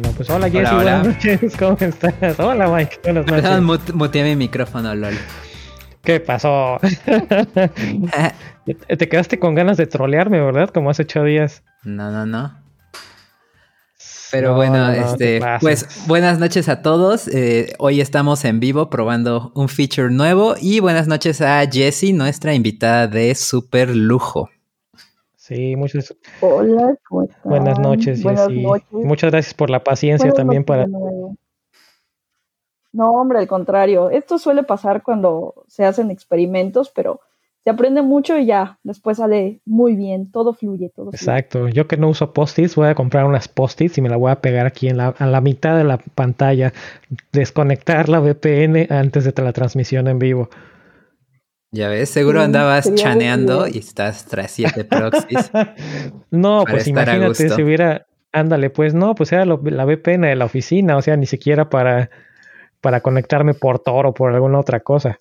Bueno, pues hola Jessy, buenas noches, ¿cómo estás? Hola Mike, buenas noches. muteé mi micrófono, LOL. ¿Qué pasó? Te quedaste con ganas de trolearme, ¿verdad? Como hace ocho días. No, no, no. Pero bueno, este, pues buenas noches a todos. Eh, hoy estamos en vivo probando un feature nuevo y buenas noches a Jessie, nuestra invitada de super lujo. Sí, muchas. Hola, Buenas noches, Buenas Noches. Muchas gracias por la paciencia también para. No, hombre, al contrario. Esto suele pasar cuando se hacen experimentos, pero se aprende mucho y ya, después sale muy bien, todo fluye, todo Exacto. Yo que no uso post-its, voy a comprar unas post-its y me la voy a pegar aquí en la, la mitad de la pantalla, desconectar la VPN antes de la transmisión en vivo. Ya ves, seguro andabas chaneando y estás tras siete proxies. no, pues imagínate si hubiera, ándale, pues no, pues era la VPN de la oficina, o sea, ni siquiera para, para conectarme por Tor o por alguna otra cosa.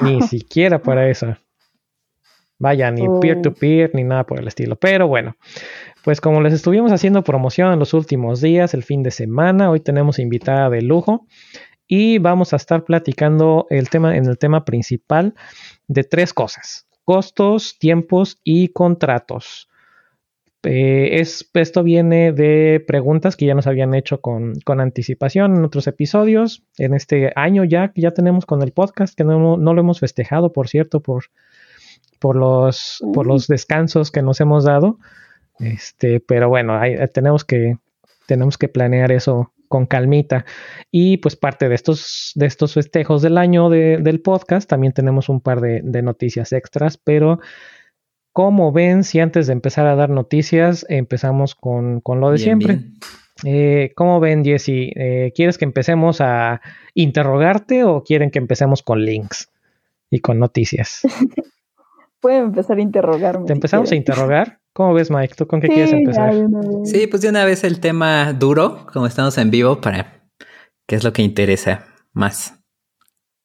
Ni siquiera para eso. Vaya, ni peer-to-peer, -peer, ni nada por el estilo. Pero bueno, pues como les estuvimos haciendo promoción en los últimos días, el fin de semana, hoy tenemos invitada de lujo y vamos a estar platicando el tema, en el tema principal de tres cosas, costos, tiempos y contratos. Eh, es, esto viene de preguntas que ya nos habían hecho con, anticipación en otros episodios. En este año ya que ya tenemos con el podcast, que no, lo hemos festejado, por cierto, por, por, los, por los descansos que nos hemos dado. Este, pero bueno, tenemos, que, tenemos que planear eso con calmita. Y pues parte de estos, de estos festejos del año del podcast, también tenemos un par de, noticias extras, pero como ven, si antes de empezar a dar noticias, empezamos con, lo de siempre. Eh, ¿Cómo ven, Jesse? Eh, ¿Quieres que empecemos a interrogarte o quieren que empecemos con links y con noticias? Pueden empezar a interrogarme. ¿Te empezamos a interrogar? ¿Cómo ves, Mike? ¿Tú con qué quieres empezar? Sí, pues de una vez el tema duro, como estamos en vivo, para qué es lo que interesa más.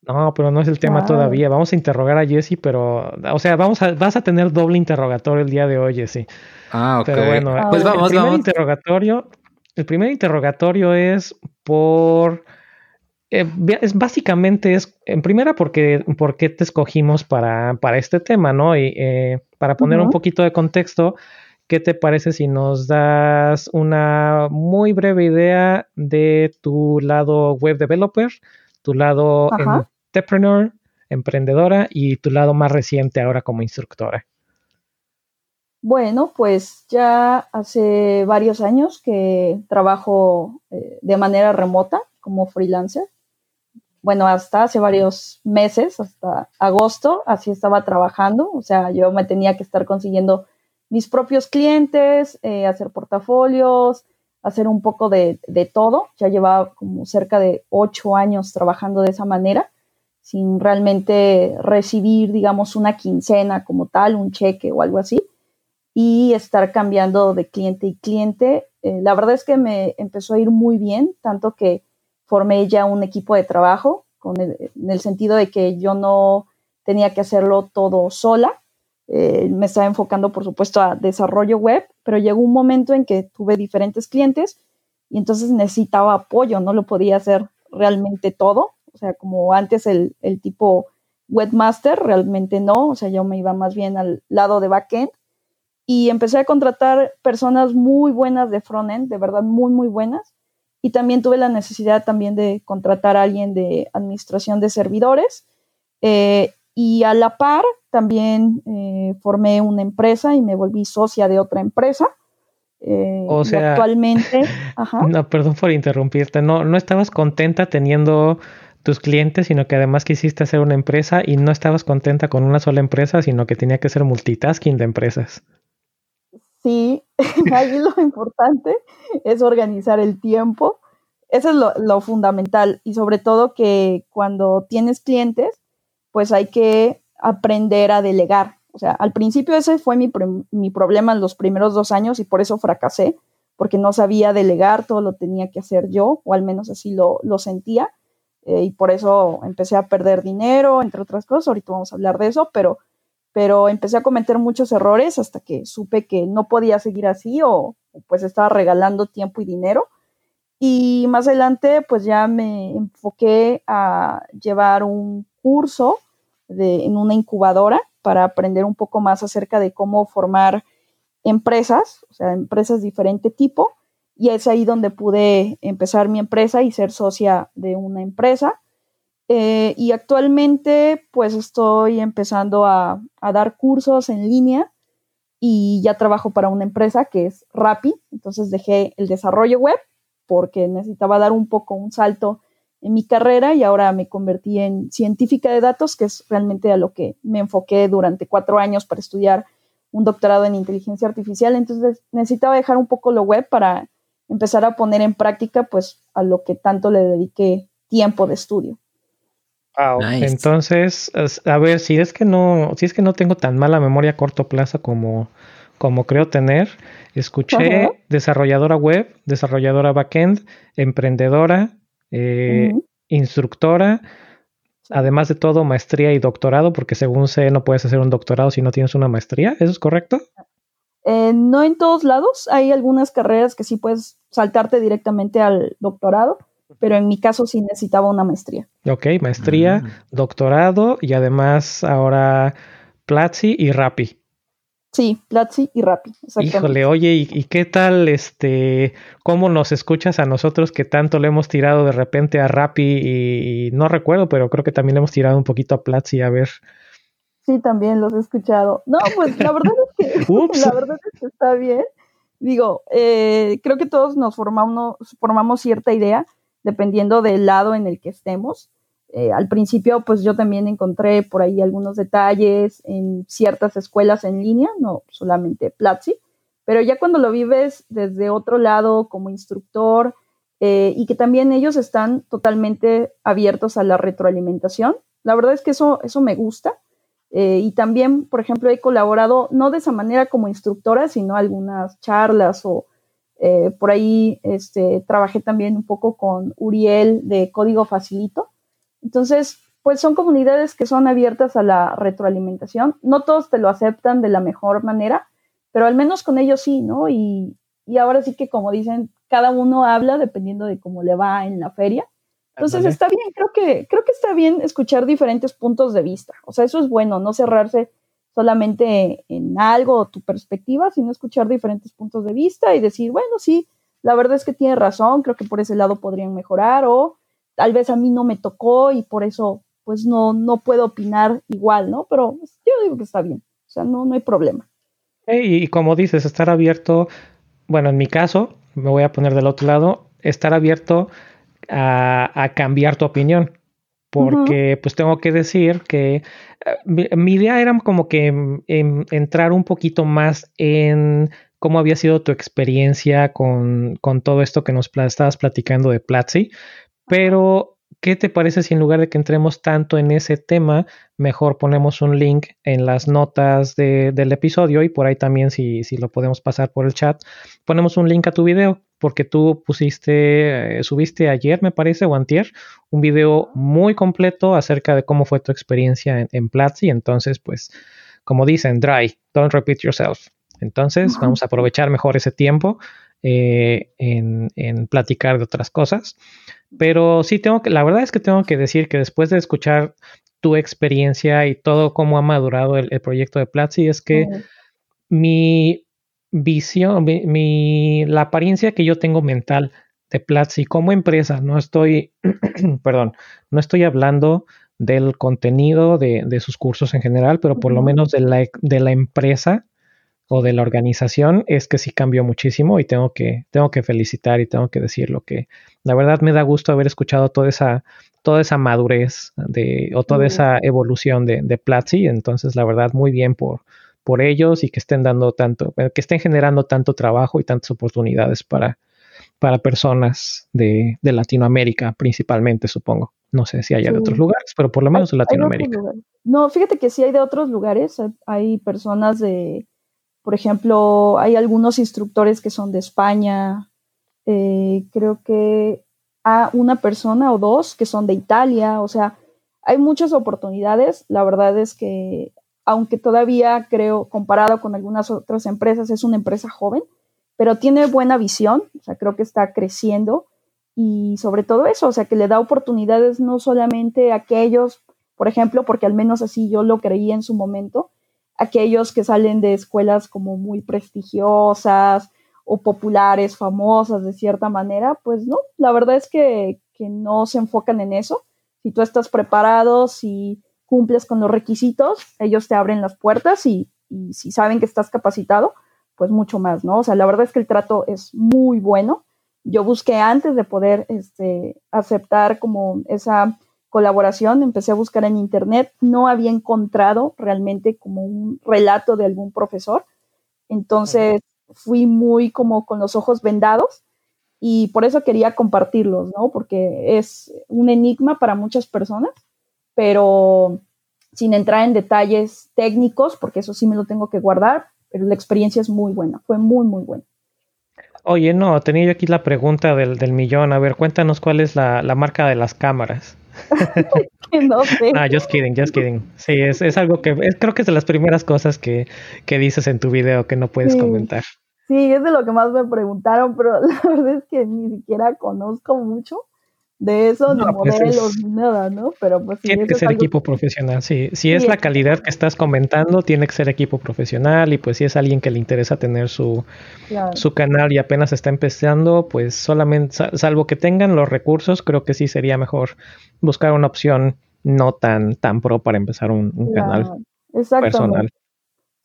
No, pero no es el tema todavía. Vamos a interrogar a Jesse, pero, o sea, vamos a, vas a tener doble interrogatorio el día de hoy, Jesse. Ah, ok. Pero bueno, pues vamos, el primer interrogatorio, el primer interrogatorio es por eh, es básicamente es en primera porque, porque te escogimos para, para este tema, ¿no? Y eh, para poner un poquito de contexto, ¿qué te parece si nos das una muy breve idea de tu lado web developer, tu lado entrepreneur, emprendedora y tu lado más reciente ahora como instructora? Bueno, pues ya hace varios años que trabajo eh, de manera remota como freelancer bueno, hasta hace varios meses, hasta agosto, así estaba trabajando, o sea, yo me tenía que estar consiguiendo mis propios clientes, eh, hacer portafolios, hacer un poco de, todo. Ya llevaba como cerca de ocho años trabajando de esa manera, sin realmente recibir, digamos, una quincena como tal, un cheque o algo así, y estar cambiando de cliente y cliente. Eh, la verdad es que me empezó a ir muy bien, tanto que formé ya un equipo de trabajo, con en el sentido de que yo no tenía que hacerlo todo sola. Eh, me estaba enfocando, por supuesto, a desarrollo web, pero llegó un momento en que tuve diferentes clientes y entonces necesitaba apoyo, no lo podía hacer realmente todo. O sea, como antes el, el tipo webmaster, realmente no, o sea, yo me iba más bien al lado de backend y empecé a contratar personas muy buenas de frontend, de verdad muy, muy buenas y también tuve la necesidad también de contratar a alguien de administración de servidores. Eh, y a la par también eh, formé una empresa y me volví socia de otra empresa. Eh, o sea, actualmente. No, perdón por interrumpirte. No, no estabas contenta teniendo tus clientes, sino que además quisiste hacer una empresa y no estabas contenta con una sola empresa, sino que tenía que ser multitasking de empresas. Sí, ahí lo importante es organizar el tiempo. Eso es lo, fundamental y sobre todo que cuando tienes clientes, pues hay que aprender a delegar. O sea, al principio ese fue mi, mi problema en los primeros dos años y por eso fracasé, porque no sabía delegar, todo lo tenía que hacer yo, o al menos así lo, sentía. Eh, y por eso empecé a perder dinero, entre otras cosas. Ahorita vamos a hablar de eso, pero pero empecé a cometer muchos errores hasta que supe que no podía seguir así o, pues estaba regalando tiempo y dinero. Y más adelante, pues ya me enfoqué a llevar un curso en una incubadora para aprender un poco más acerca de cómo formar empresas, o sea, empresas de diferente tipo. Y es ahí donde pude empezar mi empresa y ser socia de una empresa. Eh, y actualmente, pues estoy empezando a, a, dar cursos en línea y ya trabajo para una empresa que es Rappi. Entonces dejé el desarrollo web porque necesitaba dar un poco un salto en mi carrera y ahora me convertí en científica de datos, que es realmente a lo que me enfoqué durante cuatro años para estudiar un doctorado en inteligencia artificial. Entonces necesitaba dejar un poco lo web para empezar a poner en práctica pues a lo que tanto le dediqué tiempo de estudio. Wow. Entonces, a ver, si es que no, si es que no tengo tan mala memoria a corto plazo como, como creo tener, escuché desarrolladora web, desarrolladora backend, emprendedora, eh, instructora, además de todo, maestría y doctorado, porque según sé, no puedes hacer un doctorado si no tienes una maestría. ¿Eso es correcto? Eh, no en todos lados. Hay algunas carreras que sí puedes saltarte directamente al doctorado, pero en mi caso sí necesitaba una maestría. Ok, maestría, mm. doctorado y además ahora Platzi y Rappi. Sí, Platzi y Rappi. Híjole, oye, ¿y, qué tal, este, cómo nos escuchas a nosotros que tanto le hemos tirado de repente a Rappi y, no recuerdo, pero creo que también le hemos tirado un poquito a Platzi, a ver. Sí, también los he escuchado. No, pues la verdad es que, la verdad es que está bien. Digo, eh, creo que todos nos formamos, formamos cierta idea dependiendo del lado en el que estemos. Eh, al principio, pues yo también encontré por ahí algunos detalles en ciertas escuelas en línea, no solamente Platzi, pero ya cuando lo vives desde otro lado como instructor eh, y que también ellos están totalmente abiertos a la retroalimentación, la verdad es que eso, eso me gusta. Eh, y también, por ejemplo, he colaborado no de esa manera como instructora, sino algunas charlas o por ahí este, trabajé también un poco con Uriel de Código Facilito, entonces, pues son comunidades que son abiertas a la retroalimentación. No todos te lo aceptan de la mejor manera, pero al menos con ellos sí, ¿no? Y, ahora sí que como dicen, cada uno habla dependiendo de cómo le va en la feria. Entonces está bien, creo que, creo que está bien escuchar diferentes puntos de vista. O sea, eso es bueno, no cerrarse solamente en algo tu perspectiva, sino escuchar diferentes puntos de vista y decir, bueno, sí, la verdad es que tiene razón, creo que por ese lado podrían mejorar o tal vez a mí no me tocó y por eso pues no, no puedo opinar igual, ¿no? Pero yo digo que está bien, o sea, no, no hay problema. Y, como dices, estar abierto, bueno, en mi caso, me voy a poner del otro lado, estar abierto a, cambiar tu opinión, porque pues tengo que decir que eh, mi, idea era como que em, entrar un poquito más en cómo había sido tu experiencia con, con todo esto que nos estabas platicando de Platzi, pero, ¿qué te parece si en lugar de que entremos tanto en ese tema, mejor ponemos un link en las notas del episodio y por ahí también, si, si, lo podemos pasar por el chat, ponemos un link a tu video? Porque tú pusiste, eh, subiste ayer, me parece, o antier, un video muy completo acerca de cómo fue tu experiencia en, en Platzi. Entonces, pues, como dicen, dry, don't repeat yourself. Entonces, vamos a aprovechar mejor ese tiempo eh, en, en, platicar de otras cosas. Pero sí tengo que, la verdad es que tengo que decir que después de escuchar tu experiencia y todo cómo ha madurado el, proyecto de Platzi, es que mi visión, mi, la apariencia que yo tengo mental de Platzi como empresa, no estoy, perdón, no estoy hablando del contenido de, de, sus cursos en general, pero por lo menos de la, de la empresa o de la organización es que sí cambió muchísimo y tengo que, tengo que felicitar y tengo que decir lo que la verdad me da gusto haber escuchado toda esa, toda esa madurez de, o toda esa evolución de, de Platzi. Entonces, la verdad, muy bien por, por ellos y que estén dando tanto, eh, que estén generando tanto trabajo y tantas oportunidades para, para personas de, de Latinoamérica, principalmente, supongo. No sé si hay de otros lugares, pero por lo menos en Latinoamérica. No, fíjate que sí hay de otros lugares. Hay personas de, por ejemplo, hay algunos instructores que son de España, eh, creo que a una persona o dos que son de Italia, o sea, hay muchas oportunidades. La verdad es que, aunque todavía creo, comparado con algunas otras empresas, es una empresa joven, pero tiene buena visión, o sea, creo que está creciendo y sobre todo eso, o sea, que le da oportunidades no solamente a aquellos, por ejemplo, porque al menos así yo lo creí en su momento, aquellos que salen de escuelas como muy prestigiosas o populares, famosas de cierta manera, pues no, la verdad es que, que no se enfocan en eso. Si tú estás preparado, si cumples con los requisitos, ellos te abren las puertas y, y si saben que estás capacitado, pues mucho más, ¿no? O sea, la verdad es que el trato es muy bueno. Yo busqué antes de poder este, aceptar como esa colaboración, empecé a buscar en internet, no había encontrado realmente como un relato de algún profesor, entonces fui muy como con los ojos vendados y por eso quería compartirlos, ¿no? Porque es un enigma para muchas personas, pero sin entrar en detalles técnicos, porque eso sí me lo tengo que guardar, pero la experiencia es muy buena, fue muy, muy buena. Oye, no, tenía yo aquí la pregunta del, del millón. A ver, cuéntanos cuál es la, la marca de las cámaras. no sé. Ah, just kidding, just kidding. Sí, es, es algo que creo que es de las primeras cosas que, que dices en tu video que no puedes comentar. Sí, es de lo que más me preguntaron, pero la verdad es que ni siquiera conozco mucho de eso, ni pues modelos, ni nada, ¿no? Pero pues Tiene que ser equipo profesional, sí. Si es la calidad que estás comentando, tiene que ser equipo profesional y pues si es alguien que le interesa tener su, su canal y apenas está empezando, pues solamente, salvo que tengan los recursos, creo que sí sería mejor buscar una opción no tan, tan pro para empezar un, canal personal.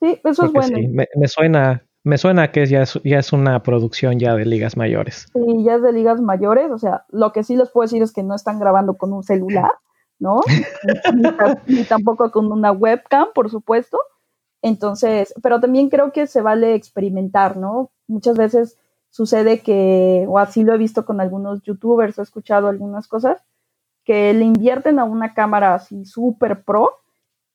Sí, eso es bueno. me, me suena me suena que ya es, ya es una producción ya de ligas mayores. Sí, ya es de ligas mayores. O sea, lo que sí les puedo decir es que no están grabando con un celular, ¿no? ni, tampoco con una webcam, por supuesto. Entonces, pero también creo que se vale experimentar, ¿no? Muchas veces sucede que, o así lo he visto con algunos youtubers, he escuchado algunas cosas, que le invierten a una cámara así súper pro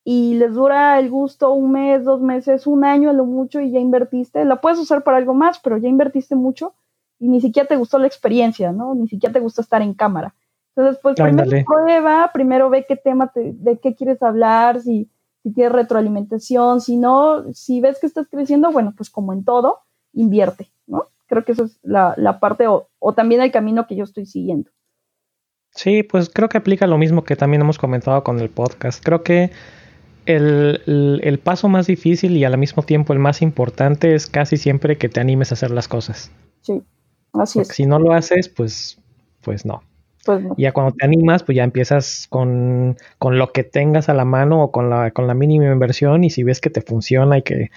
y les dura el gusto un mes, dos meses, un año a lo mucho y ya invertiste. La puedes usar para algo más, pero ya invertiste mucho y ni siquiera te gustó la experiencia, ¿no? Ni siquiera te gusta estar en cámara. Entonces, pues primero prueba, primero ve qué tema, de qué quieres hablar, si, si tienes retroalimentación, si no, si ves que estás creciendo, bueno, pues como en todo, invierte, ¿no? Creo que eso es la, la parte o, o también el camino que yo estoy siguiendo. Sí, pues creo que aplica lo mismo que también hemos comentado con el podcast. Creo que el, paso más difícil y al mismo tiempo el más importante es casi siempre que te animes a hacer las cosas. Sí, así es. Si no lo haces, pues, pues no. Pues no. Ya cuando te animas, pues ya empiezas con, lo que tengas a la mano o con la, con la mínima inversión y si ves que te funciona y que,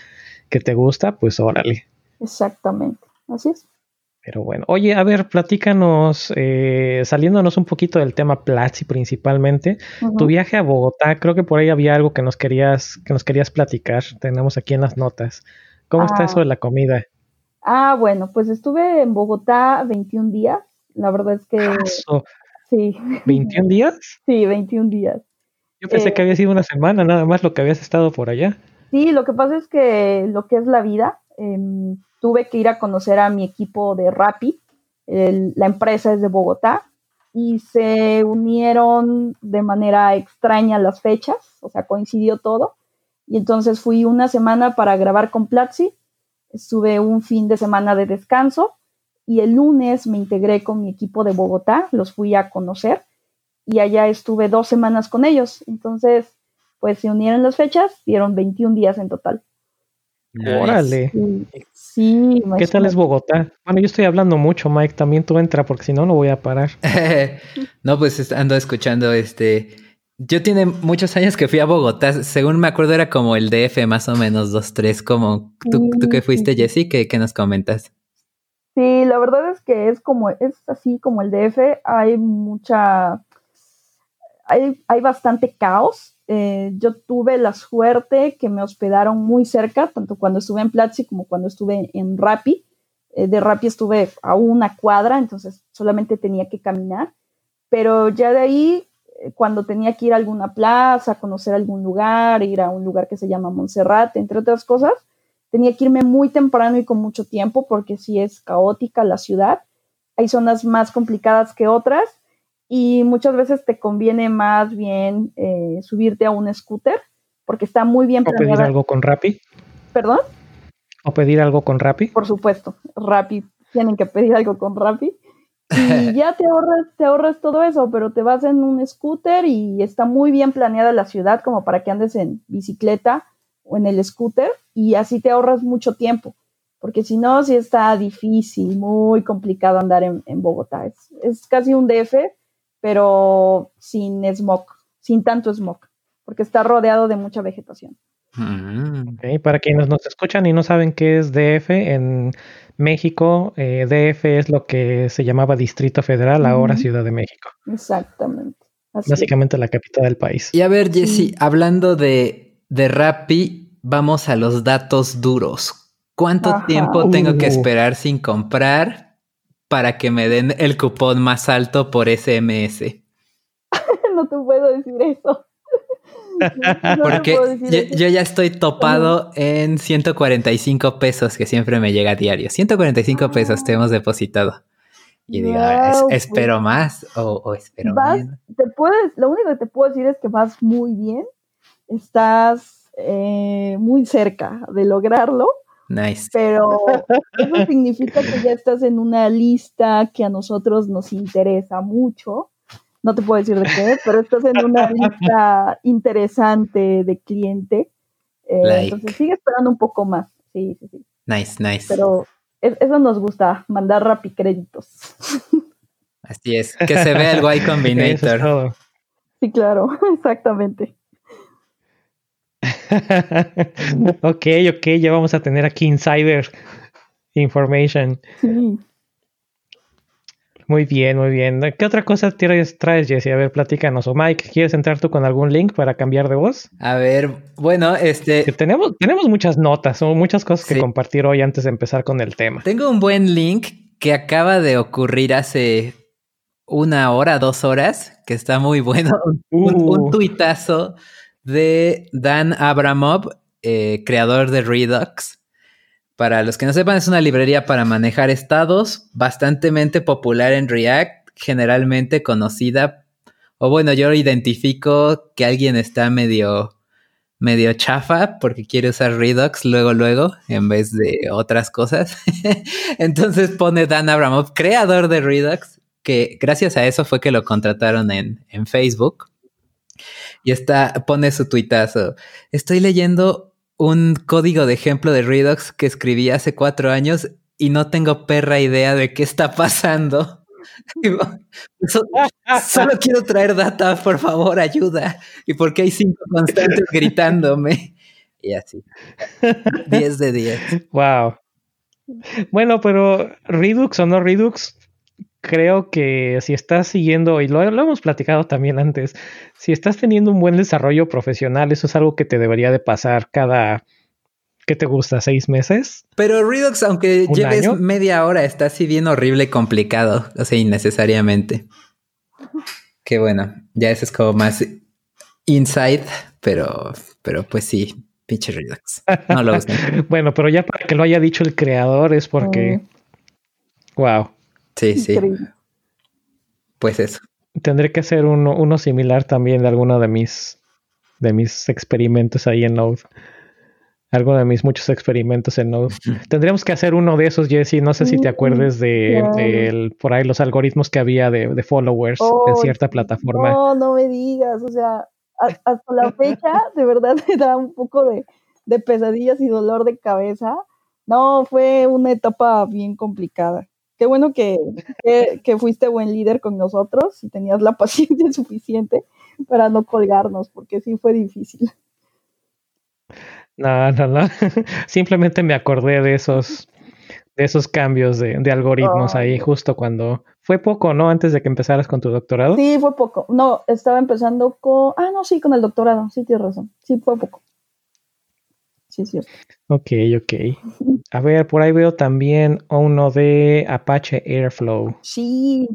que te gusta, pues órale. Exactamente, así es. Pero bueno, oye, a ver, platícanos, eh, saliéndonos un poquito del tema Platzi principalmente, tu viaje a Bogotá, creo que por ahí había algo que nos querías, que nos querías platicar, tenemos aquí en las notas. ¿Cómo está eso de la comida? Ah, bueno, pues estuve en Bogotá 21 días, la verdad es que... Sí. ¿21 días? Sí, 21 días. Yo pensé que había sido una semana nada más lo que habías estado por allá. Sí, lo que pasa es que lo que es la vida, eh, tuve que ir a conocer a mi equipo de Rappi, la empresa es de Bogotá, y se unieron de manera extraña las fechas, o sea, coincidió todo. Y entonces fui una semana para grabar con Platzi, estuve un fin de semana de descanso y el lunes me integré con mi equipo de Bogotá, los fui a conocer y allá estuve dos semanas con ellos. Entonces, pues se unieron las fechas, dieron 21 días en total. Órale. Sí, ¿Qué tal es Bogotá? Bueno, yo estoy hablando mucho, Mike. También tú entra, porque si no, no voy a parar. no, pues ando escuchando este. Yo tiene muchos años que fui a Bogotá. Según me acuerdo, era como el DF, más o menos, dos, tres. Como tú, tú que fuiste, Jessy, ¿qué, ¿qué nos comentas? Sí, la verdad es que es como, es así como el DF. Hay mucha. Hay, hay bastante caos eh, yo tuve la suerte que me hospedaron muy cerca, tanto cuando estuve en Platzi como cuando estuve en Rappi. Eh, de Rappi estuve a una cuadra, entonces solamente tenía que caminar. Pero ya de ahí, eh, cuando tenía que ir a alguna plaza, conocer algún lugar, ir a un lugar que se llama Montserrat, entre otras cosas, tenía que irme muy temprano y con mucho tiempo porque sí es caótica la ciudad. Hay zonas más complicadas que otras y muchas veces te conviene más bien eh, subirte a un scooter porque está muy bien ¿O pedir algo con Rappi? ¿Perdón? ¿O pedir algo con Rappi? Por supuesto, Rappi, tienen que pedir algo con Rappi. Y ya te ahorras, te ahorras todo eso, pero te vas en un scooter y está muy bien planeada la ciudad como para que andes en bicicleta o en el scooter y así te ahorras mucho tiempo, porque si no, sí está difícil, muy complicado andar en, Bogotá. Es, es, casi un DF, pero sin smog, sin tanto smog, porque está rodeado de mucha vegetación. Mm. para quienes nos escuchan y no saben qué es DF, en México, eh, DF es lo que se llamaba Distrito Federal, ahora Ciudad de México. Exactamente. Básicamente la capital del país. Y a ver, Jesse, hablando de, de Rappi, vamos a los datos duros. ¿Cuánto tiempo tengo que uh. esperar sin comprar para que me den el cupón más alto por SMS? no te puedo decir eso. Porque yo, ya estoy topado en 145 pesos que siempre me llega a diario. 145 pesos te hemos depositado. Y digo, espero pues, más o, espero Te puedes, lo único que te puedo decir es que vas muy bien. Estás eh, muy cerca de lograrlo. Nice. Pero eso significa que ya estás en una lista que a nosotros nos interesa mucho no te puedo decir de qué, pero estás en una lista interesante de cliente. Eh, entonces sigue esperando un poco más. Sí, sí, sí. Nice, nice. Pero eso nos gusta, mandar rapicréditos. Así es, que se vea el Y Combinator. sí, claro, exactamente. ok, ok, ya vamos a tener aquí Insider Information. Sí. Muy bien, muy bien. ¿Qué otra cosa traes, traes, A ver, platícanos. O Mike, ¿quieres entrar tú con algún link para cambiar de voz? A ver, bueno, este... tenemos, tenemos muchas notas o muchas cosas que compartir hoy antes de empezar con el tema. Tengo un buen link que acaba de ocurrir hace una hora, dos horas, que está muy bueno. Un, uh. tuitazo de Dan Abramov, eh, creador de Redux para los que no sepan, es una librería para manejar estados, bastante popular en React, generalmente conocida, o bueno, yo identifico que alguien está medio, medio chafa porque quiere usar Redux luego, luego, en vez de otras cosas. Entonces pone Dan Abramov, creador de Redux, que gracias a eso fue que lo contrataron en, en Facebook. Y está, pone su tuitazo. Estoy leyendo un código de ejemplo de Redux que escribí hace cuatro años y no tengo perra idea de qué está pasando. solo quiero traer data, por favor, ayuda. Y porque hay cinco constantes gritándome. Y así. 10 de 10. Wow. Bueno, pero Redux o no Redux, creo que si estás siguiendo, y lo, hemos platicado también antes, si estás teniendo un buen desarrollo profesional, eso es algo que te debería de pasar cada, ¿qué te gusta? ¿Seis meses? Pero Redux, aunque lleves media hora, está así bien horrible y complicado, o sea, innecesariamente. Qué bueno, ya ese es como más inside, pero, pero pues sí, pinche Redux. No lo bueno, pero ya para que lo haya dicho el creador es porque... Wow. Sí, sí. Pues eso. Tendré que hacer uno, uno similar también de alguno de mis, de mis experimentos ahí en Node. Alguno de mis muchos experimentos en Node. Tendríamos que hacer uno de esos, Jesse. No sé si te acuerdes de, por ahí los algoritmos que había de, followers en cierta plataforma. No, no me digas. O sea, hasta la fecha, de verdad me da un poco de, de pesadillas y dolor de cabeza. No, fue una etapa bien complicada qué bueno que, fuiste buen líder con nosotros y tenías la paciencia suficiente para no colgarnos, porque sí fue difícil. No, no, no. Simplemente me acordé de esos, de esos cambios de, algoritmos ahí justo cuando fue poco, ¿no? Antes de que empezaras con tu doctorado. Sí, fue poco. No, estaba empezando con. Ah, no, sí, con el doctorado. Sí, tienes razón. Sí, fue poco. Sí, sí. Ok, ok. A ver, por ahí veo también uno de Apache Airflow. Sí.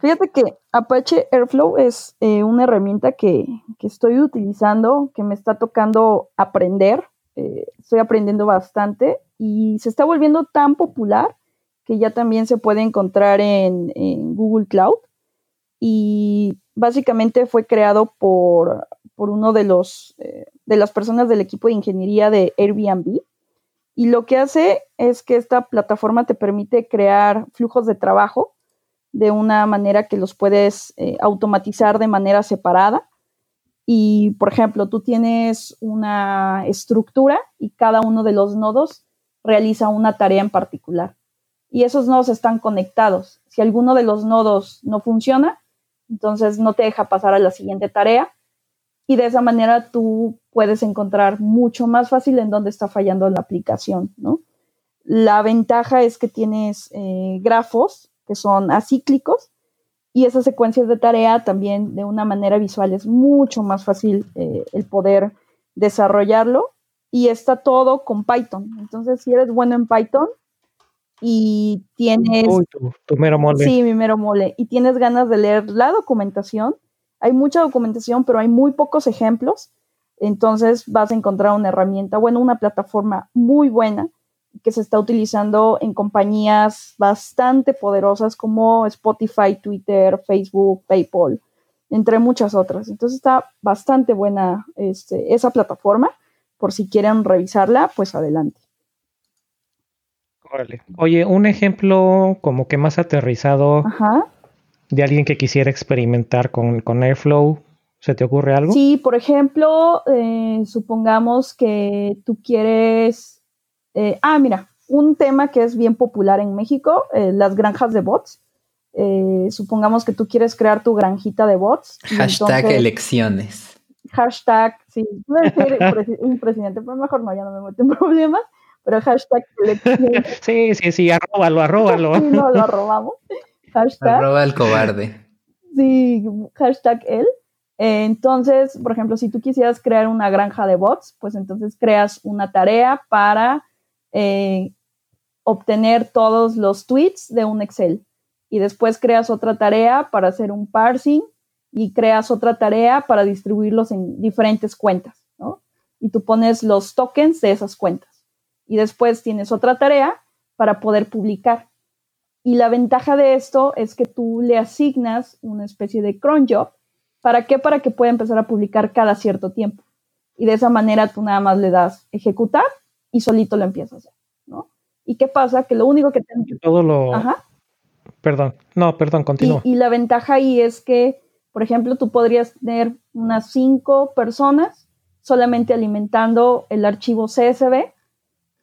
Fíjate que Apache Airflow es eh, una herramienta que, estoy utilizando, que me está tocando aprender. Eh, estoy aprendiendo bastante y se está volviendo tan popular que ya también se puede encontrar en, Google Cloud. Y básicamente fue creado por, por uno de los eh, de las personas del equipo de ingeniería de Airbnb Y lo que hace es que esta plataforma te permite crear flujos de trabajo de una manera que los puedes eh, automatizar de manera separada. Y, por ejemplo, tú tienes una estructura y cada uno de los nodos realiza una tarea en particular. Y esos nodos están conectados. Si alguno de los nodos no funciona, entonces no te deja pasar a la siguiente tarea. Y de esa manera tú puedes encontrar mucho más fácil en dónde está fallando la aplicación, ¿no? La ventaja es que tienes eh, grafos que son acíclicos y esas secuencias de tarea también de una manera visual es mucho más fácil eh, el poder desarrollarlo y está todo con Python. Entonces, si eres bueno en Python y tienes... tu, mero mole. Sí, mi mero mole. Y tienes ganas de leer la documentación. Hay mucha documentación, pero hay muy pocos ejemplos. Entonces vas a encontrar una herramienta, bueno, una plataforma muy buena que se está utilizando en compañías bastante poderosas como Spotify, Twitter, Facebook, PayPal, entre muchas otras. Entonces está bastante buena este, esa plataforma. Por si quieren revisarla, pues adelante. Oye, un ejemplo como que más aterrizado de alguien que quisiera experimentar con, con Airflow. ¿Se te ocurre algo? Sí, por ejemplo, eh, supongamos que tú quieres eh, ah, mira, un tema que es bien popular en México, eh, las granjas de bots. Eh, supongamos que tú quieres crear tu granjita de bots. Hashtag elecciones. Hashtag, sí, un presidente, pero mejor no, ya no me meto en problemas, pero hashtag elecciones. Sí, sí, sí, arróbalo, arróbalo. sí, no, lo arrobamos. Hashtag. Arroba el cobarde. Sí, hashtag él. Entonces, por ejemplo, si tú quisieras crear una granja de bots, pues entonces creas una tarea para eh, obtener todos los tweets de un Excel. Y después creas otra tarea para hacer un parsing y creas otra tarea para distribuirlos en diferentes cuentas, ¿no? Y tú pones los tokens de esas cuentas. Y después tienes otra tarea para poder publicar. Y la ventaja de esto es que tú le asignas una especie de cron job. ¿Para qué? Para que pueda empezar a publicar cada cierto tiempo. Y de esa manera tú nada más le das ejecutar y solito lo empieza a hacer, ¿no? ¿Y qué pasa? Que lo único que Todo lo... Ajá. Perdón, no, perdón, continúa. Y, la ventaja ahí es que, por ejemplo, tú podrías tener unas cinco personas solamente alimentando el archivo CSV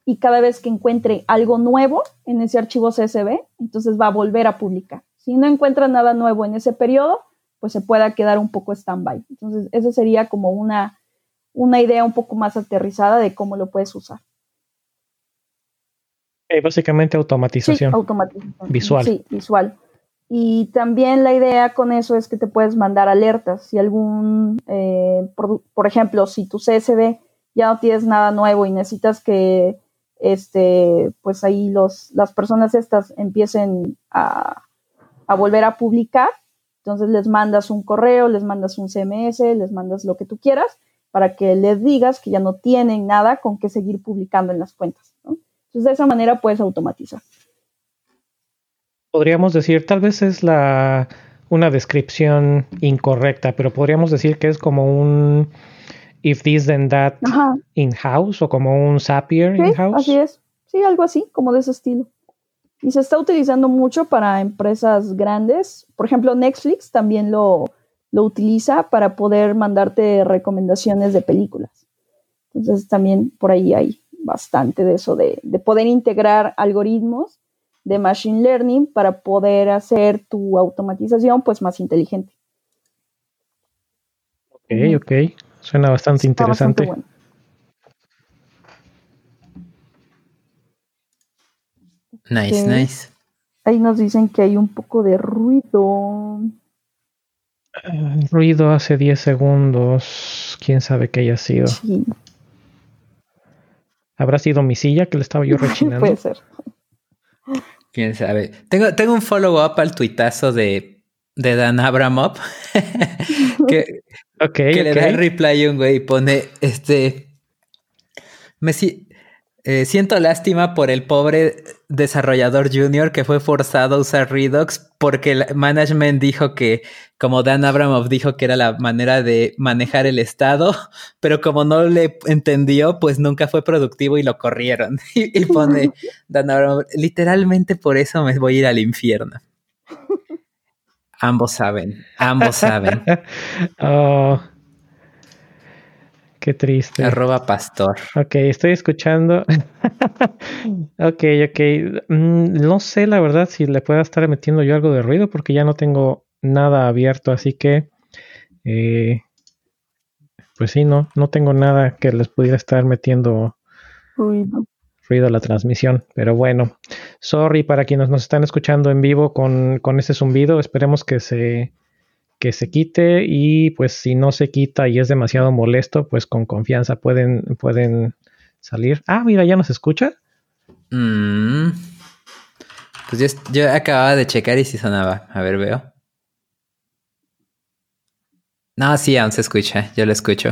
y cada vez que encuentre algo nuevo en ese archivo CSV, entonces va a volver a publicar. Si no encuentra nada nuevo en ese periodo, pues se pueda quedar un poco stand-by. Entonces, eso sería como una, una idea un poco más aterrizada de cómo lo puedes usar. Eh, básicamente automatización. Sí, automatización. Visual. Sí, visual. Y también la idea con eso es que te puedes mandar alertas. Si algún, eh, por, ejemplo, si tu CSV ya no tienes nada nuevo y necesitas que este, pues ahí los, las personas estas empiecen a, a volver a publicar, entonces les mandas un correo, les mandas un CMS, les mandas lo que tú quieras para que les digas que ya no tienen nada con que seguir publicando en las cuentas. ¿no? Entonces, de esa manera puedes automatizar. Podríamos decir, tal vez es la una descripción incorrecta, pero podríamos decir que es como un if this then that in-house o como un Zapier in-house. Así es, sí, algo así, como de ese estilo. Y se está utilizando mucho para empresas grandes. Por ejemplo, Netflix también lo, lo utiliza para poder mandarte recomendaciones de películas. Entonces también por ahí hay bastante de eso, de, poder integrar algoritmos de machine learning para poder hacer tu automatización pues más inteligente. Ok, ok. Suena bastante interesante. Nice, nice. Ahí nos dicen que hay un poco de ruido. Ah, ruido hace 10 segundos. ¿Quién sabe qué haya sido? Sí. ¿Habrá sido mi silla que le estaba yo rechinando? Puede ser. Quién sabe. Tengo, tengo un follow-up al tuitazo de, de Dan Abramov. que que le da el reply a un güey y pone: Este. Me eh, siento lástima por el pobre desarrollador junior que fue forzado a usar Redux porque el management dijo que, como Dan Abramov dijo que era la manera de manejar el estado, pero como no le entendió, pues nunca fue productivo y lo corrieron. Y, pone Dan Abramov, literalmente por eso me voy a ir al infierno. Ambos saben, ambos saben. oh. Qué triste. Arroba pastor. Ok, estoy escuchando. ok, ok. Mm, no sé la verdad si le pueda estar metiendo yo algo de ruido porque ya no tengo nada abierto, así que... Eh, pues sí, no, no tengo nada que les pudiera estar metiendo ruido. ruido a la transmisión. Pero bueno, sorry para quienes nos están escuchando en vivo con, con ese zumbido. Esperemos que se que se quite y pues si no se quita y es demasiado molesto, pues con confianza pueden, pueden salir. Ah, mira, ya nos escucha. Mm. Pues yo, acababa de checar y si sonaba. A ver, veo. No, sí, aún se escucha. Yo lo escucho.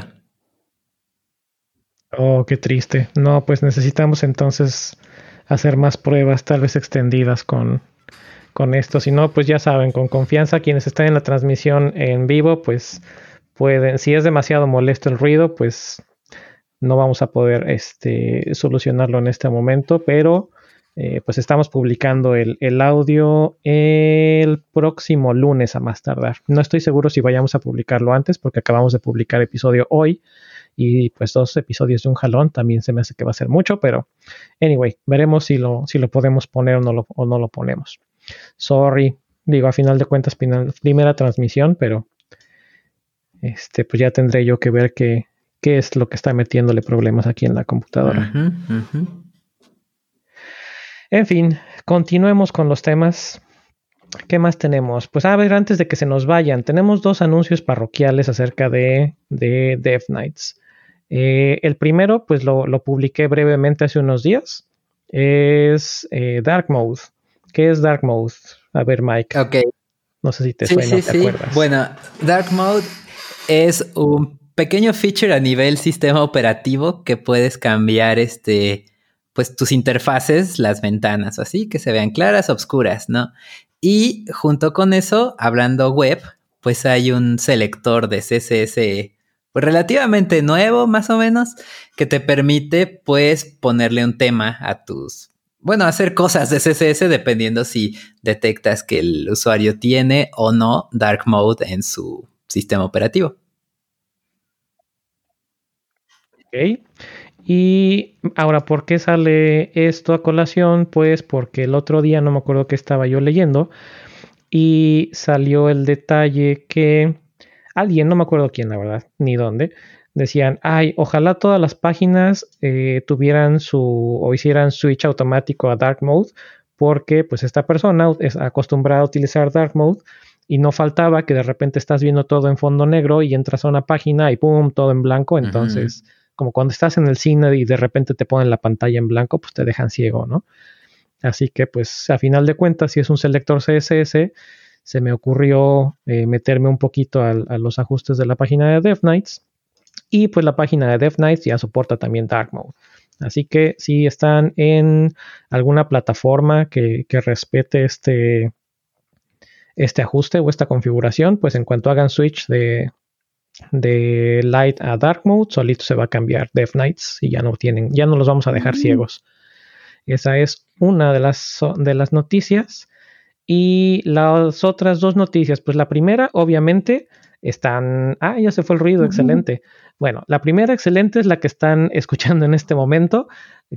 Oh, qué triste. No, pues necesitamos entonces hacer más pruebas, tal vez extendidas con, con esto. Si no, pues ya saben, con confianza, quienes están en la transmisión en vivo, pues pueden, si es demasiado molesto el ruido, pues no vamos a poder este, solucionarlo en este momento, pero eh, pues estamos publicando el, audio el próximo lunes a más tardar. No estoy seguro si vayamos a publicarlo antes porque acabamos de publicar episodio hoy y pues dos episodios de un jalón también se me hace que va a ser mucho, pero anyway, veremos si lo, podemos poner o no lo ponemos. Sorry, digo, a final de cuentas, primera transmisión, pero este, pues ya tendré yo que ver qué, qué es lo que está metiéndole problemas aquí en la computadora. En fin, continuemos con los temas. ¿Qué más tenemos? Pues a ver, antes de que se nos vayan, tenemos dos anuncios parroquiales acerca de, de Death Knights. Eh, el primero, pues lo, lo, publiqué brevemente hace unos días, es eh, Dark Mode. ¿Qué es Dark Mode? A ver, Mike. Ok. No sé si te suena, sí, te acuerdas. Bueno, Dark Mode es un pequeño feature a nivel sistema operativo que puedes cambiar este, pues tus interfaces, las ventanas, así que se vean claras, oscuras, ¿no? Y junto con eso, hablando web, pues hay un selector de CSS pues relativamente nuevo, más o menos, que te permite, pues, ponerle un tema a tus bueno, hacer cosas de CSS dependiendo si detectas que el usuario tiene o no dark mode en su sistema operativo. Ok. Y ahora, ¿por qué sale esto a colación? Pues porque el otro día no me acuerdo que estaba yo leyendo y salió el detalle que alguien, no me acuerdo quién, la verdad, ni dónde, decían, ay, ojalá todas las páginas eh, tuvieran su o hicieran switch automático a dark mode, porque pues esta persona es acostumbrada a utilizar dark mode y no faltaba que de repente estás viendo todo en fondo negro y entras a una página y pum, todo en blanco, entonces como cuando estás en el cine y de repente te ponen la pantalla en blanco, pues te dejan ciego, ¿no? Así que pues a final de cuentas, si es un selector CSS, se me ocurrió eh, meterme un poquito a, los ajustes de la página de DevNights y pues la página de Death Knights ya soporta también Dark Mode. Así que si están en alguna plataforma que, respete este, este ajuste o esta configuración, pues en cuanto hagan switch de, de light a dark mode, solito se va a cambiar Death Knights y ya no tienen, ya no los vamos a dejar mm. ciegos. Esa es una de las, de las noticias. Y las otras dos noticias, pues la primera, obviamente, están. Ah, ya se fue el ruido, excelente. Bueno, la primera excelente es la que están escuchando en este momento.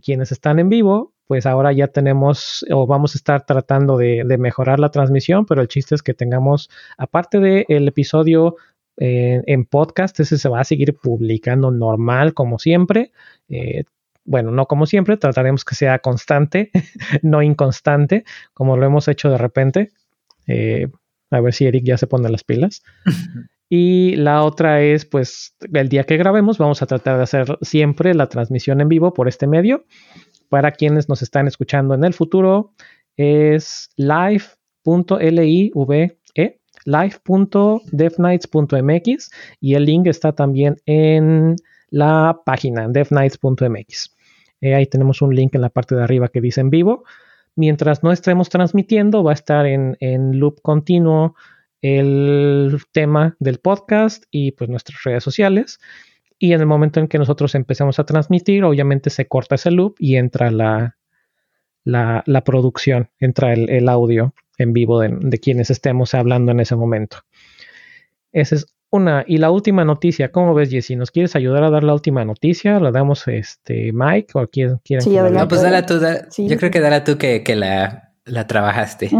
Quienes están en vivo, pues ahora ya tenemos o vamos a estar tratando de, mejorar la transmisión, pero el chiste es que tengamos, aparte del episodio eh, en podcast, ese se va a seguir publicando normal como siempre. Eh, bueno, no como siempre, trataremos que sea constante, no inconstante, como lo hemos hecho de repente. Eh, a ver si Eric ya se pone las pilas. Y la otra es, pues, el día que grabemos, vamos a tratar de hacer siempre la transmisión en vivo por este medio. Para quienes nos están escuchando en el futuro, es live.live, live.devnights.mx y el link está también en la página devnights.mx. Eh, ahí tenemos un link en la parte de arriba que dice en vivo mientras no estemos transmitiendo, va a estar en, loop continuo el tema del podcast y pues nuestras redes sociales. Y en el momento en que nosotros empecemos a transmitir, obviamente se corta ese loop y entra la, producción, entra el, audio en vivo de, quienes estemos hablando en ese momento. Esa es una. Y la última noticia, ¿cómo ves, Jessy? ¿Nos quieres ayudar a dar la última noticia? ¿La damos este Mike o quién quiere? Sí, no, pues dala tú. Yo creo que dala tú que, la, la trabajaste.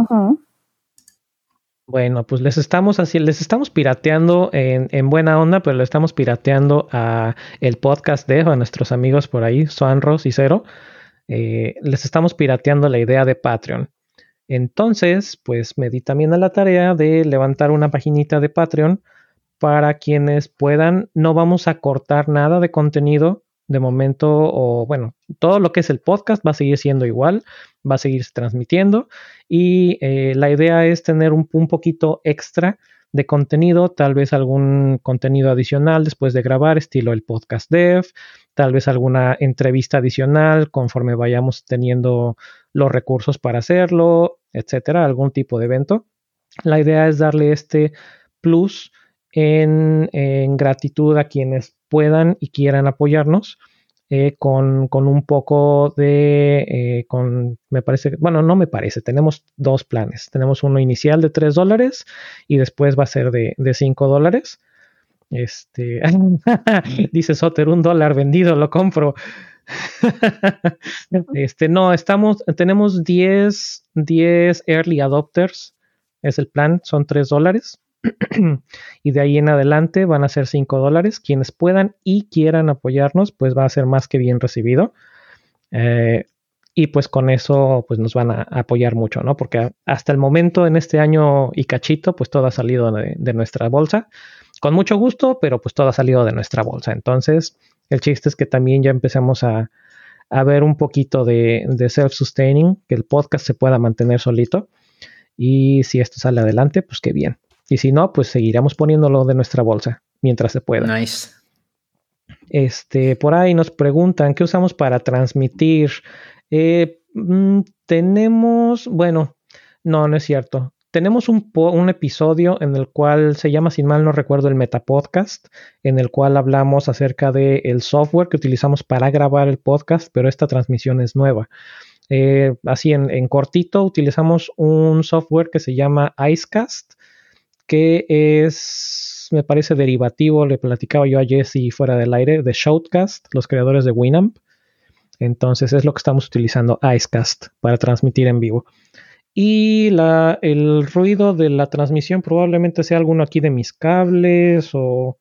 Bueno, pues les estamos así, les estamos pirateando en, en, buena onda, pero le estamos pirateando a el podcast de a nuestros amigos por ahí, Suanros y Cero. Eh, les estamos pirateando la idea de Patreon. Entonces, pues me di también a la tarea de levantar una paginita de Patreon para quienes puedan. No vamos a cortar nada de contenido de momento, o bueno, todo lo que es el podcast va a seguir siendo igual, va a seguir transmitiendo y eh, la idea es tener un, un, poquito extra de contenido, tal vez algún contenido adicional después de grabar, estilo el podcast dev, tal vez alguna entrevista adicional conforme vayamos teniendo los recursos para hacerlo, etcétera, algún tipo de evento. La idea es darle este plus en, gratitud a quienes puedan y quieran apoyarnos. Eh, con, un poco de, eh, con, me parece, bueno, no me parece, tenemos dos planes. Tenemos uno inicial de 3 dólares y después va a ser de, de 5 dólares. Este, dice Soter, un dólar vendido, lo compro. este, no, estamos, tenemos 10, 10 early adopters, es el plan, son 3 dólares. y de ahí en adelante van a ser 5 dólares. Quienes puedan y quieran apoyarnos, pues va a ser más que bien recibido. Eh, y pues con eso pues nos van a apoyar mucho, ¿no? Porque hasta el momento en este año y cachito, pues todo ha salido de, nuestra bolsa. Con mucho gusto, pero pues todo ha salido de nuestra bolsa. Entonces, el chiste es que también ya empecemos a, ver un poquito de, de self-sustaining, que el podcast se pueda mantener solito. Y si esto sale adelante, pues qué bien. Y si no, pues seguiremos poniéndolo de nuestra bolsa mientras se pueda. Nice. Este, por ahí nos preguntan qué usamos para transmitir. Eh, mm, tenemos, bueno, no, no es cierto. Tenemos un, un, episodio en el cual se llama, sin mal no recuerdo, el Metapodcast, en el cual hablamos acerca del el software que utilizamos para grabar el podcast, pero esta transmisión es nueva. Eh, así en, en, cortito, utilizamos un software que se llama Icecast, que es, me parece derivativo, le platicaba yo a Jesse fuera del aire, de Shoutcast, los creadores de Winamp. Entonces es lo que estamos utilizando, Icecast, para transmitir en vivo. Y la, el ruido de la transmisión probablemente sea alguno aquí de mis cables o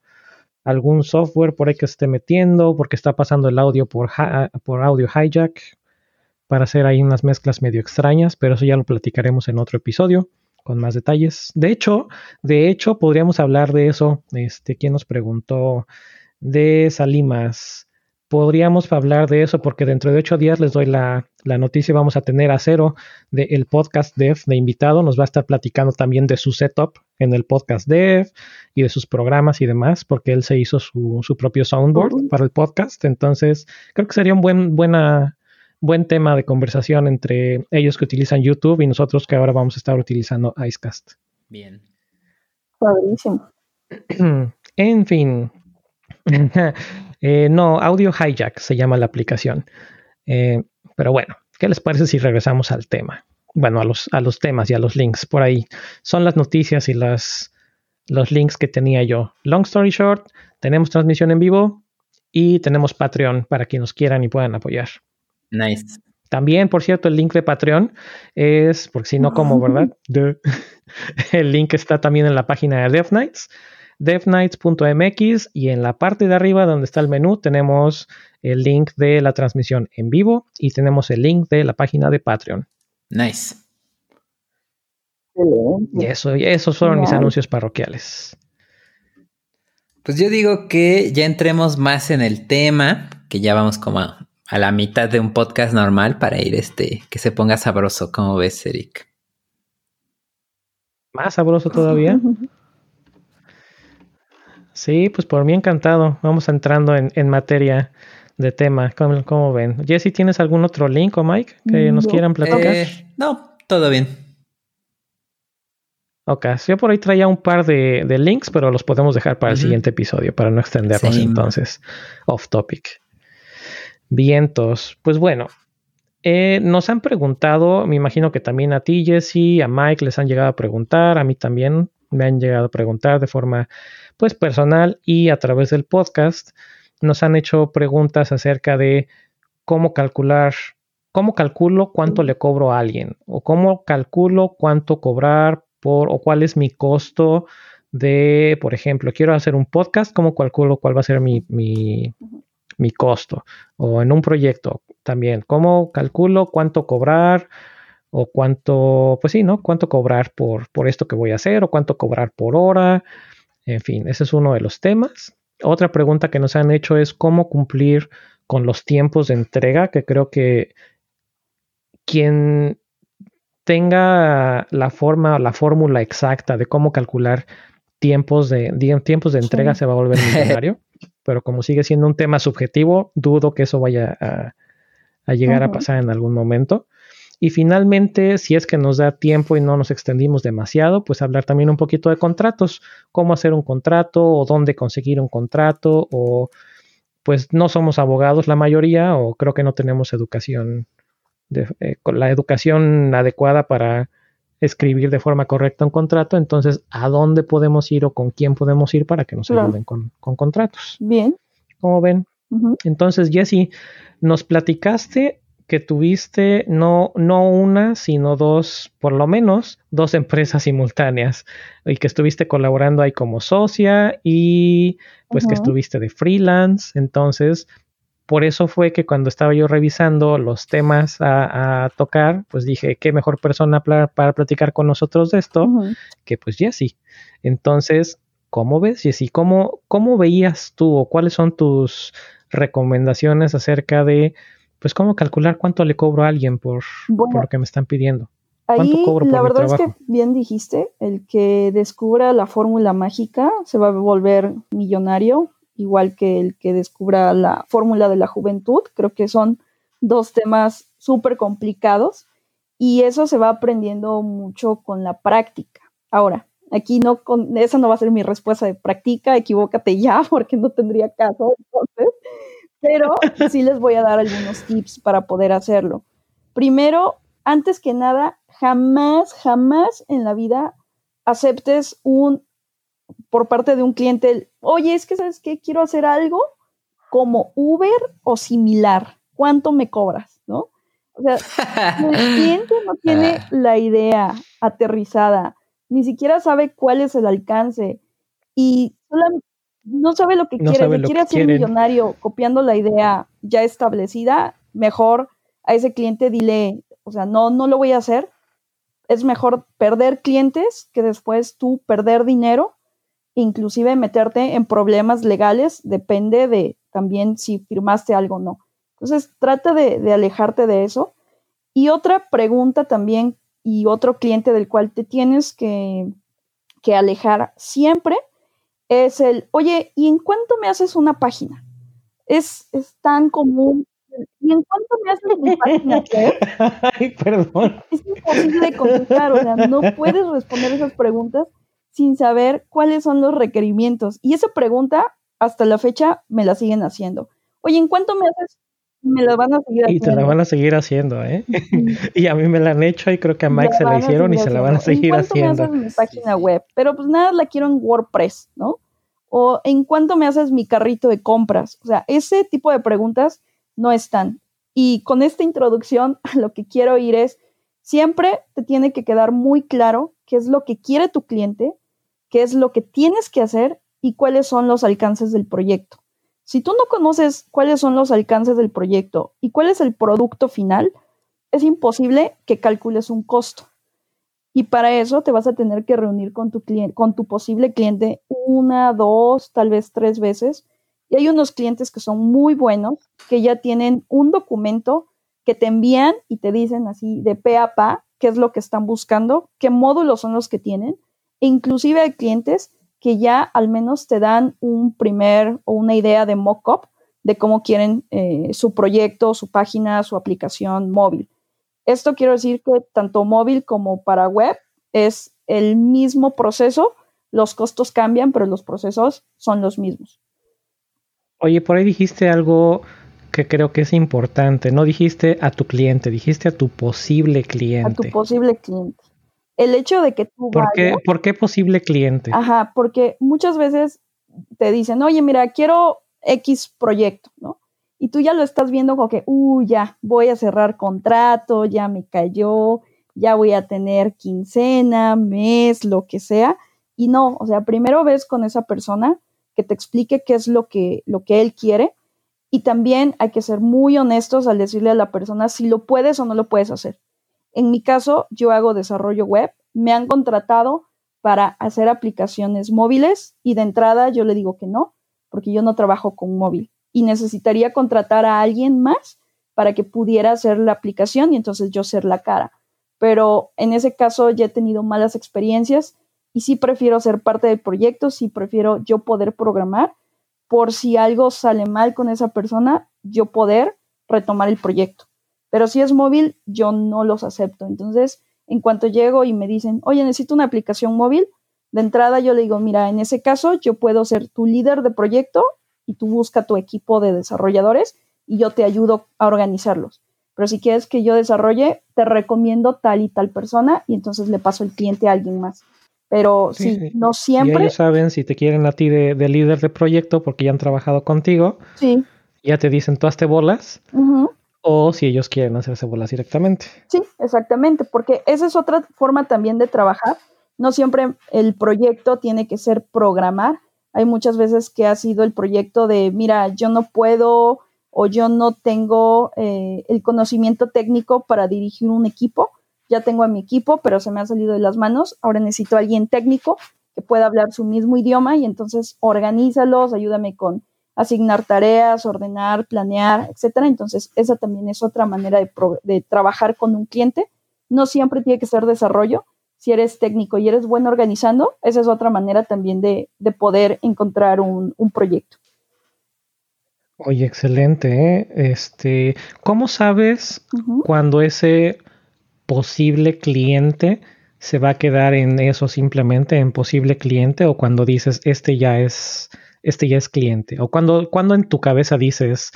algún software por ahí que esté metiendo, porque está pasando el audio por, por audio hijack para hacer ahí unas mezclas medio extrañas, pero eso ya lo platicaremos en otro episodio con más detalles. De hecho, de hecho, podríamos hablar de eso. Este, ¿quién nos preguntó de Salimas? Podríamos hablar de eso porque dentro de ocho días les doy la, la noticia. Vamos a tener a Cero del podcast Dev de invitado. Nos va a estar platicando también de su setup en el podcast Dev y de sus programas y demás, porque él se hizo su, su propio soundboard para el podcast. Entonces, creo que sería un buen, buena, buen tema de conversación entre ellos que utilizan YouTube y nosotros que ahora vamos a estar utilizando Icecast. Bien. Padrísimo. en fin. Eh, no, Audio Hijack se llama la aplicación. Eh, pero bueno, ¿qué les parece si regresamos al tema? Bueno, a los, a los temas y a los links por ahí. Son las noticias y las, los links que tenía yo. Long story short, tenemos transmisión en vivo y tenemos Patreon para quienes nos quieran y puedan apoyar. Nice. También, por cierto, el link de Patreon es, porque si no, como, ¿verdad? el link está también en la página de DevNights, devnights.mx, y en la parte de arriba donde está el menú tenemos el link de la transmisión en vivo y tenemos el link de la página de Patreon. Nice. Y eso, y esos fueron mis anuncios parroquiales. Pues yo digo que ya entremos más en el tema, que ya vamos como a a la mitad de un podcast normal para ir este, que se ponga sabroso, ¿cómo ves, Eric? Más sabroso todavía. Sí, pues por mí encantado. Vamos entrando en, materia. de tema. ¿Cómo, ven? Jesse, ¿tienes algún otro link o Mike que nos quieran platicar? Eh, no, todo bien. Ok, yo por ahí traía un par de, links, pero los podemos dejar para el siguiente episodio, para no extendernos entonces off topic. Vientos. Pues bueno, eh, nos han preguntado, me imagino que también a ti, Jesse, a Mike les han llegado a preguntar, a mí también me han llegado a preguntar de forma pues personal y a través del podcast. Nos han hecho preguntas acerca de cómo calcular, cómo calculo cuánto le cobro a alguien o cómo calculo cuánto cobrar o cuál es mi costo de, por ejemplo, quiero hacer un podcast, ¿cómo calculo cuál va a ser mi, mi costo? O en un proyecto también, ¿cómo calculo cuánto cobrar? o cuánto, pues sí, ¿no? Cuánto cobrar por, por esto que voy a hacer o cuánto cobrar por hora. En fin, ese es uno de los temas. Otra pregunta que nos han hecho es cómo cumplir con los tiempos de entrega, que creo que quien tenga la forma o la fórmula exacta de cómo calcular tiempos de, tiempos de entrega se va a volver millonario. Pero como sigue siendo un tema subjetivo, dudo que eso vaya a, llegar a pasar en algún momento. Y finalmente, si es que nos da tiempo y no nos extendimos demasiado, pues hablar también un poquito de contratos, cómo hacer un contrato o dónde conseguir un contrato o pues no somos abogados la mayoría o creo que no tenemos educación eh, la educación adecuada para escribir de forma correcta un contrato, entonces, ¿a dónde podemos ir o con quién podemos ir para que nos ayuden con, contratos? Bien. ¿Cómo ven? Entonces, Jesse, nos platicaste que tuviste no, no una, sino dos, por lo menos, dos empresas simultáneas y que estuviste colaborando ahí como socia y pues que estuviste de freelance. Entonces, por eso fue que cuando estaba yo revisando los temas a, tocar, pues dije, qué mejor persona para, platicar con nosotros de esto que pues Jessy. Entonces, ¿cómo ves, Jessy? ¿Cómo, ¿Cómo veías tú o cuáles son tus recomendaciones acerca de, pues, cómo calcular cuánto le cobro a alguien por, lo que me están pidiendo? Ahí, la verdad es que bien dijiste, el que descubra la fórmula mágica se va a volver millonario igual que el que descubra la fórmula de la juventud. Creo que son dos temas súper complicados y eso se va aprendiendo mucho con la práctica. Ahora, aquí no, con, esa no va a ser mi respuesta de práctica, equivócate ya porque no tendría caso entonces, pero sí les voy a dar algunos tips para poder hacerlo. Primero, antes que nada, jamás, jamás en la vida aceptes un por parte de un cliente, oye, es que sabes qué, quiero hacer algo como Uber o similar, ¿cuánto me cobras? ¿No? O sea, el cliente no tiene ah. la idea aterrizada, ni siquiera sabe cuál es el alcance y no sabe lo que quiere, si quiere hacer millonario copiando la idea ya establecida, mejor a ese cliente dile, o sea, no, no lo voy a hacer. Es mejor perder clientes que después tú perder dinero inclusive meterte en problemas legales, depende de también si firmaste algo o no. Entonces, trata de, alejarte de eso. Y otra pregunta también, y otro cliente del cual te tienes que, que alejar siempre, es el, oye, ¿y en cuánto me haces una página? Es, es tan común. ¿Y en cuánto me haces una página? Ay, perdón. Es imposible contestar, o sea, no puedes responder esas preguntas sin saber cuáles son los requerimientos. Y esa pregunta, hasta la fecha, me la siguen haciendo. Oye, ¿en cuánto me haces? Me la van a seguir haciendo. Y te la van a seguir haciendo, ¿eh? y a mí me la han hecho y creo que a Mike se la hicieron y se la van a seguir haciendo. ¿En cuánto me haces mi página web? Pero pues nada, la quiero en WordPress, ¿no? O ¿en cuánto me haces mi carrito de compras? O sea, ese tipo de preguntas no están. Y con esta introducción, lo que quiero ir es, siempre te tiene que quedar muy claro qué es lo que quiere tu cliente, qué es lo que tienes que hacer y cuáles son los alcances del proyecto. Si tú no conoces cuáles son los alcances del proyecto y cuál es el producto final, es imposible que calcules un costo. Y para eso te vas a tener que reunir con tu cliente, con tu posible cliente una, dos, tal vez tres veces. Y hay unos clientes que son muy buenos, que ya tienen un documento que te envían y te dicen así de pe a pa qué es lo que están buscando, qué módulos son los que tienen inclusive hay clientes que ya al menos te dan un primer o una idea de mock-up de cómo quieren eh, su proyecto, su página, su aplicación móvil. Esto quiero decir que tanto móvil como para web es el mismo proceso, los costos cambian, pero los procesos son los mismos. Oye, por ahí dijiste algo que creo que es importante. No dijiste a tu cliente, dijiste a tu posible cliente. A tu posible cliente. El hecho de que tú. ¿Por, qué, ¿por qué posible cliente? Ajá, porque muchas veces te dicen, oye, mira, quiero X proyecto, ¿no? Y tú ya lo estás viendo como que, uh, ya, voy a cerrar contrato, ya me cayó, ya voy a tener quincena, mes, lo que sea. Y no, o sea, primero ves con esa persona que te explique qué es lo que, lo que él quiere. Y también hay que ser muy honestos al decirle a la persona si lo puedes o no lo puedes hacer. En mi caso, yo hago desarrollo web, me han contratado para hacer aplicaciones móviles y de entrada yo le digo que no, porque yo no trabajo con móvil y necesitaría contratar a alguien más para que pudiera hacer la aplicación y entonces yo ser la cara. Pero en ese caso ya he tenido malas experiencias y sí prefiero ser parte del proyecto, sí prefiero yo poder programar por si algo sale mal con esa persona, yo poder retomar el proyecto. Pero si es móvil, yo no los acepto. Entonces, en cuanto llego y me dicen, oye, necesito una aplicación móvil, de entrada yo le digo, mira, en ese caso yo puedo ser tu líder de proyecto y tú busca tu equipo de desarrolladores y yo te ayudo a organizarlos. Pero si quieres que yo desarrolle, te recomiendo tal y tal persona y entonces le paso el cliente a alguien más. Pero sí, no siempre. Y ellos saben si te quieren a ti de, líder de proyecto porque ya han trabajado contigo. Sí. Ya te dicen, tú hazte bolas. O si ellos quieren hacerse bolas directamente. Sí, exactamente, porque esa es otra forma también de trabajar no siempre el proyecto tiene que ser programar. Hay muchas veces que ha sido el proyecto de, mira, yo no puedo o yo no tengo eh, el conocimiento técnico para dirigir un equipo. Ya tengo a mi equipo, pero se me ha salido de las manos. Ahora necesito a alguien técnico que pueda hablar su mismo idioma y entonces organízalos, ayúdame con asignar tareas, ordenar, planear, etcétera. Entonces, esa también es otra manera de, de trabajar con un cliente. No siempre tiene que ser desarrollo, si eres técnico y eres bueno organizando, esa es otra manera también de, poder encontrar un, proyecto. Oye, excelente. ¿eh? Este, ¿Cómo sabes cuando ese posible cliente se va a quedar en eso simplemente, en posible cliente, o cuando dices este ya es, este ya es cliente, o cuando, cuando en tu cabeza dices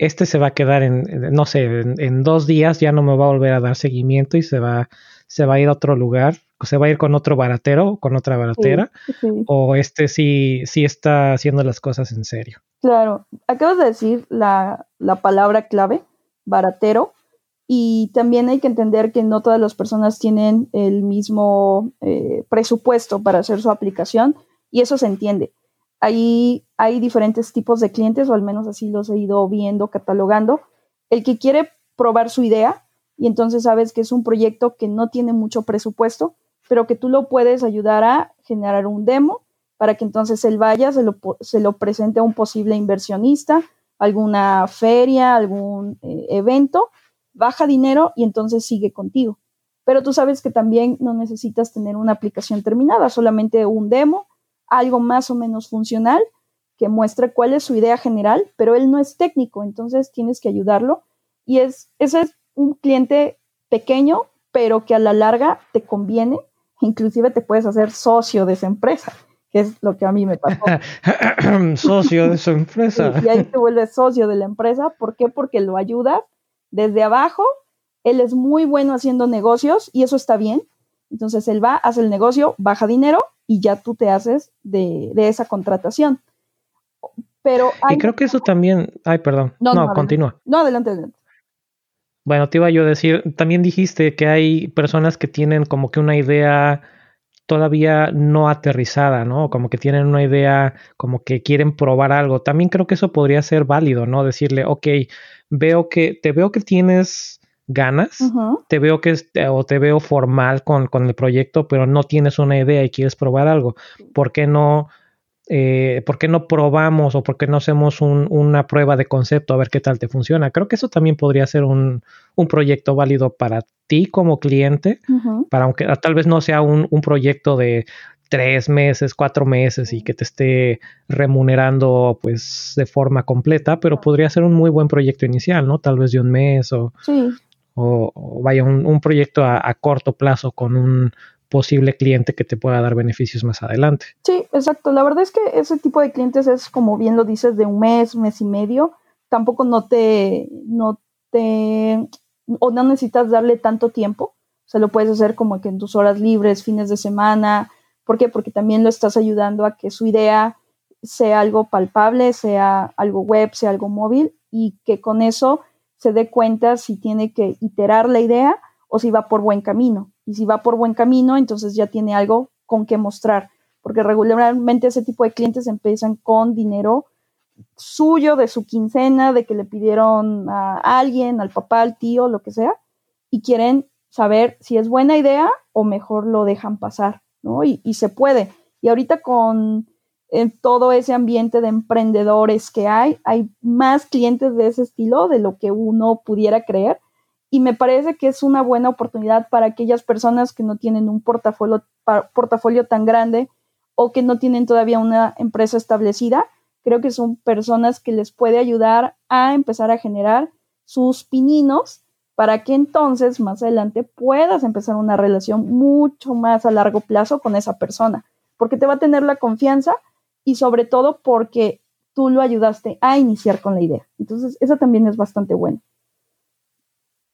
este se va a quedar en, no sé, en, dos días ya no me va a volver a dar seguimiento y se va, se va a ir a otro lugar, se va a ir con otro baratero, con otra baratera, o este sí, sí está haciendo las cosas en serio. Claro, acabas de decir la, palabra clave, baratero, y también hay que entender que no todas las personas tienen el mismo eh, presupuesto para hacer su aplicación, y eso se entiende. Ahí hay diferentes tipos de clientes, o al menos así los he ido viendo, catalogando. El que quiere probar su idea, y entonces sabes que es un proyecto que no tiene mucho presupuesto, pero que tú lo puedes ayudar a generar un demo para que entonces él vaya, se lo, se lo presente a un posible inversionista, alguna feria, algún eh, evento, baja dinero y entonces sigue contigo. Pero tú sabes que también no necesitas tener una aplicación terminada, solamente un demo, algo más o menos funcional que muestre cuál es su idea general, pero él no es técnico, entonces tienes que ayudarlo. Y es, ese es un cliente pequeño, pero que a la larga te conviene, inclusive te puedes hacer socio de esa empresa, que es lo que a mí me pasó. socio de su empresa. Y, ahí te vuelves socio de la empresa, ¿por qué? Porque lo ayudas desde abajo, él es muy bueno haciendo negocios y eso está bien. Entonces él va, hace el negocio, baja dinero y ya tú te haces de, esa contratación. Pero y creo que eso también, ay, perdón, no, no continúa. No, adelante, adelante. Bueno, te iba yo a decir, también dijiste que hay personas que tienen como que una idea todavía no aterrizada, ¿no? Como que tienen una idea, como que quieren probar algo. También creo que eso podría ser válido, ¿no? Decirle, ok, veo que, te veo que tienes ganas, te veo que, o te veo formal con, con el proyecto, pero no tienes una idea y quieres probar algo. ¿Por qué no eh, ¿por qué no probamos o por qué no hacemos una prueba de concepto a ver qué tal te funciona? Creo que eso también podría ser un, proyecto válido para ti como cliente, para aunque tal vez no sea un, proyecto de tres meses, cuatro meses y que te esté remunerando pues de forma completa, pero podría ser un muy buen proyecto inicial, ¿no? Tal vez de un mes o, o, vaya un, proyecto a, corto plazo con un posible cliente que te pueda dar beneficios más adelante. Sí, exacto. La verdad es que ese tipo de clientes es, como bien lo dices, de un mes, mes y medio. Tampoco no te, no te, o no necesitas darle tanto tiempo. O sea, lo puedes hacer como que en tus horas libres, fines de semana. ¿Por qué? Porque también lo estás ayudando a que su idea sea algo palpable, sea algo web, sea algo móvil y que con eso se dé cuenta si tiene que iterar la idea o si va por buen camino. Y si va por buen camino, entonces ya tiene algo con qué mostrar, porque regularmente ese tipo de clientes empiezan con dinero suyo, de su quincena, de que le pidieron a alguien, al papá, al tío, lo que sea, y quieren saber si es buena idea o mejor lo dejan pasar, ¿no? Y, y se puede. Y ahorita con en todo ese ambiente de emprendedores que hay, hay más clientes de ese estilo de lo que uno pudiera creer y me parece que es una buena oportunidad para aquellas personas que no tienen un portafolio, portafolio tan grande o que no tienen todavía una empresa establecida. Creo que son personas que les puede ayudar a empezar a generar sus pininos para que entonces más adelante puedas empezar una relación mucho más a largo plazo con esa persona, porque te va a tener la confianza y sobre todo porque tú lo ayudaste a iniciar con la idea. Entonces, eso también es bastante bueno.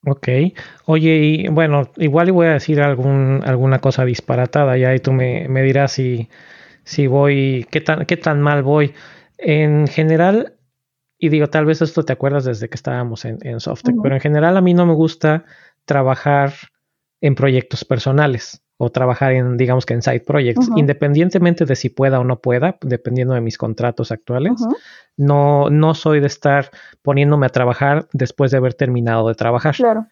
Ok. Oye, y bueno, igual voy a decir algún, alguna cosa disparatada ya y tú me, dirás si, si voy, qué tan, qué tan mal voy. En general, y digo, tal vez esto te acuerdas desde que estábamos en, en Softec, pero en general a mí no me gusta trabajar en proyectos personales o trabajar en, digamos que en side projects, independientemente de si pueda o no pueda, dependiendo de mis contratos actuales. No, no soy de estar poniéndome a trabajar después de haber terminado de trabajar. Claro.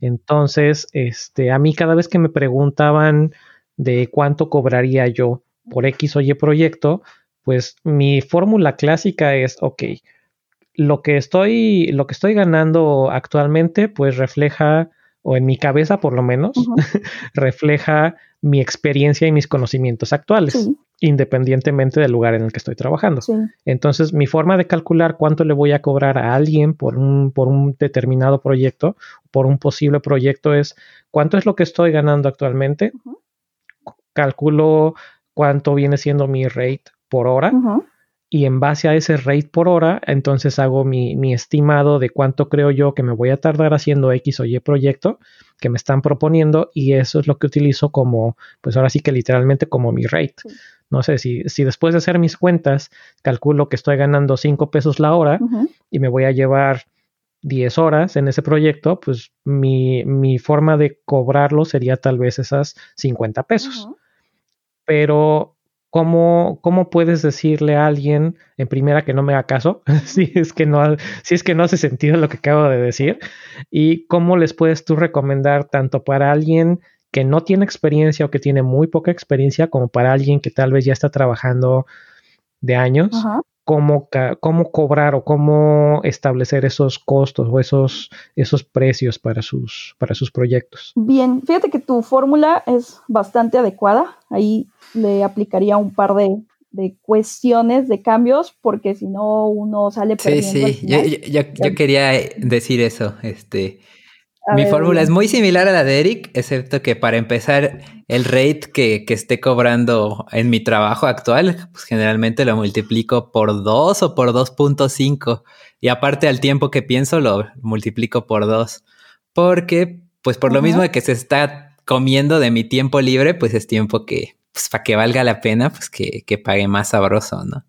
Entonces, este, a mí cada vez que me preguntaban de cuánto cobraría yo por X o Y proyecto, pues mi fórmula clásica es, ok, lo que estoy, lo que estoy ganando actualmente, pues refleja o en mi cabeza por lo menos, refleja mi experiencia y mis conocimientos actuales, independientemente del lugar en el que estoy trabajando. Entonces, mi forma de calcular cuánto le voy a cobrar a alguien por un, por un determinado proyecto, por un posible proyecto, es cuánto es lo que estoy ganando actualmente, calculo cuánto viene siendo mi rate por hora y en base a ese rate por hora, entonces hago mi, estimado de cuánto creo yo que me voy a tardar haciendo X o Y proyecto que me están proponiendo y eso es lo que utilizo como, pues ahora sí que literalmente como mi rate. No sé, si, si después de hacer mis cuentas calculo que estoy ganando 5 pesos la hora y me voy a llevar 10 horas en ese proyecto, pues mi, mi, forma de cobrarlo sería tal vez esas 50 pesos. Pero ¿Cómo, ¿Cómo, puedes decirle a alguien en primera que no me haga caso? si, es que no, si es que no hace sentido lo que acabo de decir. ¿Y cómo les puedes tú recomendar tanto para alguien que no tiene experiencia o que tiene muy poca experiencia como para alguien que tal vez ya está trabajando de años? Cómo, cómo cobrar o cómo establecer esos costos o esos, esos precios para sus, para sus proyectos. Bien, fíjate que tu fórmula es bastante adecuada. Ahí le aplicaría un par de, cuestiones, de cambios, porque si no uno sale perdiendo. Sí, sí, yo, yo, quería decir eso. Este, mi fórmula es muy similar a la de Eric, excepto que para empezar, el rate que, esté cobrando en mi trabajo actual, pues generalmente lo multiplico por 2 o por 2.5. Y aparte al tiempo que pienso, lo multiplico por 2. Porque, pues por lo mismo de que se está comiendo de mi tiempo libre, pues es tiempo que, pues para que valga la pena, pues que, que pague más sabroso, ¿no?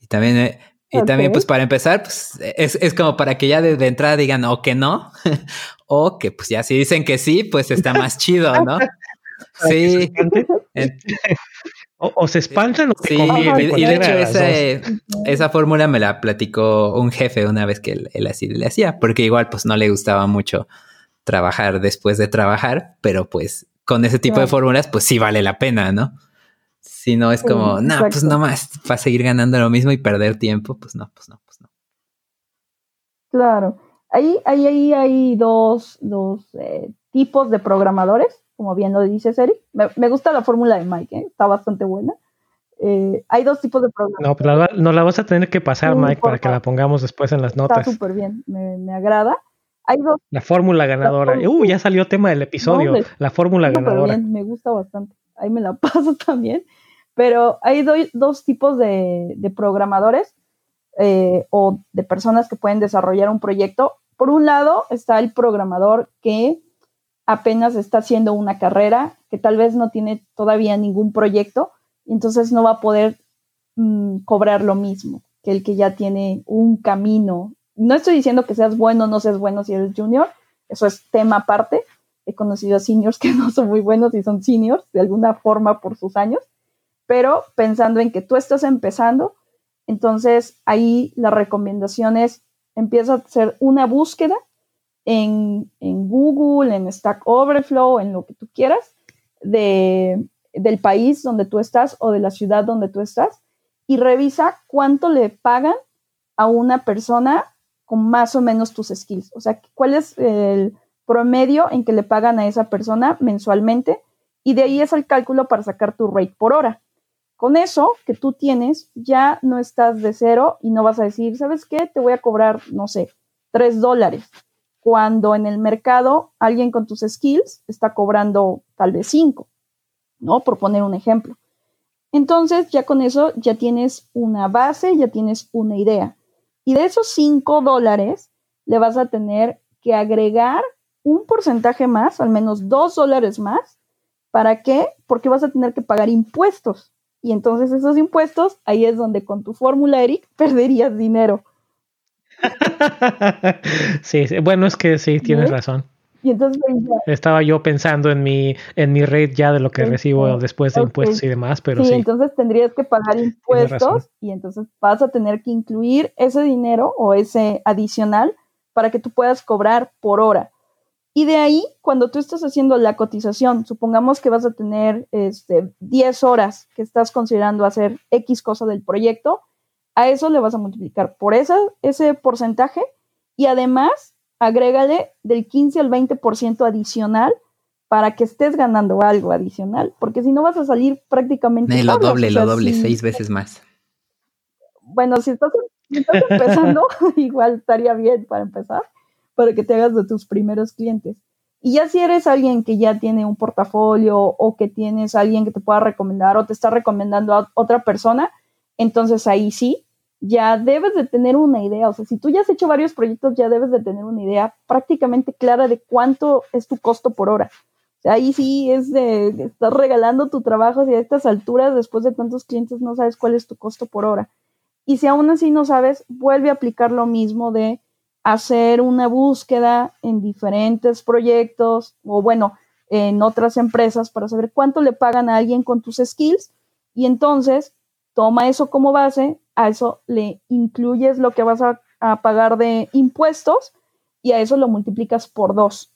Y también eh, y también, pues para empezar, pues es, es como para que ya de, entrada digan o que no, o que pues ya si dicen que sí, pues está más chido, ¿no? Sí. o, se espantan o Sí, y, de hecho esa, esa fórmula me la platicó un jefe una vez que él, él, así le hacía, porque igual pues no le gustaba mucho trabajar después de trabajar, pero pues con ese tipo de fórmulas pues sí vale la pena, ¿no? Si no es como, no, pues nomás para seguir ganando lo mismo y perder tiempo, pues no, pues no, pues no. Claro. Ahí, ahí, ahí hay dos, dos eh, tipos de programadores. como bien lo dice Eric. Me, gusta la fórmula de Mike, ¿eh? está bastante buena. Eh, hay dos tipos de programas. No, pero la, no la vas a tener que pasar, Mike, para que la pongamos después en las notas. Está súper bien, me, agrada. Hay dos. La fórmula ganadora. uh, ya salió tema del episodio. la fórmula ganadora. me gusta bastante. Ahí me la paso también. Pero hay dos tipos de, programadores eh, o de personas que pueden desarrollar un proyecto. Por un lado está el programador que apenas está haciendo una carrera, que tal vez no tiene todavía ningún proyecto, y entonces no va a poder mm, cobrar lo mismo que el que ya tiene un camino. No estoy diciendo que seas bueno o no seas bueno si eres junior, eso es tema aparte. He conocido a seniors que no son muy buenos y son seniors de alguna forma por sus años, pero pensando en que tú estás empezando, entonces ahí la recomendación es empieza a hacer una búsqueda en, Google, en Stack Overflow, en lo que tú quieras, de, del país donde tú estás o de la ciudad donde tú estás y revisa cuánto le pagan a una persona con más o menos tus skills. O sea, cuál es el promedio en que le pagan a esa persona mensualmente y de ahí es el cálculo para sacar tu rate por hora. Con eso que tú tienes, ya no estás de cero y no vas a decir, ¿sabes qué? Te voy a cobrar, no sé, tres dólares. Cuando en el mercado alguien con tus skills está cobrando tal vez cinco, ¿no? Por poner un ejemplo. Entonces, ya con eso ya tienes una base, ya tienes una idea. Y de esos cinco dólares le vas a tener que agregar un porcentaje más, al menos dos dólares más. ¿Para qué? Porque vas a tener que pagar impuestos. Y entonces esos impuestos, ahí es donde con tu fórmula, Eric, perderías dinero. sí, bueno, es que sí, tienes razón. Y entonces estaba yo pensando en mi en mi rate ya de lo que recibo después de impuestos y demás, pero sí, sí. entonces tendrías que pagar impuestos y entonces vas a tener que incluir ese dinero o ese adicional para que tú puedas cobrar por hora. Y de ahí, cuando tú estás haciendo la cotización, supongamos que vas a tener este, 10 horas que estás considerando hacer X cosa del proyecto, a eso le vas a multiplicar por esa, ese porcentaje y además agrégale del 15 al 20% adicional para que estés ganando algo adicional, porque si no vas a salir prácticamente... lo doble, lo doble, seis veces más. Bueno, si estás, si estás empezando, igual estaría bien para empezar para que te hagas de tus primeros clientes. Y ya si eres alguien que ya tiene un portafolio o que tienes alguien que te pueda recomendar o te está recomendando a otra persona, entonces ahí sí, ya debes de tener una idea. O sea, si tú ya has hecho varios proyectos, ya debes de tener una idea prácticamente clara de cuánto es tu costo por hora. O sea, ahí sí es de, estás regalando tu trabajo y a estas alturas, después de tantos clientes, no sabes cuál es tu costo por hora. Y si aún así no sabes, vuelve a aplicar lo mismo de hacer una búsqueda en diferentes proyectos o bueno, en otras empresas para saber cuánto le pagan a alguien con tus skills y entonces toma eso como base, a eso le incluyes lo que vas a, pagar de impuestos y a eso lo multiplicas por dos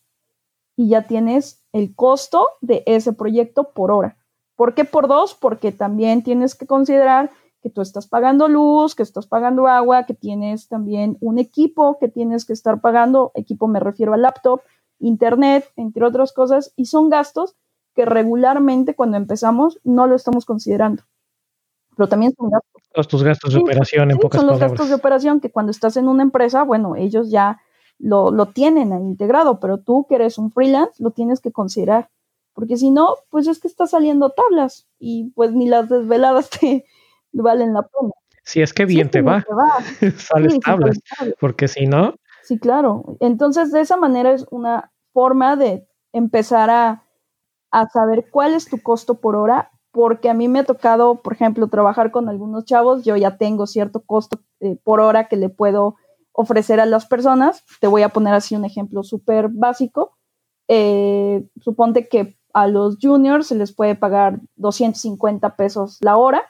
y ya tienes el costo de ese proyecto por hora. ¿Por qué por dos? Porque también tienes que considerar que tú estás pagando luz, que estás pagando agua, que tienes también un equipo que tienes que estar pagando, equipo me refiero al laptop, internet, entre otras cosas, y son gastos que regularmente cuando empezamos no lo estamos considerando. Pero también son gastos. Los tus gastos de operación, en pocas Son los gastos de operación que cuando estás en una empresa, bueno, ellos ya lo, lo tienen integrado, pero tú que eres un freelance, lo tienes que considerar. Porque si no, pues es que estás saliendo tablas y pues ni las desveladas te, valen la pena. Si es que bien te, va. sales tablas, porque si no... Sí, claro. Entonces, de esa manera es una forma de empezar a, a saber cuál es tu costo por hora, porque a mí me ha tocado, por ejemplo, trabajar con algunos chavos, yo ya tengo cierto costo eh, por hora que le puedo ofrecer a las personas. Te voy a poner así un ejemplo súper básico. Eh, suponte que a los juniors se les puede pagar 250 pesos la hora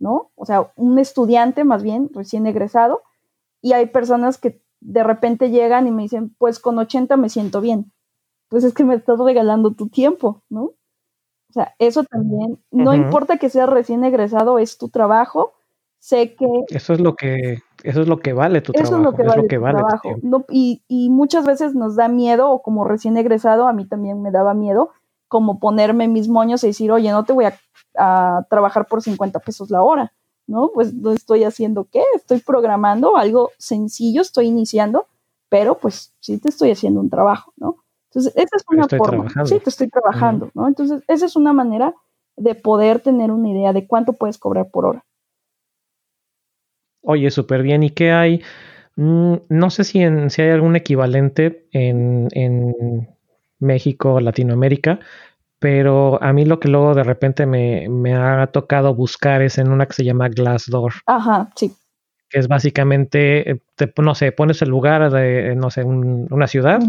¿no? O sea, un estudiante más bien, recién egresado, y hay personas que de repente llegan y me dicen, pues con 80 me siento bien. Pues es que me estás regalando tu tiempo, ¿no? O sea, eso también, no importa que seas recién egresado, es tu trabajo. Sé que... Eso es lo que, eso es lo que vale tu trabajo. Eso es lo que vale, tu trabajo. y, y muchas veces nos da miedo, o como recién egresado, a mí también me daba miedo, como ponerme mis moños y decir, oye, no te voy a, a trabajar por 50 pesos la hora, ¿no? Pues no estoy haciendo qué, estoy programando algo sencillo, estoy iniciando, pero pues sí te estoy haciendo un trabajo, ¿no? Entonces, esa es una forma. Sí, te estoy trabajando, ¿no? Entonces, esa es una manera de poder tener una idea de cuánto puedes cobrar por hora. Oye, súper bien. ¿Y qué hay? Mm, no sé si, en, si hay algún equivalente en, en México, Latinoamérica, pero a mí lo que luego de repente me, me, ha tocado buscar es en una que se llama Glassdoor. Ajá, sí. Que es básicamente, eh, no sé, pones el lugar de, no sé, una ciudad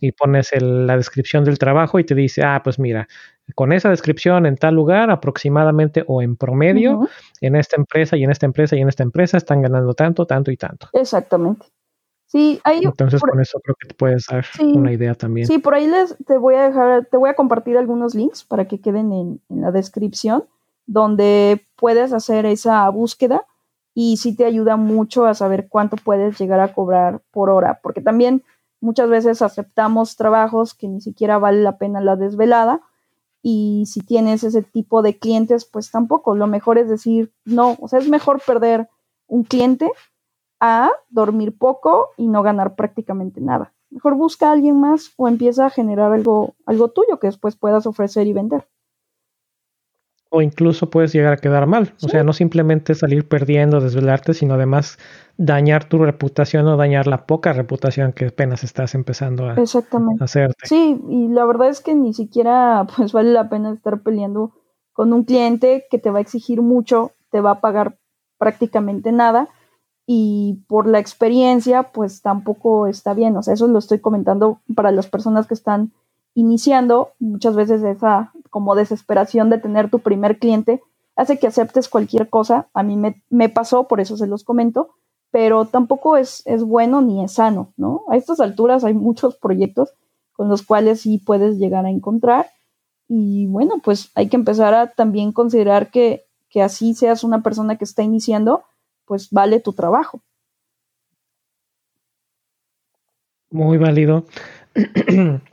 y pones la descripción del trabajo y te dice, ah, pues mira, con esa descripción en tal lugar aproximadamente o en promedio, en esta empresa y en esta empresa y en esta empresa están ganando tanto, tanto y tanto. Exactamente. Sí, ahí, Entonces con eso creo que te puedes dar una idea también. Sí, por ahí les te voy a dejar, te voy a compartir algunos links para que queden en, en la descripción, donde puedes hacer esa búsqueda y sí te ayuda mucho a saber cuánto puedes llegar a cobrar por hora, porque también Muchas veces aceptamos trabajos que ni siquiera vale la pena la desvelada y si tienes ese tipo de clientes, pues tampoco. Lo mejor es decir, no, o sea, es mejor perder un cliente a dormir poco y no ganar prácticamente nada. Mejor busca a alguien más o empieza a generar algo, algo tuyo que después puedas ofrecer y vender o incluso puedes llegar a quedar mal. O sea, no simplemente salir perdiendo, desvelarte, sino además dañar tu reputación o dañar la poca reputación que apenas estás empezando a, Exactamente. hacerte. Sí, y la verdad es que ni siquiera pues vale la pena estar peleando con un cliente que te va a exigir mucho, te va a pagar prácticamente nada y por la experiencia pues tampoco está bien. O sea, eso lo estoy comentando para las personas que están iniciando, muchas veces esa como desesperación de tener tu primer cliente hace que aceptes cualquier cosa. A mí me, pasó, por eso se los comento, pero tampoco es, es bueno ni es sano, ¿no? A estas alturas hay muchos proyectos con los cuales sí puedes llegar a encontrar y bueno, pues hay que empezar a también considerar que, que así seas una persona que está iniciando, pues vale tu trabajo. Muy válido.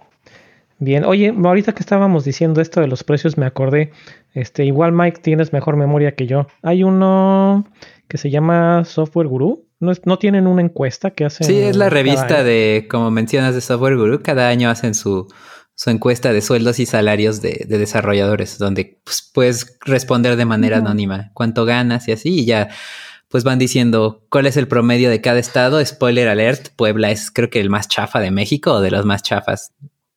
Bien, oye, ahorita que estábamos diciendo esto de los precios, me acordé, este, igual Mike tienes mejor memoria que yo. Hay uno que se llama Software Guru. ¿No, no tienen una encuesta que hacen? Sí, es la revista de, como mencionas, de Software Guru. Cada año hacen su, su encuesta de sueldos y salarios de, de desarrolladores, donde pues, puedes responder de manera anónima cuánto ganas y así, y ya pues van diciendo cuál es el promedio de cada estado. Spoiler alert, Puebla es creo que el más chafa de México o de los más chafas.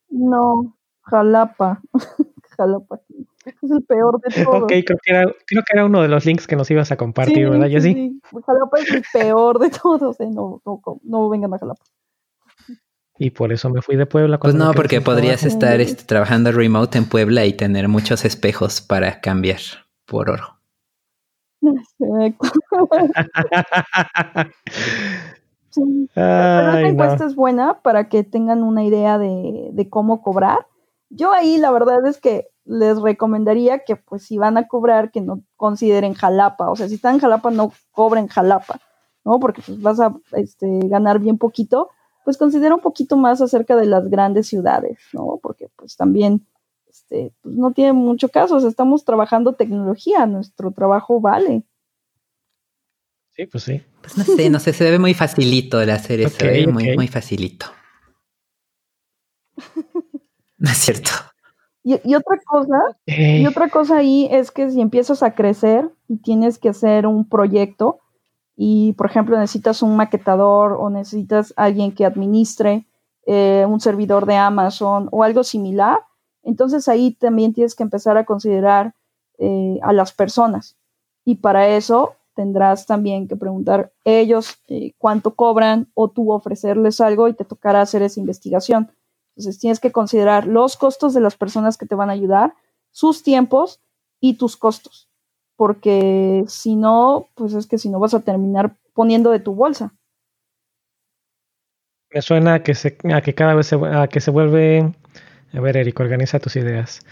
No, Jalapa. Jalapa. Es el peor de todos. Ok, creo que, era, creo que era uno de los links que nos ibas a compartir, ¿verdad, Jessy? Sí, Jalapa es el peor de todos. ¿eh? No, no, no vengan a Jalapa. Y por eso me fui de Puebla. Pues no, porque podrías estar este, trabajando remote en Puebla y tener muchos espejos para cambiar por oro. Sí. Pero esta encuesta es buena para que tengan una idea de, cómo cobrar. Yo ahí la verdad es que les recomendaría que pues si van a cobrar que no consideren Jalapa, o sea, si están en Jalapa no cobren Jalapa, ¿no? Porque pues vas a este, ganar bien poquito, pues considera un poquito más acerca de las grandes ciudades, ¿no? Porque pues también este, pues, no tiene mucho caso, o sea, estamos trabajando tecnología, nuestro trabajo vale. Sí, pues sí. Pues no sé, no sé, se ve muy facilito el hacer eso, ¿eh? muy, muy facilito. No es cierto. Y, otra cosa, y otra cosa ahí es que si empiezas a crecer y tienes que hacer un proyecto y, por ejemplo, necesitas un maquetador o necesitas alguien que administre eh, un servidor de Amazon o algo similar, entonces ahí también tienes que empezar a considerar eh, a las personas. Y para eso tendrás también que preguntar ellos eh, cuánto cobran o tú ofrecerles algo y te tocará hacer esa investigación. Entonces tienes que considerar los costos de las personas que te van a ayudar, sus tiempos y tus costos, porque si no, pues es que si no vas a terminar poniendo de tu bolsa. Me suena a que, se, a que cada vez a que se vuelve... A ver, Eric, organiza tus ideas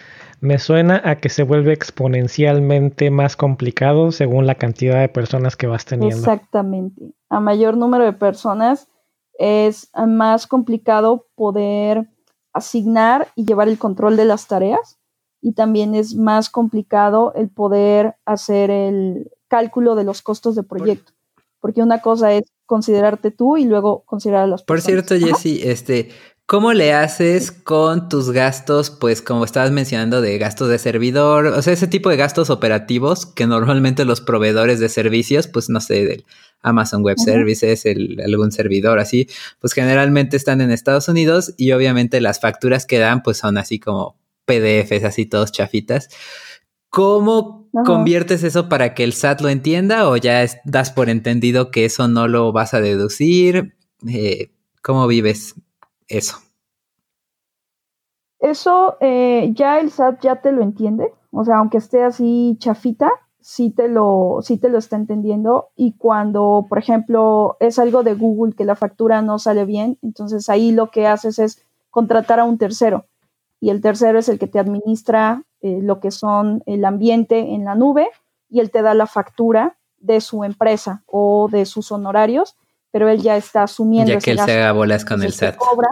me suena a que se vuelve exponencialmente más complicado según la cantidad de personas que vas teniendo. Exactamente. A mayor número de personas es más complicado poder asignar y llevar el control de las tareas y también es más complicado el poder hacer el cálculo de los costos de proyecto, porque una cosa es considerarte tú y luego considerar a las Por cierto, Jesse, este, ¿Cómo le haces con tus gastos, pues como estabas mencionando, de gastos de servidor? O sea, ese tipo de gastos operativos que normalmente los proveedores de servicios, pues no sé, del Amazon Web Services, el, algún servidor así, pues generalmente están en Estados Unidos y obviamente las facturas que dan pues son así como PDFs, así todos chafitas. ¿Cómo conviertes eso para que el SAT lo entienda o ya das por entendido que eso no lo vas a deducir? Eh, ¿Cómo vives eso. Eso eh, ya el SAT ya te lo entiende, o sea, aunque esté así chafita, sí te lo, sí te lo está entendiendo. Y cuando, por ejemplo, es algo de Google que la factura no sale bien, entonces ahí lo que haces es contratar a un tercero. Y el tercero es el que te administra eh, lo que son el ambiente en la nube y él te da la factura de su empresa o de sus honorarios pero él ya está asumiendo. Ya que él se haga bolas con el SAT. Cobra,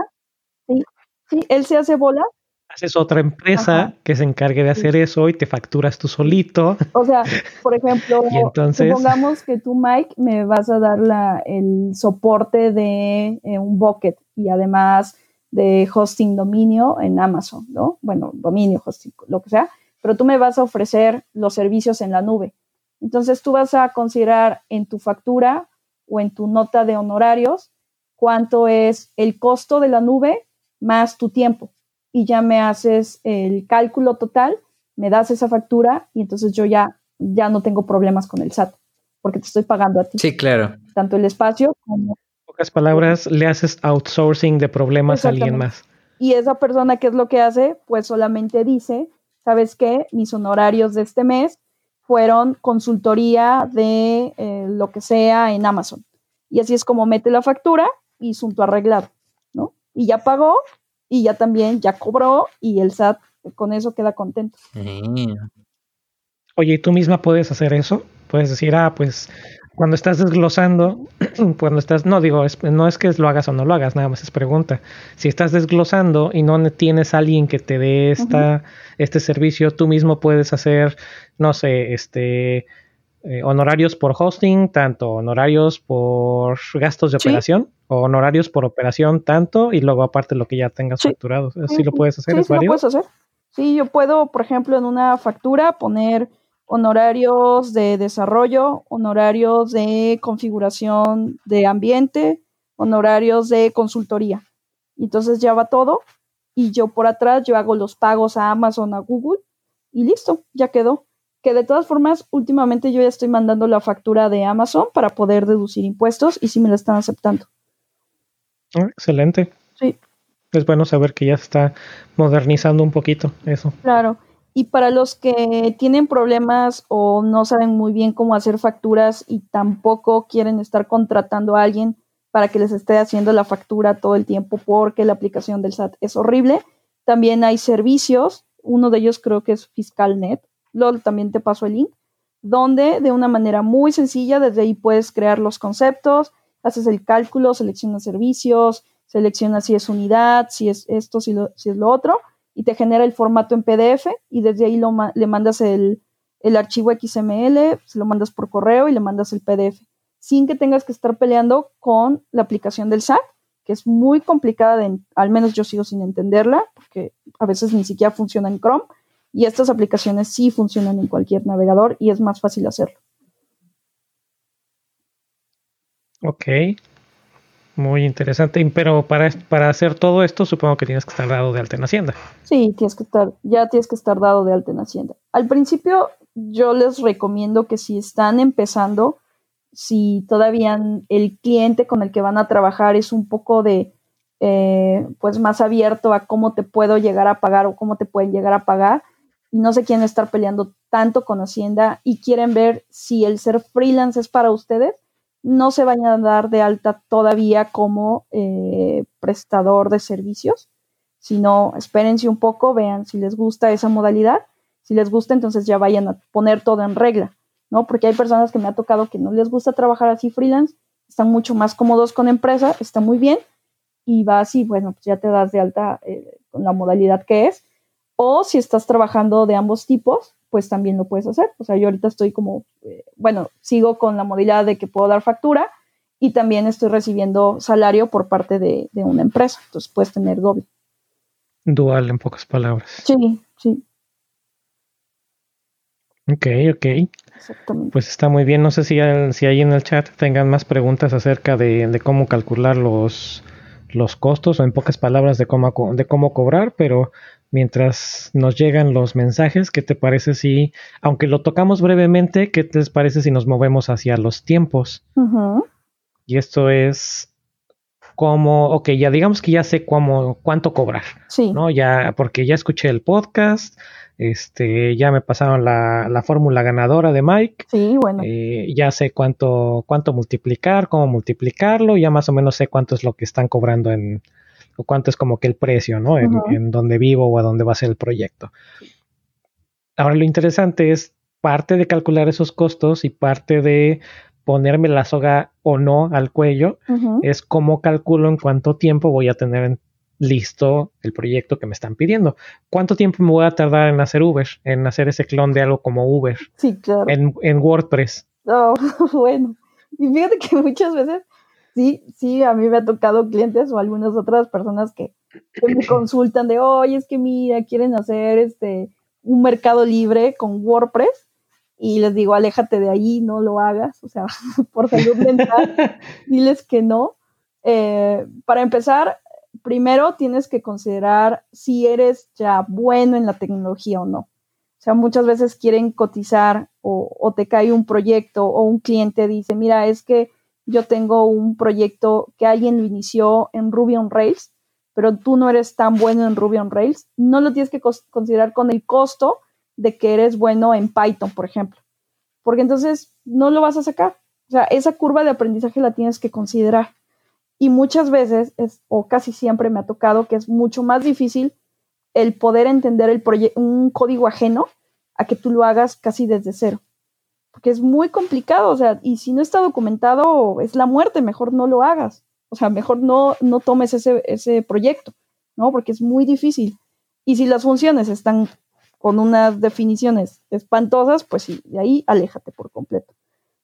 ¿sí? sí, él se hace bola. Haces otra empresa que se encargue de hacer eso y te facturas tú solito. O sea, por ejemplo, supongamos que tú, Mike, me vas a dar la, el soporte de eh, un bucket y además de hosting dominio en Amazon, ¿no? Bueno, dominio, hosting, lo que sea, pero tú me vas a ofrecer los servicios en la nube. Entonces tú vas a considerar en tu factura o en tu nota de honorarios cuánto es el costo de la nube más tu tiempo. Y ya me haces el cálculo total, me das esa factura y entonces yo ya, ya no tengo problemas con el SAT, porque te estoy pagando a ti. Sí, claro. Tanto el espacio como... En pocas palabras, le haces outsourcing de problemas a alguien más. Y esa persona, ¿qué es lo que hace? Pues solamente dice, ¿sabes qué? Mis honorarios de este mes fueron consultoría de eh, lo que sea en Amazon. Y así es como mete la factura y asunto arreglado, ¿no? Y ya pagó y ya también ya cobró y el SAT con eso queda contento. Oye, ¿y tú misma puedes hacer eso? Puedes decir, ah, pues cuando estás desglosando, cuando estás, no digo, no es que lo hagas o no lo hagas, nada más es pregunta. Si estás desglosando y no tienes a alguien que te dé esta, este servicio, tú mismo puedes hacer, no sé, este, eh, honorarios por hosting, tanto honorarios por gastos de operación o honorarios por operación tanto y luego aparte lo que ya tengas facturado. ¿Sí lo puedes hacer? Sí, lo puedes hacer. Sí, yo puedo, por ejemplo, en una factura poner honorarios de desarrollo, honorarios de configuración de ambiente, honorarios de consultoría. Entonces ya va todo y yo por atrás yo hago los pagos a Amazon, a Google y listo, ya quedó. Que de todas formas, últimamente yo ya estoy mandando la factura de Amazon para poder deducir impuestos y si me la están aceptando. Ah, excelente. Sí. Es bueno saber que ya está modernizando un poquito eso. Claro. Y para los que tienen problemas o no saben muy bien cómo hacer facturas y tampoco quieren estar contratando a alguien para que les esté haciendo la factura todo el tiempo porque la aplicación del SAT es horrible, también hay servicios, uno de ellos creo que es FiscalNet, LOL también te paso el link, donde de una manera muy sencilla desde ahí puedes crear los conceptos, haces el cálculo, seleccionas servicios, seleccionas si es unidad, si es esto, si, si es lo otro, y te genera el formato en PDF y desde ahí lo, le mandas el, archivo XML, se lo mandas por correo y le mandas el PDF, sin que tengas que estar peleando con la aplicación del SAT, que es muy complicada, de, al menos yo sigo sin entenderla, porque a veces ni siquiera funciona en Chrome, y estas aplicaciones sí funcionan en cualquier navegador y es más fácil hacerlo. Ok, muy interesante, pero para, para hacer todo esto supongo que tienes que estar dado de alta en Hacienda. Sí, tienes que estar, ya tienes que estar dado de alta en Hacienda. Al principio yo les recomiendo que si están empezando, si todavía el cliente con el que van a trabajar es un poco de, eh, pues más abierto a cómo te puedo llegar a pagar o cómo te pueden llegar a pagar, y no se quieren estar peleando tanto con Hacienda y quieren ver si el ser freelance es para ustedes, no se vayan a dar de alta todavía como eh, prestador de servicios, sino espérense un poco, vean si les gusta esa modalidad. Si les gusta, entonces ya vayan a poner todo en regla, ¿no? Porque hay personas que me ha tocado que no les gusta trabajar así freelance, están mucho más cómodos con empresa, está muy bien, y vas y bueno, pues ya te das de alta eh, con la modalidad que es. O si estás trabajando de ambos tipos, pues también lo puedes hacer. O sea, yo ahorita estoy como, eh, bueno, sigo con la modalidad de que puedo dar factura y también estoy recibiendo salario por parte de, de una empresa. Entonces puedes tener doble. Dual, en pocas palabras. Sí, sí. Ok, ok. Pues está muy bien. No sé si, si ahí en el chat tengan más preguntas acerca de, cómo calcular los, los costos o en pocas palabras de cómo, de cómo cobrar, pero mientras nos llegan los mensajes, ¿qué te parece si, aunque lo tocamos brevemente, qué te parece si nos movemos hacia los tiempos? Y esto es como, ok, ya digamos que ya sé cómo, cuánto cobrar, sí. ¿no? Ya, porque ya escuché el podcast, este, ya me pasaron la, la fórmula ganadora de Mike. Sí, bueno. Eh, ya sé cuánto, cuánto multiplicar, cómo multiplicarlo, ya más o menos sé cuánto es lo que están cobrando en, o cuánto es como que el precio, ¿no? En, en donde vivo o a dónde va a ser el proyecto. Ahora lo interesante es parte de calcular esos costos y parte de ponerme la soga o no al cuello, es cómo calculo en cuánto tiempo voy a tener en listo el proyecto que me están pidiendo. ¿Cuánto tiempo me voy a tardar en hacer Uber, en hacer ese clon de algo como Uber? Sí, claro. En, WordPress. Oh, bueno. Y fíjate que muchas veces, sí, sí, a mí me ha tocado clientes o algunas otras personas que, me consultan de, oye, es que mira, quieren hacer este un mercado libre con WordPress y les digo, aléjate de ahí, no lo hagas, o sea, por salud mental, diles que no. Eh, para empezar, primero tienes que considerar si eres ya bueno en la tecnología o no. O sea, muchas veces quieren cotizar o, te cae un proyecto o un cliente dice, mira, es que yo tengo un proyecto que alguien lo inició en Ruby on Rails, pero tú no eres tan bueno en Ruby on Rails. No lo tienes que considerar con el costo de que eres bueno en Python, por ejemplo, porque entonces no lo vas a sacar. O sea, esa curva de aprendizaje la tienes que considerar. Y muchas veces, es, o casi siempre me ha tocado que es mucho más difícil el poder entender el un código ajeno a que tú lo hagas casi desde cero. Porque es muy complicado, o sea, y si no está documentado, es la muerte, mejor no lo hagas. O sea, mejor no, no tomes ese, ese proyecto, ¿no? Porque es muy difícil. Y si las funciones están con unas definiciones espantosas, pues sí, de ahí aléjate por completo.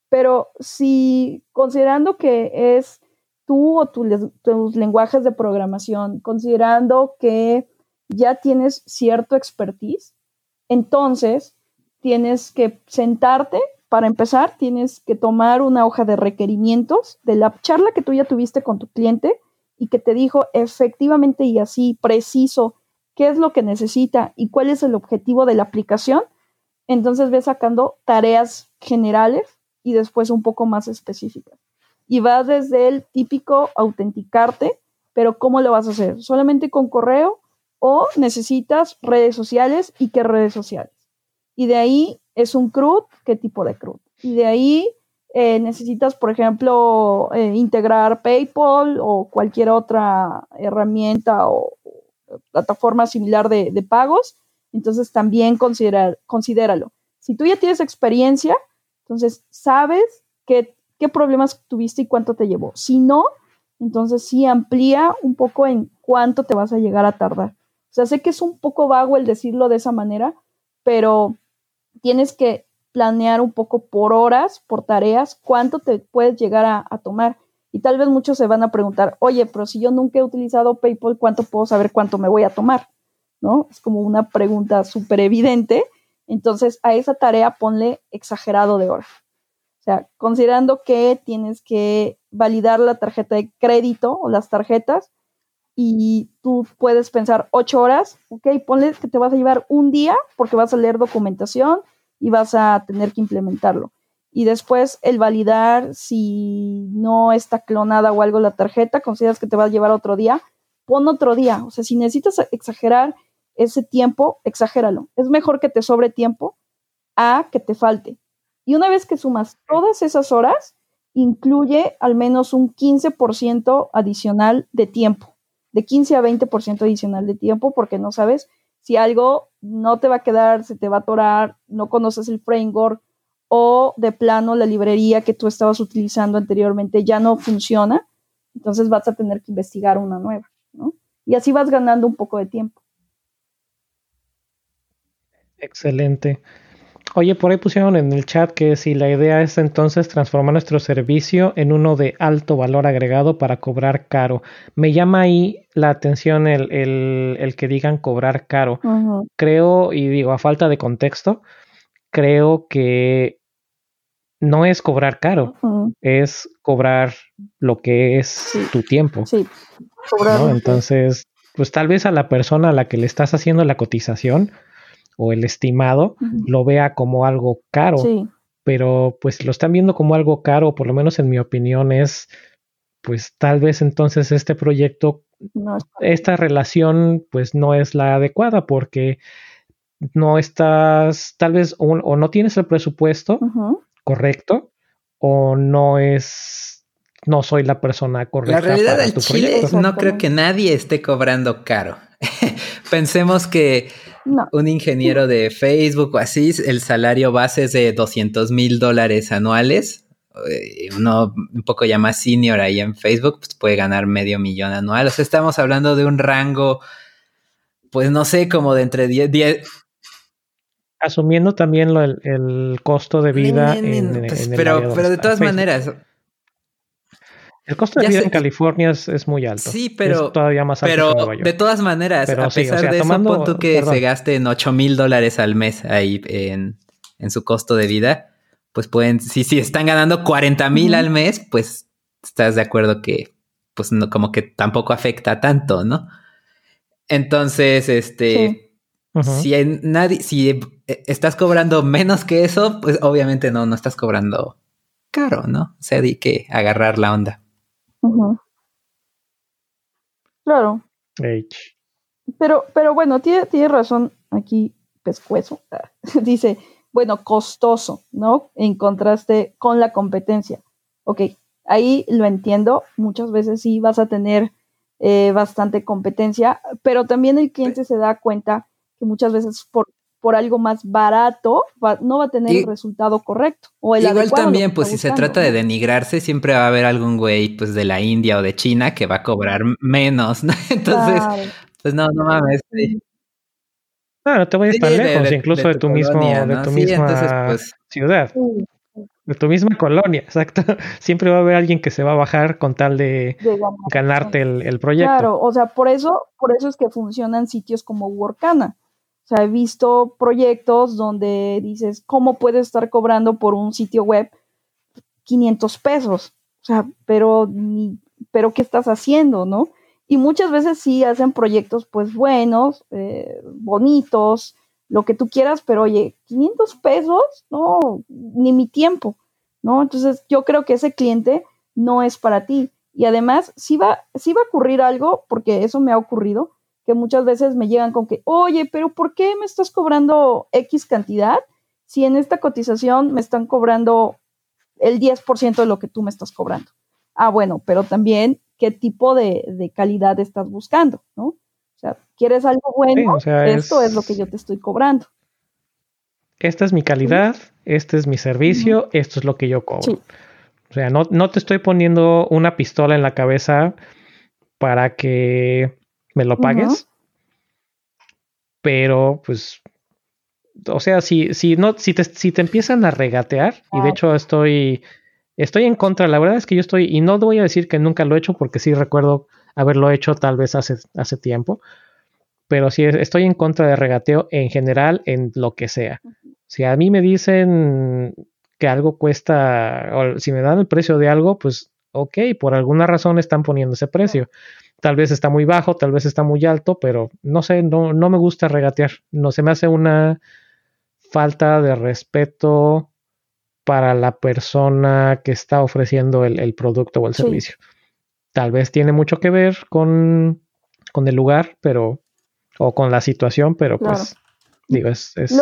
Pero si considerando que es tú o tus lenguajes de programación, considerando que ya tienes cierto expertise, entonces tienes que sentarte, para empezar, tienes que tomar una hoja de requerimientos de la charla que tú ya tuviste con tu cliente y que te dijo efectivamente y así preciso qué es lo que necesita y cuál es el objetivo de la aplicación. Entonces ves sacando tareas generales y después un poco más específicas y vas desde el típico autenticarte, pero ¿cómo lo vas a hacer? ¿Solamente con correo o necesitas redes sociales y qué redes sociales? Y de ahí es un CRUD, ¿qué tipo de CRUD? Y de ahí eh, necesitas, por ejemplo, eh, integrar PayPal o cualquier otra herramienta o, plataforma similar de, de, pagos, entonces también considera, considéralo. Si tú ya tienes experiencia, entonces sabes que qué problemas tuviste y cuánto te llevó. Si no, entonces sí amplía un poco en cuánto te vas a llegar a tardar. O sea, sé que es un poco vago el decirlo de esa manera, pero tienes que planear un poco por horas, por tareas, cuánto te puedes llegar a, tomar. Y tal vez muchos se van a preguntar, oye, pero si yo nunca he utilizado PayPal, ¿cuánto puedo saber cuánto me voy a tomar? ¿No? Es como una pregunta súper evidente. Entonces, a esa tarea ponle exagerado de horas. O sea, considerando que tienes que validar la tarjeta de crédito o las tarjetas y tú puedes pensar ocho horas, ok, ponle que te vas a llevar un día porque vas a leer documentación y vas a tener que implementarlo. Y después el validar si no está clonada o algo la tarjeta, consideras que te va a llevar otro día, pon otro día. O sea, si necesitas exagerar ese tiempo, exagéralo. Es mejor que te sobre tiempo a que te falte. Y una vez que sumas todas esas horas, incluye al menos un 15% adicional de tiempo, de 15 a 20% adicional de tiempo, porque no sabes si algo no te va a quedar, se te va a atorar, no conoces el framework o de plano la librería que tú estabas utilizando anteriormente ya no funciona. entonces vas a tener que investigar una nueva, ¿no? Y así vas ganando un poco de tiempo. Excelente. Oye, por ahí pusieron en el chat que si la idea es entonces transformar nuestro servicio en uno de alto valor agregado para cobrar caro. Me llama ahí la atención el, que digan cobrar caro. Creo, y digo, a falta de contexto, creo que no es cobrar caro, es cobrar lo que es tu tiempo. Sí, Entonces, pues tal vez a la persona a la que le estás haciendo la cotización o el estimado lo vea como algo caro, pero pues lo están viendo como algo caro, por lo menos en mi opinión es, pues tal vez entonces este proyecto, esta relación pues no es la adecuada porque no estás, tal vez o, no tienes el presupuesto correcto o no es, no soy la persona correcta. La realidad del Chile no creo que nadie esté cobrando caro. Pensemos que un ingeniero de Facebook o así, el salario base es de 200 mil dólares anuales. Eh, uno un poco ya más senior ahí en Facebook, pues puede ganar medio millón anual. O sea, estamos hablando de un rango, pues no sé, como de entre 10, 10 asumiendo también el, costo de vida. Pues, pero, pero de todas maneras. El costo de vida en California es, muy alto. Sí, pero. todavía más alto pero de todas maneras, a pesar de eso, pon que se gaste en 8 mil dólares al mes ahí en, su costo de vida. Pues pueden, si, si están ganando 40 mil al mes, pues estás de acuerdo que, pues no, como que tampoco afecta tanto, ¿no? Entonces, este. Si nadie, si e, estás cobrando menos que eso, pues obviamente no, no estás cobrando caro, ¿no? O sea, hay que agarrar la onda. Claro. Pero, pero bueno, tiene, tiene razón aquí Pescuezo. Dice, bueno, costoso, ¿no? En contraste con la competencia. Ok, ahí lo entiendo. Muchas veces sí vas a tener eh, bastante competencia, pero también el cliente se da cuenta que muchas veces por, por algo más barato no va a tener el resultado correcto. O el igual también, pues si se trata de denigrarse, siempre va a haber algún güey pues de la India o de China que va a cobrar menos, ¿no? Entonces, pues no, no mames. No, no te voy a estar lejos, incluso de, tu, mismo, de tu misma pues ciudad. De tu misma colonia, exacto. Siempre va a haber alguien que se va a bajar con tal de, ganarte el, el, proyecto. Claro, o sea, por eso, por eso es que funcionan sitios como Workana o sea, he visto proyectos donde dices, ¿cómo puedes estar cobrando por un sitio web 500 pesos? O sea, pero, pero ¿qué estás haciendo, no? Y muchas veces sí hacen proyectos pues buenos, eh, bonitos, lo que tú quieras, pero oye, 500 pesos, no, ni mi tiempo, ¿no? Entonces yo creo que ese cliente no es para ti. Y además, sí va, sí va a ocurrir algo, porque eso me ha ocurrido, que muchas veces me llegan con que, oye, pero ¿por qué me estás cobrando X cantidad si en esta cotización me están cobrando el 10% de lo que tú me estás cobrando? Ah, bueno, pero también qué tipo de, calidad estás buscando, ¿no? O sea, ¿quieres algo bueno? Esto es... lo que yo te estoy cobrando. Esta es mi calidad, este es mi servicio, esto es lo que yo cobro. O sea, no, no te estoy poniendo una pistola en la cabeza para que me lo pagues. Pero, pues, o sea, si, si no, si te, si te empiezan a regatear, y de hecho estoy, estoy en contra, la verdad es que yo estoy, y no voy a decir que nunca lo he hecho, porque sí recuerdo haberlo hecho tal vez hace, hace tiempo, pero sí estoy en contra de regateo en general, en lo que sea. Si a mí me dicen que algo cuesta, o si me dan el precio de algo, pues ok, por alguna razón están poniendo ese precio. Tal vez está muy bajo, tal vez está muy alto, pero no sé, no, no me gusta regatear. No se me hace una falta de respeto para la persona que está ofreciendo el, producto o el servicio. Tal vez tiene mucho que ver con, con, el lugar, pero, o con la situación, pero pues, digo, es, es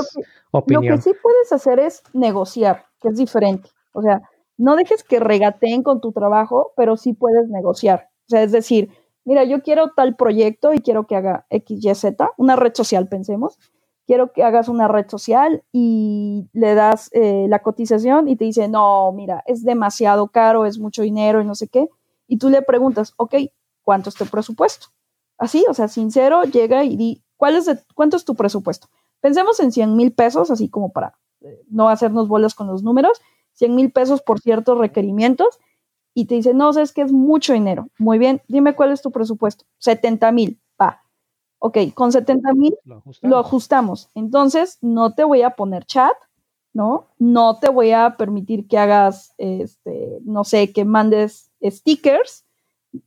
opinión. Lo que sí puedes hacer es negociar, que es diferente. O sea, no dejes que regateen con tu trabajo, pero sí puedes negociar. O sea, es decir, mira, yo quiero tal proyecto y quiero que haga XYZ, una red social, pensemos. Quiero que hagas una red social y le das eh, la cotización y te dice, no, mira, es demasiado caro, es mucho dinero y no sé qué. y tú le preguntas, ok, ¿cuánto es tu presupuesto? Así, o sea, sincero, llega y di, ¿cuál es ¿cuánto es tu presupuesto? Pensemos en 100 mil pesos, así como para eh, no hacernos bolas con los números, 100 mil pesos por ciertos requerimientos, y te dice, no, es que es mucho dinero. Muy bien, dime cuál es tu presupuesto. 70 mil, va. Ok, con 70 mil lo, ajustamos. Entonces, no te voy a poner chat, ¿no? No te voy a permitir que hagas, este, no sé, que mandes stickers.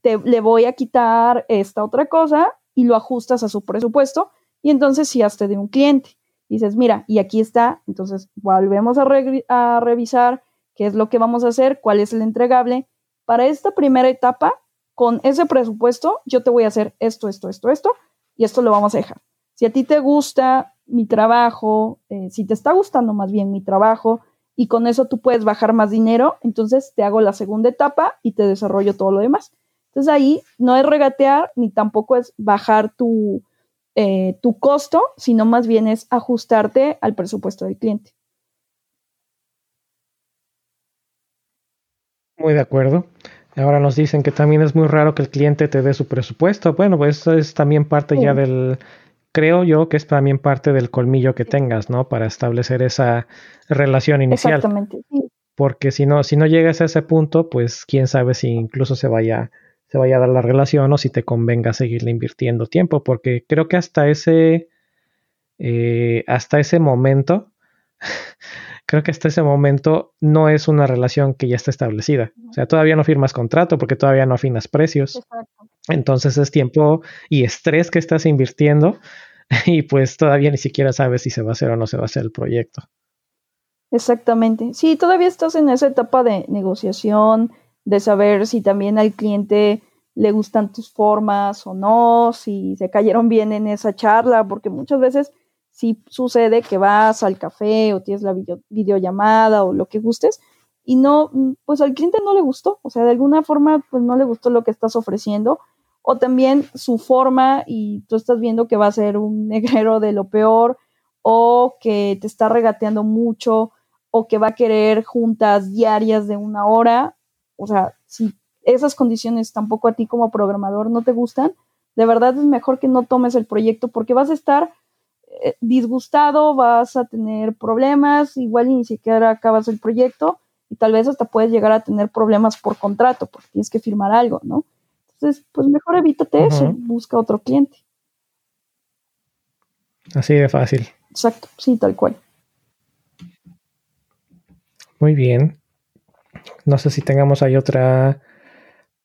Te, le voy a quitar esta otra cosa y lo ajustas a su presupuesto. Y entonces, si haste de un cliente, dices, mira, y aquí está. Entonces, volvemos a, a revisar qué es lo que vamos a hacer, cuál es el entregable para esta primera etapa, con ese presupuesto, yo te voy a hacer esto, esto, esto, esto, y esto lo vamos a dejar. Si a ti te gusta mi trabajo, eh, si te está gustando más bien mi trabajo, y con eso tú puedes bajar más dinero, entonces te hago la segunda etapa y te desarrollo todo lo demás. Entonces ahí no es regatear ni tampoco es bajar tu, eh, tu costo, sino más bien es ajustarte al presupuesto del cliente. Muy de acuerdo. Ahora nos dicen que también es muy raro que el cliente te dé su presupuesto. Bueno, pues eso es también parte ya del, creo yo que es también parte del colmillo que tengas, ¿no? Para establecer esa relación inicial. Exactamente. Porque si no, si no llegas a ese punto, pues quién sabe si incluso se vaya, se vaya a dar la relación o si te convenga seguirle invirtiendo tiempo. Porque creo que hasta ese, eh, hasta ese momento creo que hasta ese momento no es una relación que ya está establecida. O sea, todavía no firmas contrato porque todavía no afinas precios. Entonces es tiempo y estrés que estás invirtiendo y pues todavía ni siquiera sabes si se va a hacer o no se va a hacer el proyecto. Exactamente. Sí, todavía estás en esa etapa de negociación, de saber si también al cliente le gustan tus formas o no, si se cayeron bien en esa charla, porque muchas veces si sucede que vas al café o tienes la videollamada o lo que gustes y no, pues al cliente no le gustó, o sea, de alguna forma pues no le gustó lo que estás ofreciendo o también su forma y tú estás viendo que va a ser un negrero de lo peor o que te está regateando mucho o que va a querer juntas diarias de una hora, o sea, si esas condiciones tampoco a ti como programador no te gustan, de verdad es mejor que no tomes el proyecto porque vas a estar disgustado, vas a tener problemas, igual ni siquiera acabas el proyecto y tal vez hasta puedes llegar a tener problemas por contrato porque tienes que firmar algo, ¿no? Entonces, pues mejor evítate eso, busca otro cliente. Así de fácil. Exacto, sí, tal cual. Muy bien. No sé si tengamos ahí otra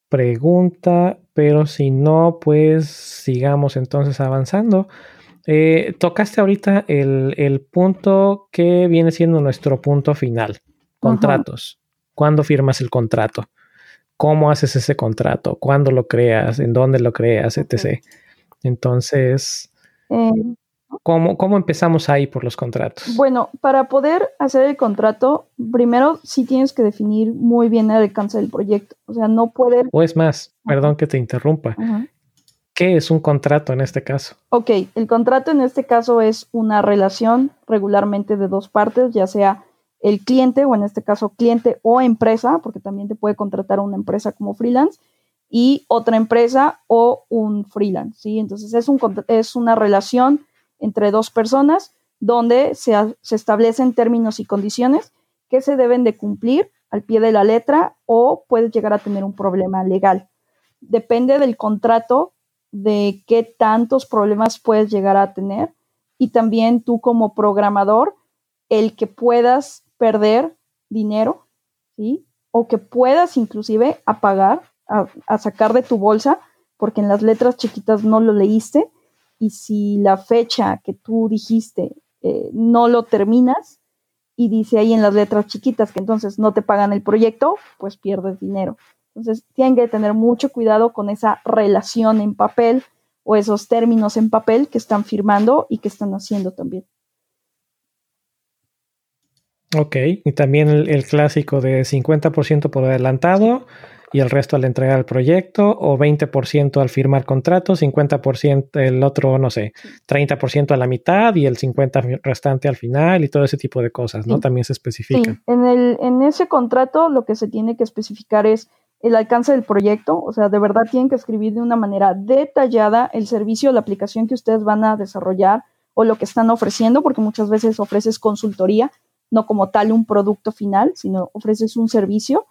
pregunta, pero si no, pues sigamos entonces avanzando. Eh, tocaste ahorita el, punto que viene siendo nuestro punto final. Contratos. ¿Cuándo firmas el contrato? ¿Cómo haces ese contrato? ¿Cuándo lo creas? ¿En dónde lo creas? Etc. Entonces, eh, ¿cómo, ¿cómo, empezamos ahí por los contratos? Bueno, para poder hacer el contrato, primero sí tienes que definir muy bien el alcance del proyecto. O sea, no puedes... O es más, perdón que te interrumpa. ¿Qué es un contrato en este caso? Ok, el contrato en este caso es una relación regularmente de dos partes, ya sea el cliente o en este caso cliente o empresa, porque también te puede contratar una empresa como freelance, y otra empresa o un freelance, ¿sí? Entonces es, un, es una relación entre dos personas donde se, se establecen términos y condiciones que se deben de cumplir al pie de la letra o puedes llegar a tener un problema legal. Depende del contrato de qué tantos problemas puedes llegar a tener y también tú como programador, el que puedas perder dinero, ¿sí? O que puedas inclusive apagar, a, a sacar de tu bolsa, porque en las letras chiquitas no lo leíste y si la fecha que tú dijiste eh, no lo terminas y dice ahí en las letras chiquitas que entonces no te pagan el proyecto, pues pierdes dinero. Entonces, tienen que tener mucho cuidado con esa relación en papel o esos términos en papel que están firmando y que están haciendo también. Ok, y también el, clásico de 50% por adelantado y el resto al entregar el proyecto, o 20% al firmar contrato, 50% el otro, no sé, 30% a la mitad y el 50% restante al final y todo ese tipo de cosas, ¿no? También se especifica. Sí. En, el, en ese contrato lo que se tiene que especificar es el alcance del proyecto, o sea, de verdad tienen que escribir de una manera detallada el servicio, la aplicación que ustedes van a desarrollar o lo que están ofreciendo, porque muchas veces ofreces consultoría, no como tal un producto final, sino ofreces un servicio.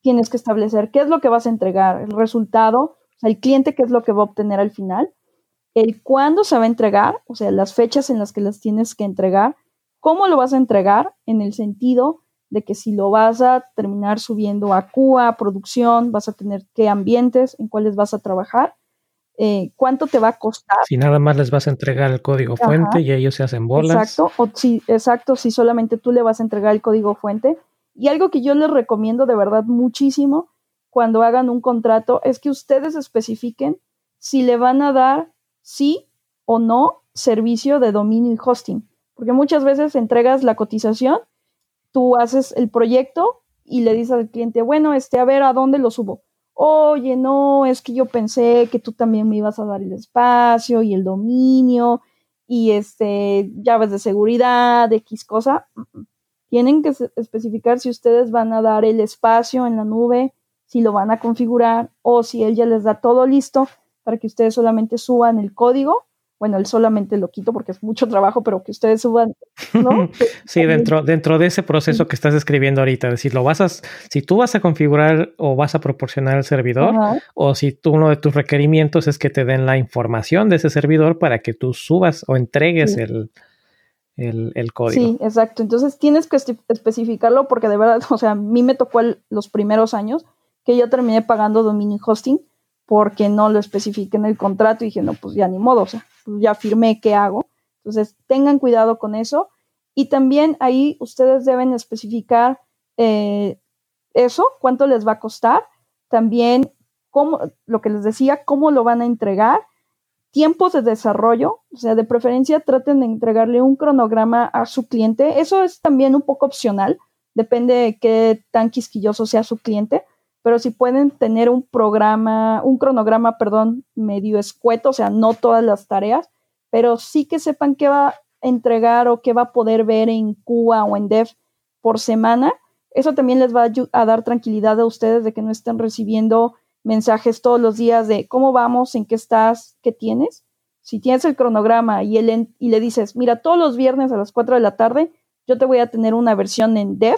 Tienes que establecer qué es lo que vas a entregar, el resultado, el cliente qué es lo que va a obtener al final, el cuándo se va a entregar, o sea, las fechas en las que las tienes que entregar, cómo lo vas a entregar en el sentido de que si lo vas a terminar subiendo a CUA, producción, vas a tener qué ambientes, en cuáles vas a trabajar, eh, cuánto te va a costar. Si nada más les vas a entregar el código fuente y ellos se hacen bolas. Exacto, o si, exacto, si solamente tú le vas a entregar el código fuente. Y algo que yo les recomiendo de verdad muchísimo cuando hagan un contrato es que ustedes especifiquen si le van a dar sí o no servicio de dominio y hosting. Porque muchas veces entregas la cotización tú haces el proyecto y le dices al cliente, bueno, este, a ver, ¿a dónde lo subo? Oye, no, es que yo pensé que tú también me ibas a dar el espacio y el dominio y este, llaves de seguridad, X cosa. Tienen que especificar si ustedes van a dar el espacio en la nube, si lo van a configurar o si él ya les da todo listo para que ustedes solamente suban el código bueno, él solamente lo quito porque es mucho trabajo, pero que ustedes suban, ¿no? sí, dentro, dentro de ese proceso que estás escribiendo ahorita, es decir, lo vas a, si tú vas a configurar o vas a proporcionar el servidor, o si tú uno de tus requerimientos es que te den la información de ese servidor para que tú subas o entregues el, el, código. Sí, exacto. Entonces tienes que especificarlo porque de verdad, o sea, a mí me tocó los primeros años que yo terminé pagando dominio hosting porque no lo especifique en el contrato y dije, no, pues ya ni modo, o sea, ya firmé, ¿qué hago? Entonces, tengan cuidado con eso. Y también ahí ustedes deben especificar eh, eso, cuánto les va a costar, también cómo, lo que les decía, cómo lo van a entregar, tiempos de desarrollo, o sea, de preferencia traten de entregarle un cronograma a su cliente. Eso es también un poco opcional, depende de qué tan quisquilloso sea su cliente, pero si pueden tener un programa, un cronograma, perdón, medio escueto, o sea, no todas las tareas, pero sí que sepan qué va a entregar o qué va a poder ver en Cuba o en Dev por semana. Eso también les va a, dar tranquilidad a ustedes de que no estén recibiendo mensajes todos los días de cómo vamos, en qué estás, qué tienes. Si tienes el cronograma y, y le dices, mira, todos los viernes a las 4 de la tarde, yo te voy a tener una versión en Dev,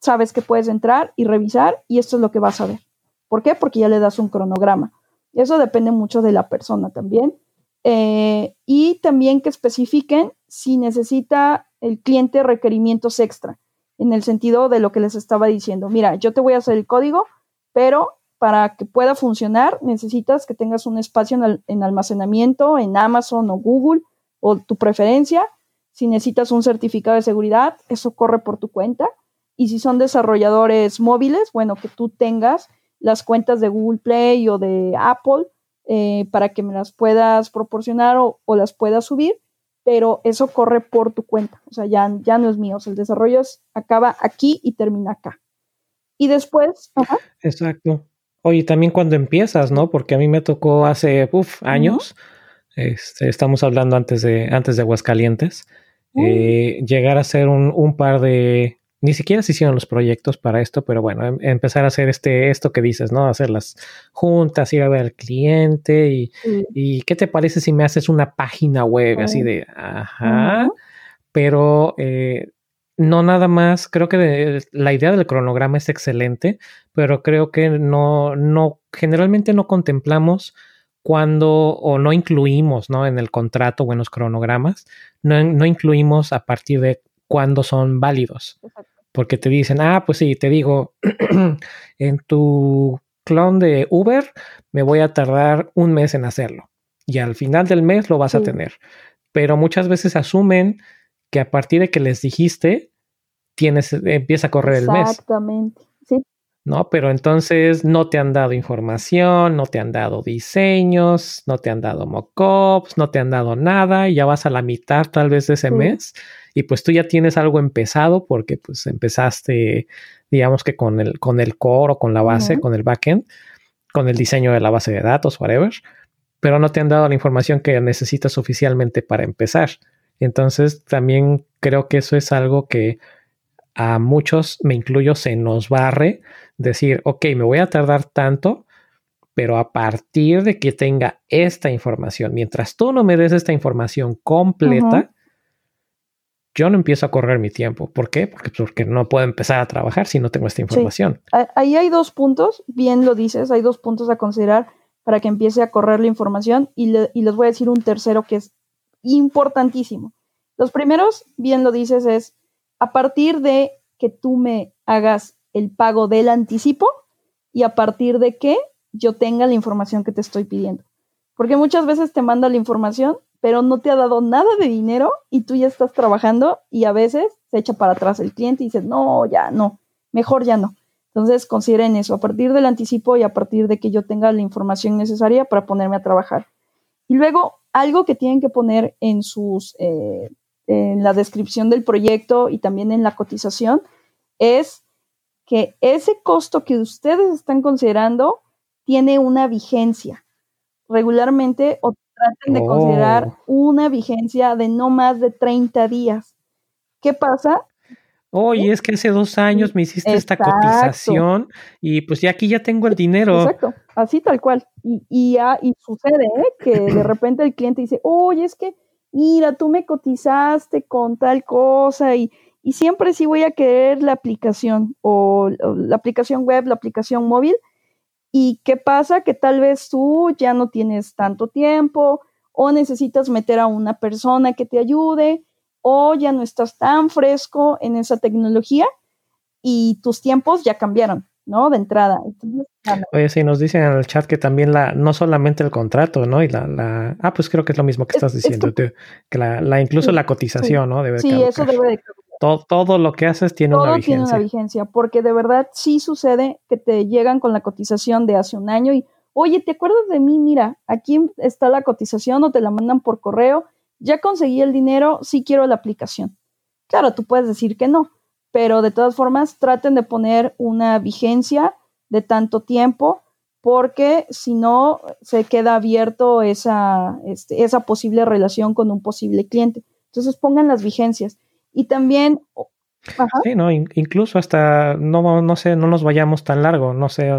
sabes que puedes entrar y revisar y esto es lo que vas a ver. ¿Por qué? Porque ya le das un cronograma. Eso depende mucho de la persona también. Eh, y también que especifiquen si necesita el cliente requerimientos extra, en el sentido de lo que les estaba diciendo. Mira, yo te voy a hacer el código, pero para que pueda funcionar necesitas que tengas un espacio en, en almacenamiento en Amazon o Google o tu preferencia. Si necesitas un certificado de seguridad, eso corre por tu cuenta y si son desarrolladores móviles, bueno, que tú tengas las cuentas de Google Play o de Apple eh, para que me las puedas proporcionar o, las puedas subir, pero eso corre por tu cuenta, o sea, ya, ya no es mío, o sea, el desarrollo acaba aquí y termina acá. Y después... Exacto. Oye, también cuando empiezas, ¿no? Porque a mí me tocó hace años, este, estamos hablando antes de, antes de Aguascalientes, eh, llegar a hacer un par de, ni siquiera se hicieron los proyectos para esto, pero bueno, em, empezar a hacer este, esto que dices, ¿no? Hacer las juntas, ir a ver al cliente y, y ¿qué te parece si me haces una página web así de, ajá, pero eh, no nada más, creo que la idea del cronograma es excelente, pero creo que no, no, generalmente no contemplamos cuando o no incluimos, ¿no? En el contrato o en los cronogramas, no, no incluimos a partir de cuándo son válidos. Porque te dicen, ah, pues sí, te digo, en tu clon de Uber me voy a tardar un mes en hacerlo. Y al final del mes lo vas a tener. Pero muchas veces asumen que a partir de que les dijiste, tienes, empieza a correr el mes. Exactamente. ¿No? Pero entonces no te han dado información, no te han dado diseños, no te han dado mockups, no te han dado nada y ya vas a la mitad tal vez de ese mes y pues tú ya tienes algo empezado porque pues empezaste, digamos que con el, con el core o con la base, con el backend, con el diseño de la base de datos, whatever, pero no te han dado la información que necesitas oficialmente para empezar. Entonces también creo que eso es algo que a muchos, me incluyo, se nos barre decir, ok, me voy a tardar tanto, pero a partir de que tenga esta información, mientras tú no me des esta información completa, yo no empiezo a correr mi tiempo. ¿Por qué? Porque, porque no puedo empezar a trabajar si no tengo esta información. Ahí hay dos puntos, bien lo dices, hay dos puntos a considerar para que empiece a correr la información y, y les voy a decir un tercero que es importantísimo. Los primeros, bien lo dices, es a partir de que tú me hagas el pago del anticipo y a partir de que yo tenga la información que te estoy pidiendo. Porque muchas veces te manda la información, pero no te ha dado nada de dinero y tú ya estás trabajando y a veces se echa para atrás el cliente y dice, no, ya no, mejor ya no. Entonces consideren eso, a partir del anticipo y a partir de que yo tenga la información necesaria para ponerme a trabajar. Y luego, algo que tienen que poner en sus, eh, en la descripción del proyecto y también en la cotización, es que ese costo que ustedes están considerando tiene una vigencia. Regularmente o traten de considerar oh. una vigencia de no más de 30 días. ¿Qué pasa? Oye, es que hace dos años me hiciste esta cotización y pues ya aquí ya tengo el dinero. Exacto, así tal cual. Y, y, y sucede ¿eh? que de repente el cliente dice, oye, es que mira, tú me cotizaste con tal cosa y, y siempre sí voy a querer la aplicación o, la aplicación web, la aplicación móvil. ¿Y qué pasa? Que tal vez tú ya no tienes tanto tiempo o necesitas meter a una persona que te ayude o ya no estás tan fresco en esa tecnología y tus tiempos ya cambiaron. ¿no? De entrada. Oye, sí, nos dicen en el chat que también la, no solamente el contrato, ¿no? Y la, la ah, pues creo que es lo mismo que estás diciendo, que la, la, incluso la cotización, ¿no? Debe sí, eso debe de todo, todo, lo que haces tiene una vigencia. tiene una vigencia, porque de verdad sí sucede que te llegan con la cotización de hace un año y, oye, ¿te acuerdas de mí? Mira, aquí está la cotización o te la mandan por correo, ya conseguí el dinero, sí quiero la aplicación. Claro, tú puedes decir que no, pero de todas formas traten de poner una vigencia de tanto tiempo porque si no se queda abierto esa, este, esa posible relación con un posible cliente. Entonces pongan las vigencias. Y también... Sí, no, incluso hasta, no, no sé, no nos vayamos tan largo, no sé,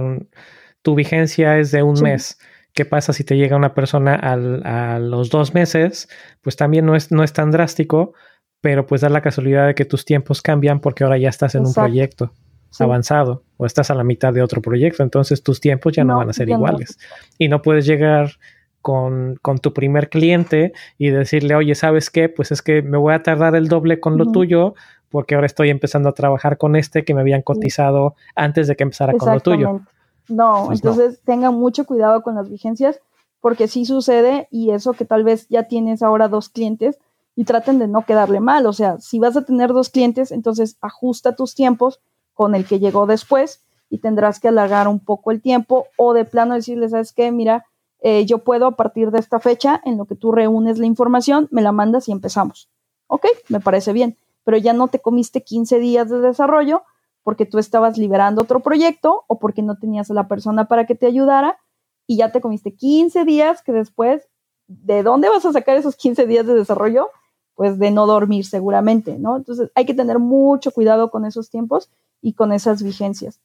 tu vigencia es de un mes. ¿Qué pasa si te llega una persona a los dos meses? Pues también no es, no es tan drástico, pero pues da la casualidad de que tus tiempos cambian porque ahora ya estás en un proyecto avanzado o estás a la mitad de otro proyecto, entonces tus tiempos ya no, van a ser iguales. Y no puedes llegar con, tu primer cliente y decirle, oye, ¿sabes qué? Pues es que me voy a tardar el doble con lo tuyo porque ahora estoy empezando a trabajar con este que me habían cotizado antes de que empezara con lo tuyo. No, pues entonces tengan mucho cuidado con las vigencias porque sí sucede y eso que tal vez ya tienes ahora dos clientes, y traten de no quedarle mal. O sea, si vas a tener dos clientes, entonces ajusta tus tiempos con el que llegó después y tendrás que alargar un poco el tiempo o de plano decirle, ¿sabes qué? Mira, eh, yo puedo a partir de esta fecha, en lo que tú reúnes la información, me la mandas y empezamos. Ok, me parece bien, pero ya no te comiste 15 días de desarrollo porque tú estabas liberando otro proyecto o porque no tenías a la persona para que te ayudara y ya te comiste 15 días que después, ¿de dónde vas a sacar esos 15 días de desarrollo? pues de no dormir seguramente, ¿no? Entonces hay que tener mucho cuidado con esos tiempos y con esas vigencias.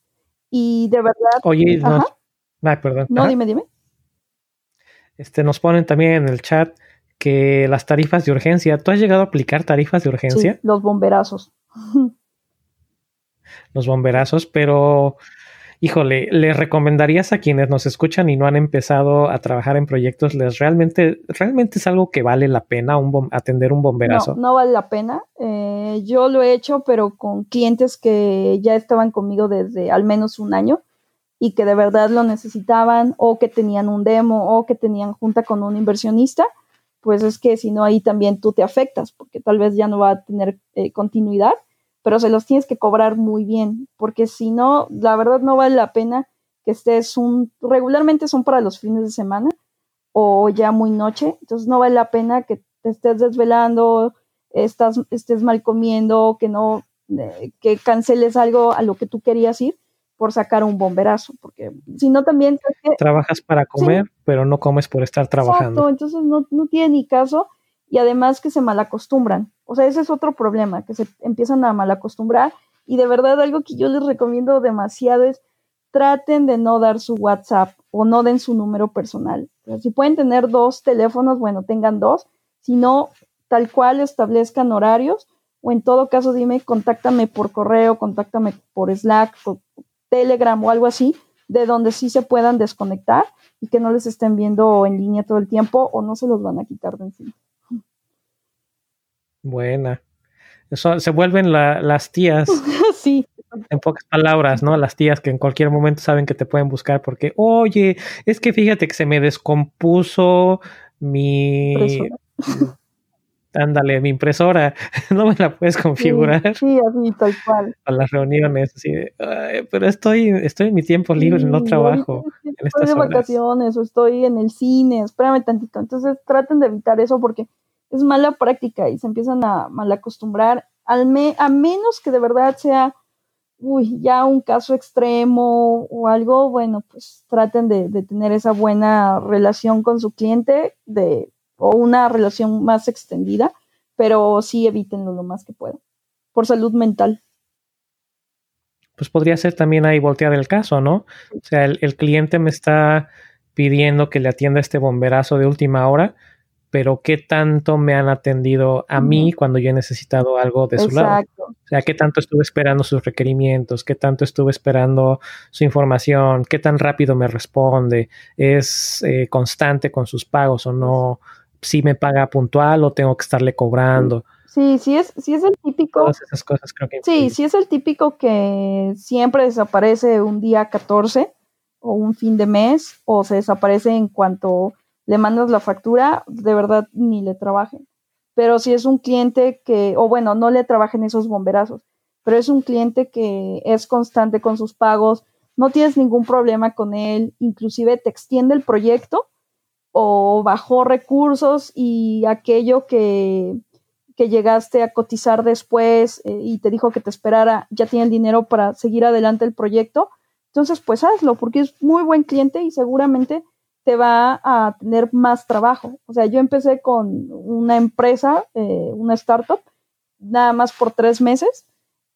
Y de verdad... Oye, no, perdón. No, dime, dime. Este, nos ponen también en el chat que las tarifas de urgencia, ¿tú has llegado a aplicar tarifas de urgencia? Sí, los bomberazos. los bomberazos, pero híjole, ¿le recomendarías a quienes nos escuchan y no han empezado a trabajar en proyectos, les realmente, realmente es algo que vale la pena un atender un bomberazo? No, no vale la pena. Eh, yo lo he hecho, pero con clientes que ya estaban conmigo desde al menos un año y que de verdad lo necesitaban o que tenían un demo o que tenían junta con un inversionista, pues es que si no ahí también tú te afectas porque tal vez ya no va a tener eh, continuidad pero se los tienes que cobrar muy bien, porque si no, la verdad no vale la pena que estés un, regularmente son para los fines de semana o ya muy noche, entonces no vale la pena que te estés desvelando, estás, estés mal comiendo, que no, eh, que canceles algo a lo que tú querías ir por sacar un bomberazo, porque si no también... Trabajas para comer, pero no comes por estar trabajando. entonces no, no tiene ni caso y además que se malacostumbran. O sea, ese es otro problema, que se empiezan a malacostumbrar. Y de verdad algo que yo les recomiendo demasiado es traten de no dar su WhatsApp o no den su número personal. si pueden tener dos teléfonos, bueno, tengan dos. Si no, tal cual establezcan horarios o en todo caso dime, contáctame por correo, contáctame por Slack, Telegram o algo así, de donde sí se puedan desconectar y que no les estén viendo en línea todo el tiempo o no se los van a quitar de encima. Buena. Eso, se vuelven las tías. sí. En pocas palabras, ¿no? Las tías que en cualquier momento saben que te pueden buscar porque, oye, es que fíjate que se me descompuso mi... Ándale, mi impresora, no me la puedes configurar. Sí, así, tal cual. A las reuniones, así de, pero estoy, estoy en mi tiempo libre, no trabajo. estoy de vacaciones o estoy en el cine, espérame tantito. Entonces traten de evitar eso porque es mala práctica y se empiezan a mal acostumbrar, al a menos que de verdad sea, uy, ya un caso extremo o algo, bueno, pues traten de, de tener esa buena relación con su cliente de o una relación más extendida, pero sí evítenlo lo más que puedan, por salud mental. Pues podría ser también ahí voltear el caso, ¿no? O sea, el, cliente me está pidiendo que le atienda este bomberazo de última hora, pero qué tanto me han atendido a mí cuando yo he necesitado algo de su lado. O sea, qué tanto estuve esperando sus requerimientos, qué tanto estuve esperando su información, qué tan rápido me responde, es eh, constante con sus pagos o no, si me paga puntual o tengo que estarle cobrando. Sí, sí es, sí es el típico. Todas esas cosas creo que. Sí, sí es el típico que siempre desaparece un día 14 o un fin de mes o se desaparece en cuanto le mandas la factura, de verdad ni le trabajen. Pero si es un cliente que, o bueno, no le trabajen esos bomberazos, pero es un cliente que es constante con sus pagos, no tienes ningún problema con él, inclusive te extiende el proyecto o bajó recursos y aquello que, que llegaste a cotizar después eh, y te dijo que te esperara, ya tiene el dinero para seguir adelante el proyecto, entonces pues hazlo porque es muy buen cliente y seguramente te va a tener más trabajo. O sea, yo empecé con una empresa, eh, una startup, nada más por tres meses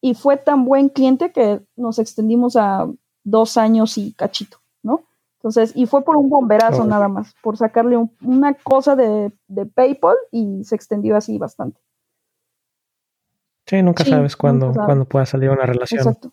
y fue tan buen cliente que nos extendimos a dos años y cachito, ¿no? Entonces, y fue por un bomberazo nada más, por sacarle una cosa de, PayPal y se extendió así bastante. Sí, nunca sabes cuándo, pueda salir una relación. Exacto.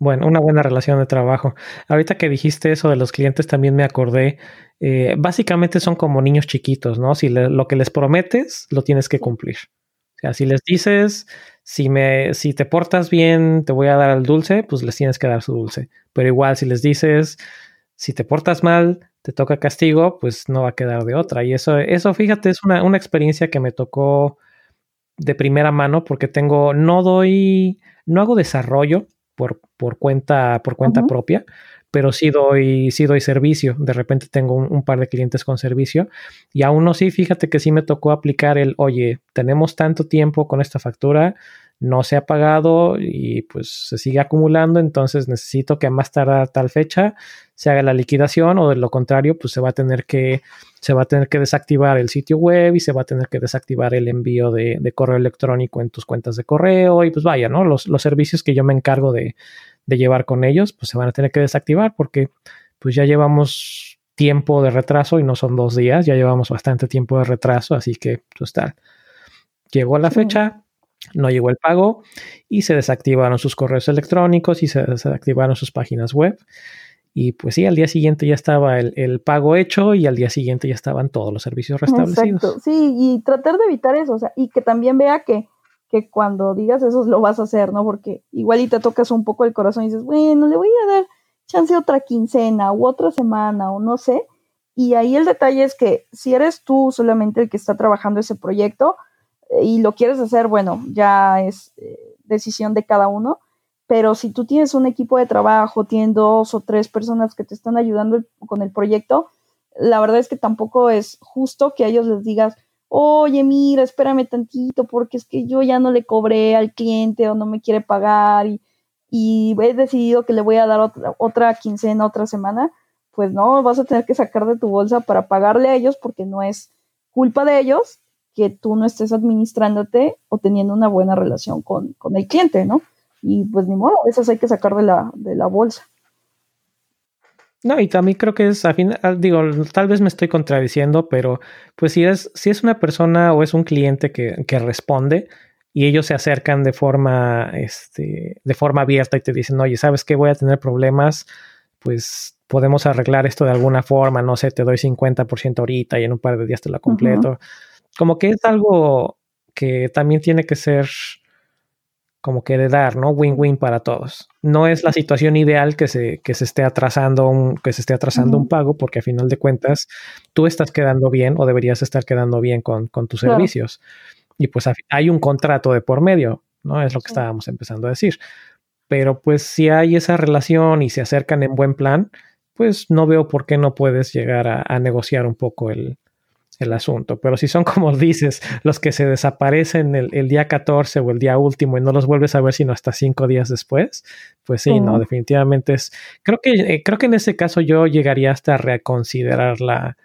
Bueno, una buena relación de trabajo. Ahorita que dijiste eso de los clientes, también me acordé. Eh, básicamente son como niños chiquitos, ¿no? Si lo que les prometes, lo tienes que cumplir. O sea, si les dices, si me, si te portas bien, te voy a dar el dulce, pues les tienes que dar su dulce. Pero igual, si les dices, si te portas mal, te toca castigo, pues no va a quedar de otra. Y eso, eso fíjate, es una, una experiencia que me tocó de primera mano porque tengo, no doy, no hago desarrollo por, por cuenta, por cuenta propia, pero sí doy, sí doy servicio. De repente tengo un, un, par de clientes con servicio y aún no sí, fíjate que sí me tocó aplicar el, oye, tenemos tanto tiempo con esta factura, no se ha pagado y pues se sigue acumulando, entonces necesito que a más tardar tal fecha se haga la liquidación o de lo contrario pues se va a tener que se va a tener que desactivar el sitio web y se va a tener que desactivar el envío de, correo electrónico en tus cuentas de correo y pues vaya, ¿no? Los, los servicios que yo me encargo de, de llevar con ellos pues se van a tener que desactivar porque pues ya llevamos tiempo de retraso y no son dos días, ya llevamos bastante tiempo de retraso, así que pues tal. Llegó la fecha, no llegó el pago y se desactivaron sus correos electrónicos y se desactivaron sus páginas web. Y pues sí, al día siguiente ya estaba el, pago hecho y al día siguiente ya estaban todos los servicios restablecidos. Exacto, sí, y tratar de evitar eso, o sea, y que también vea que, que cuando digas eso lo vas a hacer, ¿no? Porque igual y te tocas un poco el corazón y dices, bueno, le voy a dar chance otra quincena u otra semana o no sé. Y ahí el detalle es que si eres tú solamente el que está trabajando ese proyecto, y lo quieres hacer, bueno, ya es eh, decisión de cada uno, pero si tú tienes un equipo de trabajo, tienes dos o tres personas que te están ayudando con el proyecto, la verdad es que tampoco es justo que a ellos les digas, oye, mira, espérame tantito, porque es que yo ya no le cobré al cliente o no me quiere pagar y, y he decidido que le voy a dar otra, otra quincena, otra semana, pues no, vas a tener que sacar de tu bolsa para pagarle a ellos porque no es culpa de ellos que tú no estés administrándote o teniendo una buena relación con, el cliente, ¿no? Y pues ni modo, esas hay que sacar de la, de la bolsa. No, y también creo que es, a fin, digo, tal vez me estoy contradiciendo, pero pues si es, si es una persona o es un cliente que, que responde y ellos se acercan de forma, este, de forma abierta y te dicen, oye, ¿sabes qué? Voy a tener problemas, pues podemos arreglar esto de alguna forma, no sé, te doy 50% ahorita y en un par de días te lo completo. Como que es algo que también tiene que ser como que de dar, ¿no? Win-win para todos. No es la situación ideal que se, que se esté atrasando un, que se esté atrasando un pago, porque a final de cuentas tú estás quedando bien o deberías estar quedando bien con, tus servicios. Y pues hay un contrato de por medio, ¿no? Es lo que estábamos empezando a decir. Pero pues si hay esa relación y se acercan en buen plan, pues no veo por qué no puedes llegar a negociar un poco el, el asunto. Pero si son como dices, los que se desaparecen el, día 14 o el día último y no los vuelves a ver sino hasta cinco días después, pues sí, no, definitivamente es. Creo que, eh, creo que en ese caso yo llegaría hasta a reconsiderar la,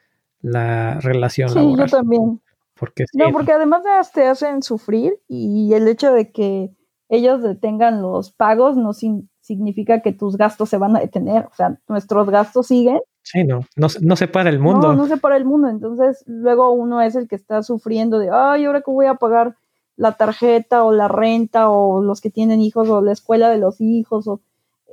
la relación sí, yo también. Porque no, porque además te hacen sufrir y el hecho de que ellos detengan los pagos no significa que tus gastos se van a detener. O sea, nuestros gastos siguen Sí, no, no, se para el mundo. No, no se para el mundo. Entonces, luego uno es el que está sufriendo de, ay, ahora que voy a pagar la tarjeta o la renta o los que tienen hijos o la escuela de los hijos o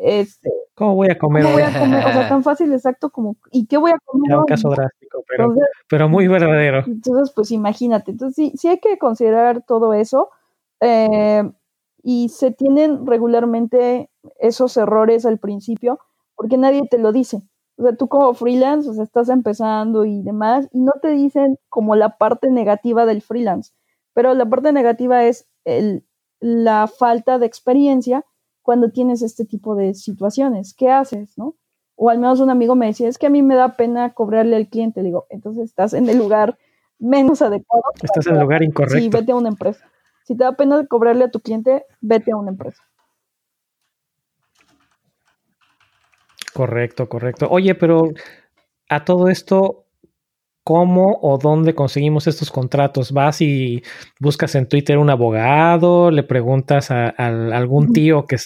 este. ¿Cómo voy a comer? ¿Cómo voy a comer? O sea, tan fácil, exacto, como, ¿y qué voy a comer? un caso drástico, pero, pero muy verdadero. Entonces, pues imagínate. Entonces, sí, sí hay que considerar todo eso. Eh, y se tienen regularmente esos errores al principio porque nadie te lo dice. O sea, tú como freelance, o sea, estás empezando y demás, y no te dicen como la parte negativa del freelance, pero la parte negativa es el, la falta de experiencia cuando tienes este tipo de situaciones. ¿Qué haces, no? O al menos un amigo me decía, es que a mí me da pena cobrarle al cliente. Le digo, entonces estás en el lugar menos adecuado. Estás en el lugar incorrecto. Sí, vete a una empresa. Si te da pena cobrarle a tu cliente, vete a una empresa. Correcto, correcto. Oye, pero a todo esto, ¿cómo o dónde conseguimos estos contratos? ¿Vas y buscas en Twitter un abogado? ¿Le preguntas a, algún tío que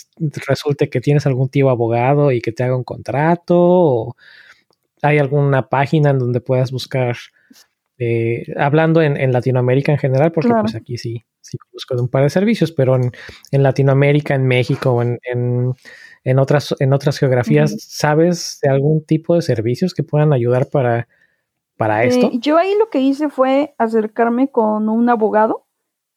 resulte que tienes algún tío abogado y que te haga un contrato? ¿O ¿Hay alguna página en donde puedas buscar? Eh, hablando en, Latinoamérica en general, porque pues aquí sí, sí busco de un par de servicios, pero en, Latinoamérica, en México, en, en en otras, en otras geografías, ¿sabes de algún tipo de servicios que puedan ayudar para, para eh, esto? yo ahí lo que hice fue acercarme con un abogado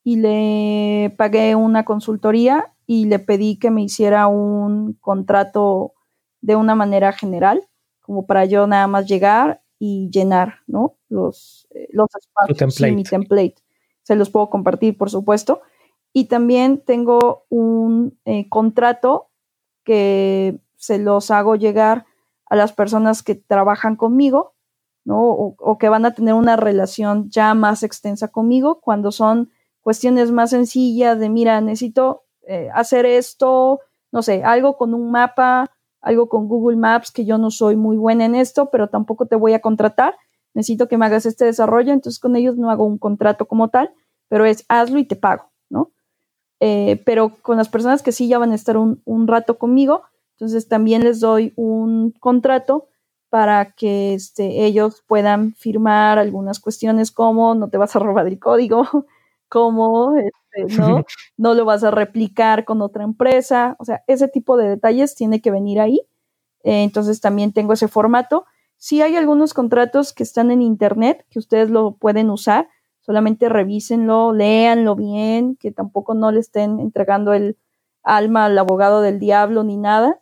y le pagué una consultoría y le pedí que me hiciera un contrato de una manera general, como para yo nada más llegar y llenar, ¿no? Los, eh, los espacios, mi template. Se los puedo compartir, por supuesto. Y también tengo un eh, contrato que se los hago llegar a las personas que trabajan conmigo, ¿no? O, que van a tener una relación ya más extensa conmigo cuando son cuestiones más sencillas de, mira, necesito eh, hacer esto, no sé, algo con un mapa, algo con Google Maps, que yo no soy muy buena en esto, pero tampoco te voy a contratar, necesito que me hagas este desarrollo, entonces con ellos no hago un contrato como tal, pero es hazlo y te pago. Eh, pero con las personas que sí ya van a estar un, rato conmigo, entonces también les doy un contrato para que este, ellos puedan firmar algunas cuestiones como no te vas a robar el código, como este, ¿no? no lo vas a replicar con otra empresa, o sea, ese tipo de detalles tiene que venir ahí. Eh, entonces también tengo ese formato. Sí hay algunos contratos que están en internet que ustedes lo pueden usar, solamente revísenlo, léanlo bien, que tampoco no le estén entregando el alma al abogado del diablo ni nada.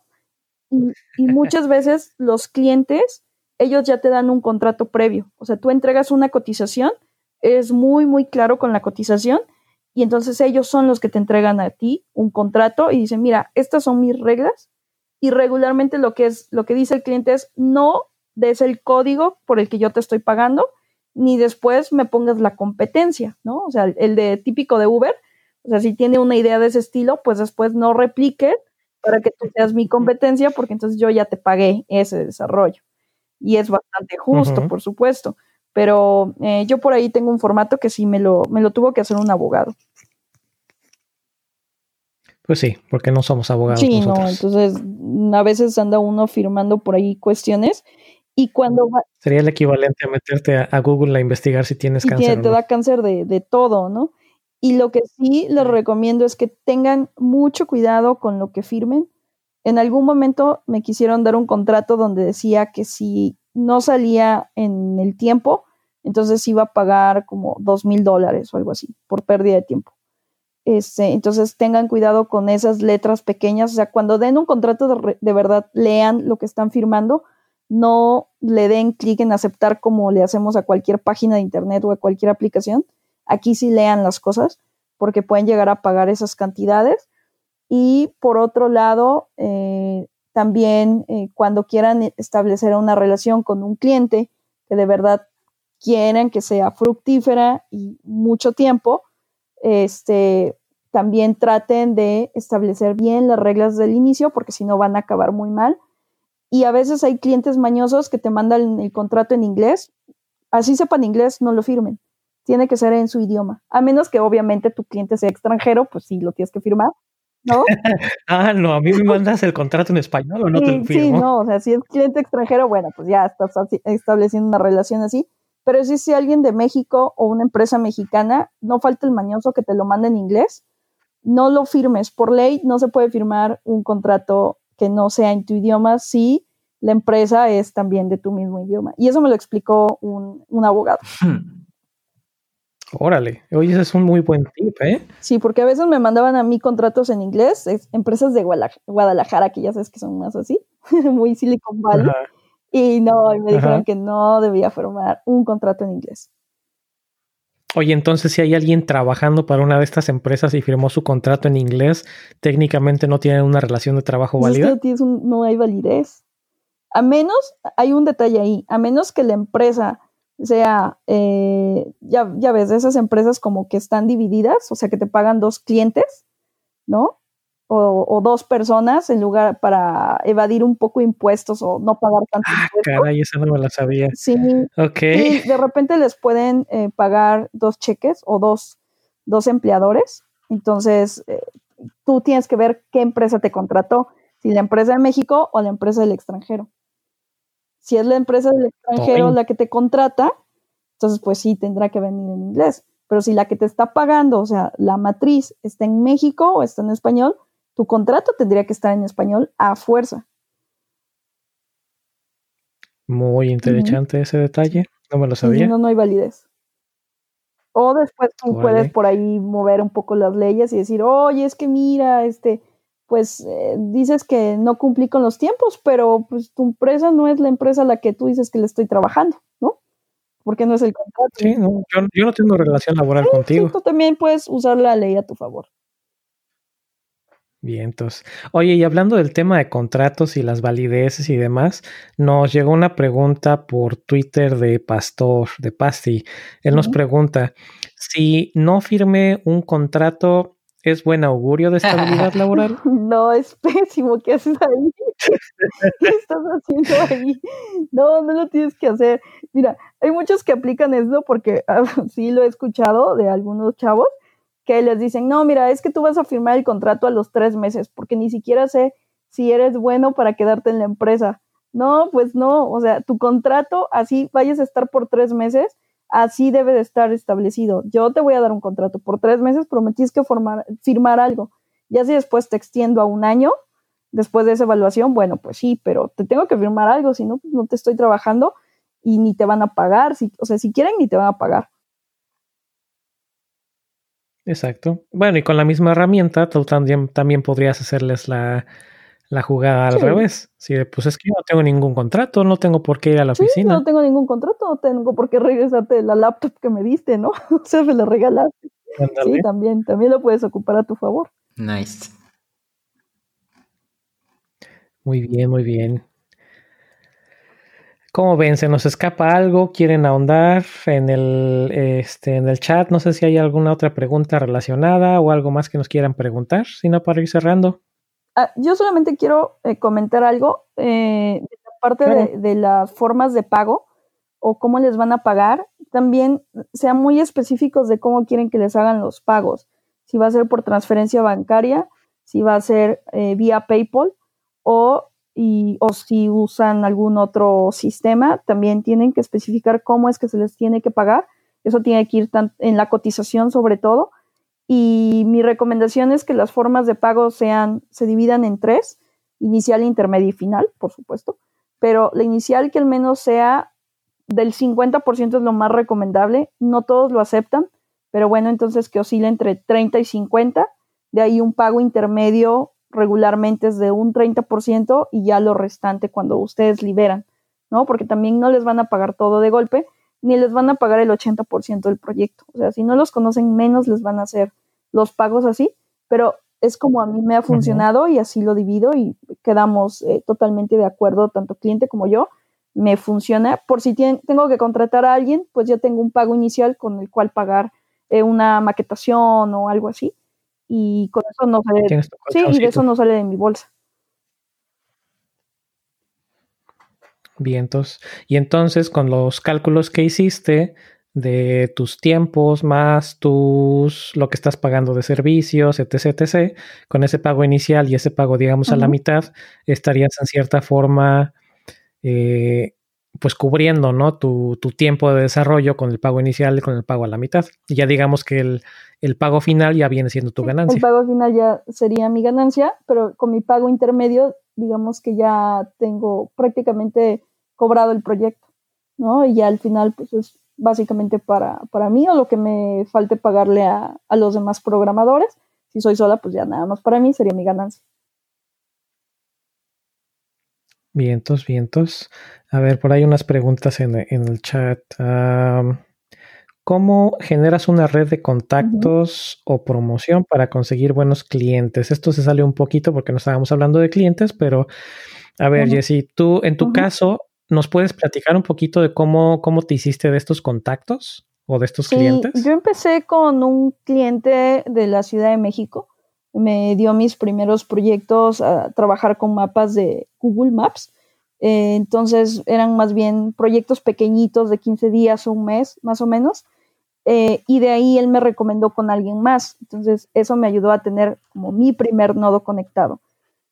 Y, muchas veces los clientes, ellos ya te dan un contrato previo, o sea, tú entregas una cotización, es muy, muy claro con la cotización, y entonces ellos son los que te entregan a ti un contrato y dicen, mira, estas son mis reglas, y regularmente lo que es, lo que dice el cliente es, no des el código por el que yo te estoy pagando, ni después me pongas la competencia, ¿no? O sea, el de típico de Uber, o sea, si tiene una idea de ese estilo, pues después no replique para que tú seas mi competencia, porque entonces yo ya te pagué ese desarrollo. Y es bastante justo, por supuesto. Pero eh, yo por ahí tengo un formato que sí me lo, me lo tuvo que hacer un abogado. Pues sí, porque no somos abogados. Sí, no, entonces a veces anda uno firmando por ahí cuestiones y cuando Sería el equivalente a meterte a, Google a investigar si tienes cáncer. te da cáncer de, de, todo, ¿no? Y lo que sí les recomiendo es que tengan mucho cuidado con lo que firmen. En algún momento me quisieron dar un contrato donde decía que si no salía en el tiempo, entonces iba a pagar como dos mil dólares o algo así por pérdida de tiempo. Este, entonces tengan cuidado con esas letras pequeñas, o sea, cuando den un contrato de, de verdad, lean lo que están firmando, no le den clic en aceptar como le hacemos a cualquier página de internet o a cualquier aplicación, Aquí sí lean las cosas porque pueden llegar a pagar esas cantidades. Y por otro lado, eh, también eh, cuando quieran establecer una relación con un cliente que de verdad quieren que sea fructífera y mucho tiempo, este, también traten de establecer bien las reglas del inicio porque si no van a acabar muy mal. Y a veces hay clientes mañosos que te mandan el contrato en inglés. Así sepan inglés, no lo firmen tiene que ser en su idioma, a menos que obviamente tu cliente sea extranjero, pues sí, lo tienes que firmar, ¿no? ah, no, a mí me mandas el contrato en español o no te lo firmo. Sí, no, o sea, si es cliente extranjero, bueno, pues ya estás estableciendo una relación así, pero si es alguien de México o una empresa mexicana, no falta el mañoso que te lo mande en inglés, no lo firmes, por ley no se puede firmar un contrato que no sea en tu idioma si la empresa es también de tu mismo idioma. Y eso me lo explicó un, un abogado. Órale, oye, ese es un muy buen tip, ¿eh? Sí, porque a veces me mandaban a mí contratos en inglés, empresas de Guadalajara, que ya sabes que son más así, muy Silicon Valley, y no, me dijeron que no debía formar un contrato en inglés. Oye, entonces si hay alguien trabajando para una de estas empresas y firmó su contrato en inglés, técnicamente no tiene una relación de trabajo válida. no hay validez. A menos, hay un detalle ahí, a menos que la empresa sea, eh, ya, ya ves, esas empresas como que están divididas, o sea, que te pagan dos clientes, ¿no? O, dos personas en lugar para evadir un poco impuestos o no pagar tanto ah, Caray, esa no me la sabía. Sí. Ok. Y de repente les pueden eh, pagar dos cheques o dos, dos empleadores. Entonces, eh, tú tienes que ver qué empresa te contrató, si la empresa de México o la empresa del extranjero. Si es la empresa del extranjero la que te contrata, entonces pues sí tendrá que venir en inglés. Pero si la que te está pagando, o sea, la matriz está en México o está en español, tu contrato tendría que estar en español a fuerza. Muy interesante ese detalle. No me lo sabía. no, no hay validez. O después tú puedes por ahí mover un poco las leyes y decir, oye, es que mira, este, pues eh, dices que no cumplí con los tiempos, pero pues tu empresa no es la empresa a la que tú dices que le estoy trabajando, ¿no? Porque no es el contrato. Sí, no, yo, no tengo relación laboral contigo. tú también puedes usar la ley a tu favor. Bien, entonces. Oye, y hablando del tema de contratos y las valideces y demás, nos llegó una pregunta por Twitter de Pastor, de Pasti. Él nos pregunta, si no firme un contrato ¿Es buen augurio de estabilidad laboral? No, es pésimo. ¿Qué haces ahí? ¿Qué estás haciendo ahí? No, no lo tienes que hacer. Mira, hay muchos que aplican eso porque ah, sí lo he escuchado de algunos chavos que les dicen, no, mira, es que tú vas a firmar el contrato a los tres meses porque ni siquiera sé si eres bueno para quedarte en la empresa. No, pues no, o sea, tu contrato así vayas a estar por tres meses así debe de estar establecido. Yo te voy a dar un contrato por tres meses, prometís que formar, firmar algo. Ya si después te extiendo a un año, después de esa evaluación, bueno, pues sí, pero te tengo que firmar algo, si no, pues no te estoy trabajando y ni te van a pagar. Si, o sea, si quieren, ni te van a pagar. Exacto. Bueno, y con la misma herramienta, tú también, también podrías hacerles la, la jugada al revés. Si pues es que no tengo ningún contrato, no tengo por qué ir a la oficina. No tengo ningún contrato, no tengo por qué regresarte la laptop que me diste, ¿no? o sea, me la regalaste. Sí, también, también lo puedes ocupar a tu favor. Nice. Muy bien, muy bien. ¿Cómo ven? ¿Se nos escapa algo? ¿Quieren ahondar en el, este, en el chat? No sé si hay alguna otra pregunta relacionada o algo más que nos quieran preguntar, sino para ir cerrando. Ah, yo solamente quiero eh, comentar algo eh, de la parte de, las formas de pago o cómo les van a pagar. También sean muy específicos de cómo quieren que les hagan los pagos. Si va a ser por transferencia bancaria, si va a ser eh, vía PayPal o, o si usan algún otro sistema, también tienen que especificar cómo es que se les tiene que pagar. Eso tiene que ir en la cotización sobre todo. Y mi recomendación es que las formas de pago sean, se dividan en tres, inicial, intermedio y final, por supuesto. Pero la inicial que al menos sea del 50% es lo más recomendable. No todos lo aceptan, pero bueno, entonces que oscila entre 30 y 50 de ahí un pago intermedio regularmente es de un 30% y ya lo restante cuando ustedes liberan, ¿no? Porque también no les van a pagar todo de golpe, ni les van a pagar el 80% del proyecto. O sea, si no los conocen menos, les van a hacer los pagos así, pero es como a mí me ha funcionado y así lo divido y quedamos eh, totalmente de acuerdo, tanto cliente como yo, me funciona. Por si tengo que contratar a alguien, pues ya tengo un pago inicial con el cual pagar eh, una maquetación o algo así y con eso no sale. Sí, y de eso no sale de mi bolsa. Vientos. Y entonces, con los cálculos que hiciste de tus tiempos más tus lo que estás pagando de servicios, etc, etc, con ese pago inicial y ese pago, digamos, a la mitad, estarías en cierta forma eh, pues cubriendo, ¿no? Tu, tiempo de desarrollo con el pago inicial y con el pago a la mitad. Y ya digamos que el, pago final ya viene siendo tu ganancia. El pago final ya sería mi ganancia, pero con mi pago intermedio, digamos que ya tengo prácticamente cobrado el proyecto, ¿no? Y ya al final, pues es básicamente para, para mí o lo que me falte pagarle a, a los demás programadores. Si soy sola, pues ya nada más para mí sería mi ganancia. Vientos, vientos. A ver, por ahí unas preguntas en, el chat. ¿Cómo generas una red de contactos o promoción para conseguir buenos clientes? Esto se sale un poquito porque no estábamos hablando de clientes, pero a ver, Jessy, tú en tu caso, ¿nos puedes platicar un poquito de cómo, cómo te hiciste de estos contactos o de estos clientes? Yo empecé con un cliente de la Ciudad de México. Me dio mis primeros proyectos a trabajar con mapas de Google Maps eh, entonces eran más bien proyectos pequeñitos de 15 días o un mes, más o menos. Eh, y de ahí él me recomendó con alguien más. Entonces eso me ayudó a tener como mi primer nodo conectado.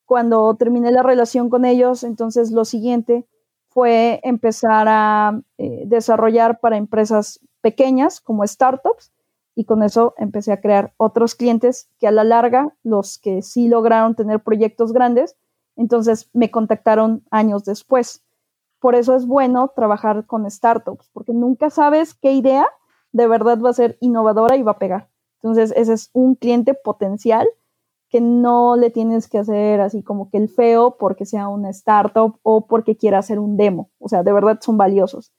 Cuando terminé la relación con ellos, entonces lo siguiente fue empezar a eh, desarrollar para empresas pequeñas como startups y con eso empecé a crear otros clientes que a la larga, los que sí lograron tener proyectos grandes, entonces me contactaron años después. Por eso es bueno trabajar con startups, porque nunca sabes qué idea de verdad va a ser innovadora y va a pegar. Entonces ese es un cliente potencial que no le tienes que hacer así como que el feo porque sea una startup o porque quiera hacer un demo. O sea, de verdad son valiosos.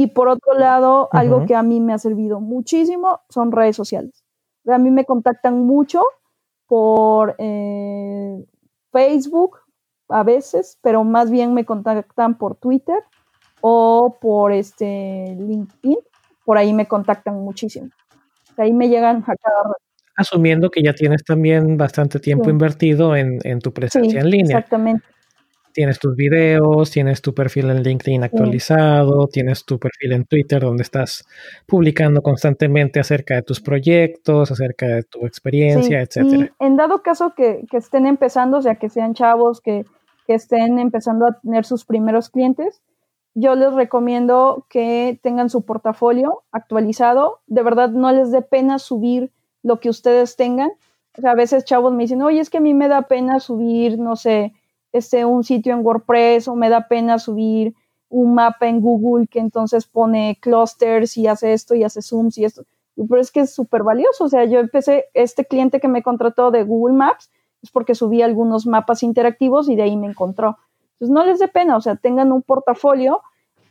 Y por otro lado, algo que a mí me ha servido muchísimo son redes sociales. a mí me contactan mucho por eh, Facebook, a veces, pero más bien me contactan por Twitter o por este LinkedIn. Por ahí me contactan muchísimo. Ahí me llegan a cada Asumiendo que ya tienes también bastante tiempo invertido en, tu presencia en línea. Exactamente. Tienes tus videos, tienes tu perfil en LinkedIn actualizado, tienes tu perfil en Twitter donde estás publicando constantemente acerca de tus proyectos, acerca de tu experiencia, etcétera. en dado caso que, que estén empezando, o sea, que sean chavos que que estén empezando a tener sus primeros clientes, yo les recomiendo que tengan su portafolio actualizado. De verdad, no les dé pena subir lo que ustedes tengan. a veces chavos me dicen, oye, es que a mí me da pena subir, no sé, este, un sitio en WordPress o me da pena subir un mapa en Google que entonces pone clusters y hace esto y hace zooms y esto. Pero es que es súper valioso. O sea, yo empecé, este cliente que me contrató de Google Maps, es porque subí algunos mapas interactivos y de ahí me encontró. Entonces no les dé pena, o sea, tengan un portafolio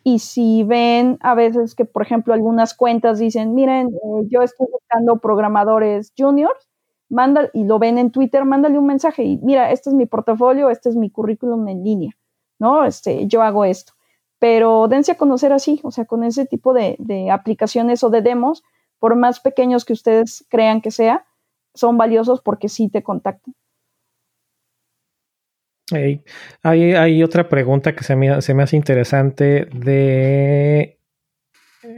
y si ven a veces que, por ejemplo, algunas cuentas dicen, miren, eh, yo estoy buscando programadores juniors, manda, y lo ven en Twitter, mándale un mensaje y mira, este es mi portafolio, este es mi currículum en línea, ¿no? Este, yo hago esto. Pero dense a conocer así, o sea, con ese tipo de, de aplicaciones o de demos, por más pequeños que ustedes crean que sea, son valiosos porque sí te contactan. Hay, otra pregunta que se me, se me hace interesante de...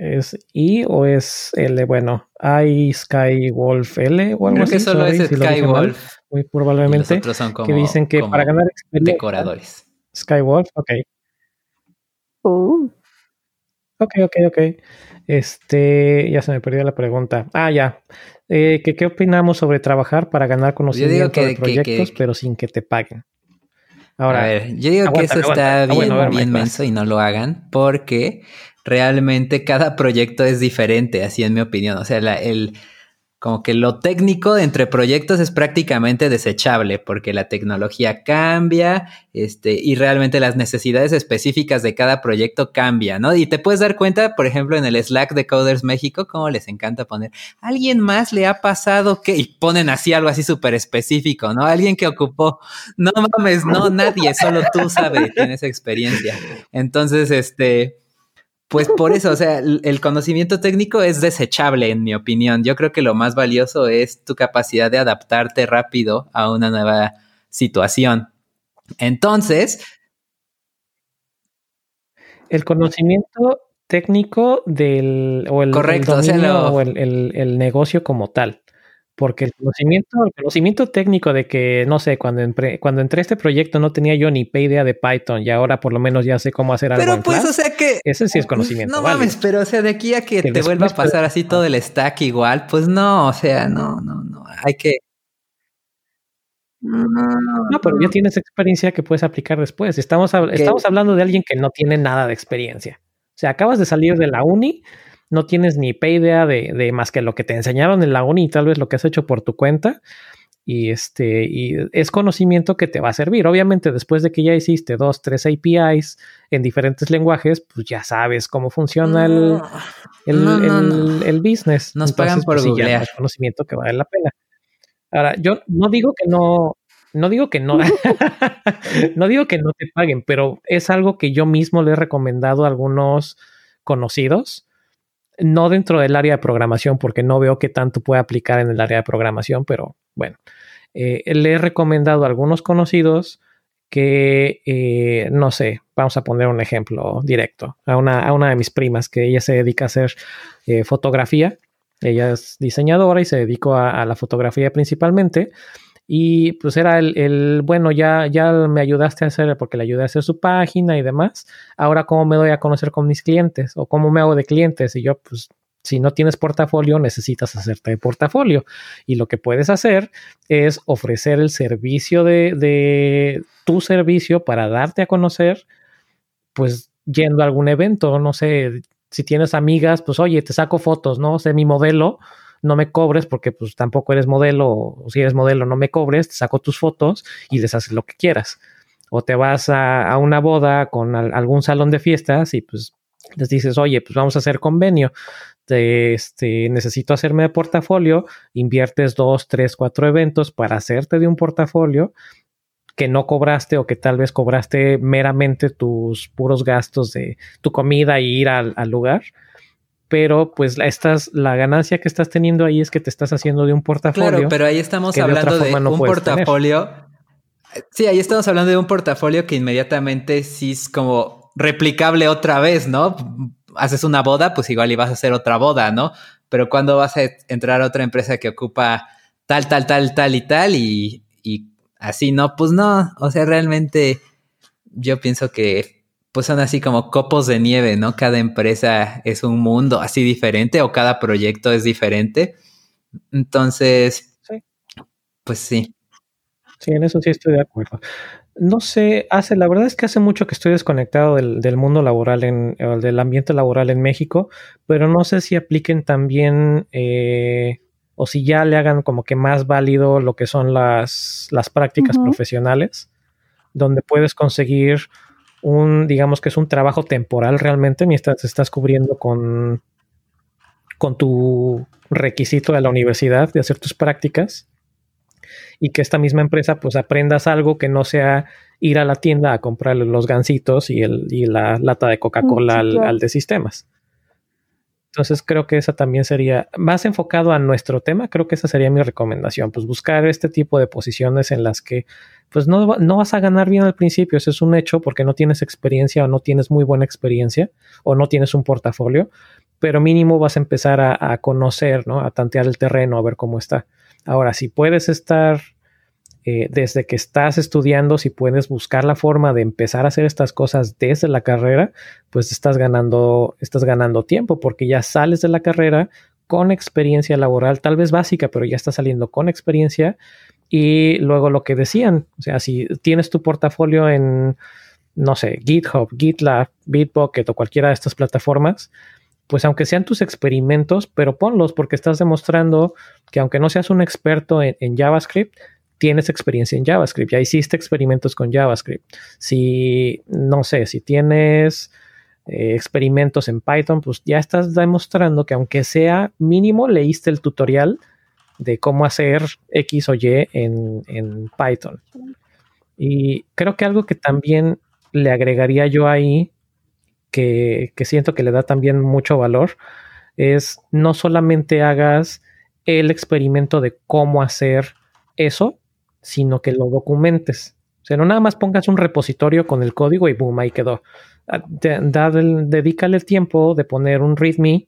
¿Es I o es L? Bueno, hay Skywolf L o algo Creo así. que solo es Skywolf. muy probablemente. que dicen que para ganar experiencia. Decoradores. Skywolf, ok. Uh. Ok, ok, ok. Este, ya se me perdió la pregunta. Ah, ya. Eh, ¿qué, opinamos sobre trabajar para ganar conocimiento de proyectos, pero sin que te paguen? Ahora, a ver, yo digo que eso está ah, bien, bien menso y no lo hagan porque realmente cada proyecto es diferente, así en mi opinión. O sea, el, como que lo técnico entre proyectos es prácticamente desechable porque la tecnología cambia este, y realmente las necesidades específicas de cada proyecto cambian, ¿no? Y te puedes dar cuenta, por ejemplo, en el Slack de Coders México, cómo les encanta poner, ¿alguien más le ha pasado que? Y ponen así algo así súper específico, ¿no? Alguien que ocupó, no mames, no, nadie, solo tú sabes, tienes experiencia. Entonces, este pues por eso, o sea, el conocimiento técnico es desechable, en mi opinión. Yo creo que lo más valioso es tu capacidad de adaptarte rápido a una nueva situación. Entonces... El conocimiento técnico del o el, correcto, o, el, negocio como tal. Porque el conocimiento, el conocimiento técnico de que, no sé, cuando entré, cuando entré a este proyecto no tenía yo ni idea de Python y ahora por lo menos ya sé cómo hacer algo. Pero pues, o sea que. Ese sí es conocimiento. No mames, pero o sea, de aquí a que, te vuelva a pasar así todo el stack igual, pues no, o sea, no, no, no. Hay que. No, pero ya tienes experiencia que puedes aplicar después. Estamos, estamos hablando de alguien que no tiene nada de experiencia. O sea, acabas de salir de la uni, no tienes ni idea de, de, más que lo que te enseñaron en la uni y tal vez lo que has hecho por tu cuenta. Y este, y es conocimiento que te va a servir. Obviamente, después de que ya hiciste dos, tres APIs en diferentes lenguajes, pues ya sabes cómo funciona el, el, el, business. Nos pagan por pues, es conocimiento que vale la pena. Ahora, yo no digo que no, no digo que no, no digo que no te paguen, pero es algo que yo mismo le he recomendado a algunos conocidos no dentro del área de programación, porque no veo qué tanto puede aplicar en el área de programación, pero bueno, eh, le he recomendado a algunos conocidos que, eh, no sé, vamos a poner un ejemplo directo, a una, a una de mis primas que ella se dedica a hacer eh, fotografía, ella es diseñadora y se dedicó a la fotografía principalmente. Y pues era el, bueno, ya, ya me ayudaste a hacer, porque le ayudé a hacer su página y demás. Ahora, ¿cómo me doy a conocer con mis clientes? ¿O cómo me hago de clientes? Y yo, pues, si no tienes portafolio, necesitas hacerte de portafolio. Y lo que puedes hacer es ofrecer el servicio de, de tu servicio para darte a conocer, pues yendo a algún evento, no sé, si tienes amigas, pues oye, te saco fotos, ¿no? Sé mi modelo no me cobres porque pues tampoco eres modelo o si eres modelo no me cobres, te saco tus fotos y les haces lo que quieras. O te vas a, una boda con algún salón de fiestas y pues les dices, oye, pues vamos a hacer convenio, te, este, necesito hacerme de portafolio, inviertes dos, tres, cuatro eventos para hacerte de un portafolio que no cobraste o que tal vez cobraste meramente tus puros gastos de tu comida y ir al lugar pero pues estás, la ganancia que estás teniendo ahí es que te estás haciendo de un portafolio. Claro, pero ahí estamos hablando de, un portafolio. Sí, ahí estamos hablando de un portafolio que inmediatamente sí es como replicable otra vez, ¿no? Haces una boda, pues igual ibas a hacer otra boda, ¿no? Pero cuando vas a entrar a otra empresa que ocupa tal, tal, tal, tal y tal y, y así, ¿no? Pues no, o sea, realmente yo pienso que pues son así como copos de nieve, ¿no? Cada empresa es un mundo así diferente o cada proyecto es diferente. Entonces, pues sí. Sí, en eso sí estoy de acuerdo. No sé, hace, la verdad es que hace mucho que estoy desconectado del, mundo laboral, en, del ambiente laboral en México, pero no sé si apliquen también eh, o si ya le hagan como que más válido lo que son las, las prácticas profesionales, donde puedes conseguir un, digamos que es un trabajo temporal realmente, mientras estás cubriendo con, con tu requisito de la universidad de hacer tus prácticas y que esta misma empresa pues aprendas algo que no sea ir a la tienda a comprar los gansitos y, el, y la lata de Coca-Cola al, de sistemas. Entonces creo que esa también sería más enfocado a nuestro tema, creo que esa sería mi recomendación, pues buscar este tipo de posiciones en las que pues no, no vas a ganar bien al principio, eso es un hecho porque no tienes experiencia o no tienes muy buena experiencia o no tienes un portafolio, pero mínimo vas a empezar a, conocer, ¿no? A tantear el terreno, a ver cómo está. Ahora, si puedes estar eh, desde que estás estudiando, si puedes buscar la forma de empezar a hacer estas cosas desde la carrera, pues estás ganando, estás ganando tiempo porque ya sales de la carrera con experiencia laboral, tal vez básica, pero ya estás saliendo con experiencia. Y luego lo que decían, o sea, si tienes tu portafolio en, no sé, GitHub, GitLab, Bitbucket o cualquiera de estas plataformas, pues aunque sean tus experimentos, pero ponlos porque estás demostrando que aunque no seas un experto en, JavaScript, tienes experiencia en JavaScript, ya hiciste experimentos con JavaScript. Si, no sé, si tienes eh, experimentos en Python, pues ya estás demostrando que aunque sea mínimo, leíste el tutorial de cómo hacer X o Y en, en Python. Y creo que algo que también le agregaría yo ahí que, siento que le da también mucho valor es no solamente hagas el experimento de cómo hacer eso, sino que lo documentes. O sea, no nada más pongas un repositorio con el código y boom, ahí quedó. Ah, dedícale el tiempo de poner un README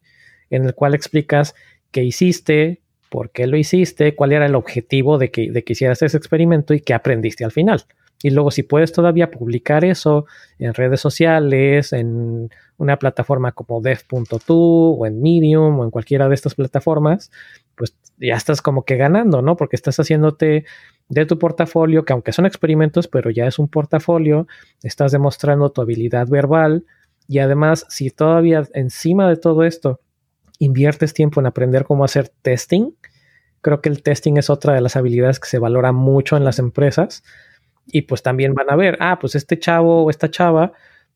en el cual explicas qué hiciste, por qué lo hiciste, cuál era el objetivo de que, de que hicieras ese experimento y qué aprendiste al final. Y luego si puedes todavía publicar eso en redes sociales, en una plataforma como dev.to o en Medium o en cualquiera de estas plataformas, ya estás como que ganando, ¿no? Porque estás haciéndote de tu portafolio, que aunque son experimentos, pero ya es un portafolio, estás demostrando tu habilidad verbal y además si todavía encima de todo esto inviertes tiempo en aprender cómo hacer testing, creo que el testing es otra de las habilidades que se valora mucho en las empresas y pues también van a ver, ah, pues este chavo o esta chava,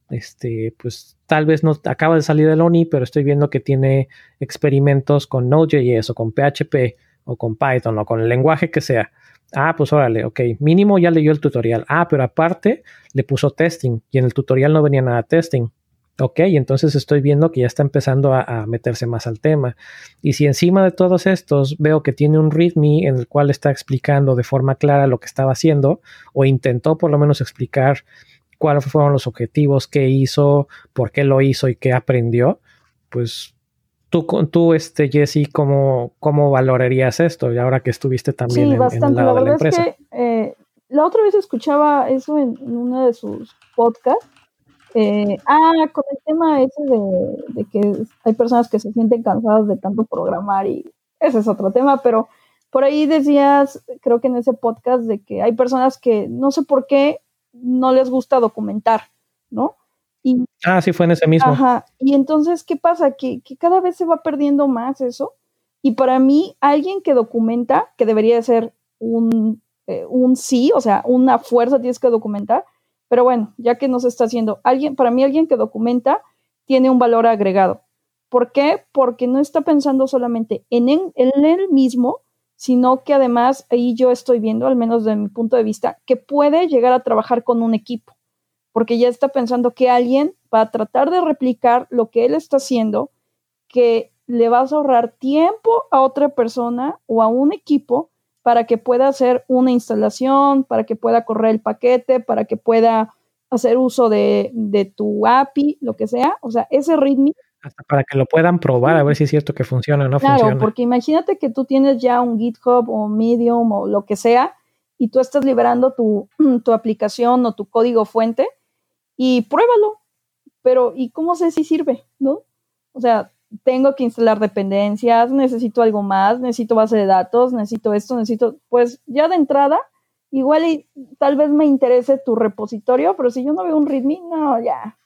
este, pues tal vez no acaba de salir del ONI, pero estoy viendo que tiene experimentos con Node.js o con PHP o con Python o con el lenguaje que sea. Ah, pues órale, ok, mínimo ya leyó el tutorial. Ah, pero aparte le puso testing y en el tutorial no venía nada testing. Ok, entonces estoy viendo que ya está empezando a, meterse más al tema. Y si encima de todos estos veo que tiene un README en el cual está explicando de forma clara lo que estaba haciendo, o intentó por lo menos explicar cuáles fueron los objetivos, qué hizo, por qué lo hizo y qué aprendió, pues tú, tú este, Jesse, ¿cómo, ¿cómo valorarías esto? Y ahora que estuviste también en, el lado la de la empresa. Es que, eh, la otra vez escuchaba eso en uno de sus podcasts eh, ah, con el tema ese de, que hay personas que se sienten cansadas de tanto programar y ese es otro tema, pero por ahí decías, creo que en ese podcast, de que hay personas que no sé por qué no les gusta documentar, ¿no? Y, ah, sí, fue en ese mismo. Ajá. Y entonces, ¿qué pasa? Que, cada vez se va perdiendo más eso. Y para mí, alguien que documenta, que debería ser un, eh, un sí, o sea, una fuerza tienes que documentar, pero bueno, ya que nos está haciendo alguien, para mí alguien que documenta tiene un valor agregado. ¿Por qué? Porque no está pensando solamente en, en, él mismo, sino que además ahí yo estoy viendo, al menos de mi punto de vista, que puede llegar a trabajar con un equipo, porque ya está pensando que alguien va a tratar de replicar lo que él está haciendo, que le vas a ahorrar tiempo a otra persona o a un equipo para que pueda hacer una instalación, para que pueda correr el paquete, para que pueda hacer uso de, tu API, lo que sea. O sea, ese ritmo. Hasta para que lo puedan probar, a ver si es cierto que funciona o no funciona. Claro, porque imagínate que tú tienes ya un GitHub o Medium o lo que sea, y tú estás liberando tu, tu aplicación o tu código fuente, y pruébalo. Pero, ¿y cómo sé si sirve? ¿No? O sea, tengo que instalar dependencias, necesito algo más, necesito base de datos, necesito esto, necesito, pues ya de entrada, igual y tal vez me interese tu repositorio, pero si yo no veo un README, no, ya,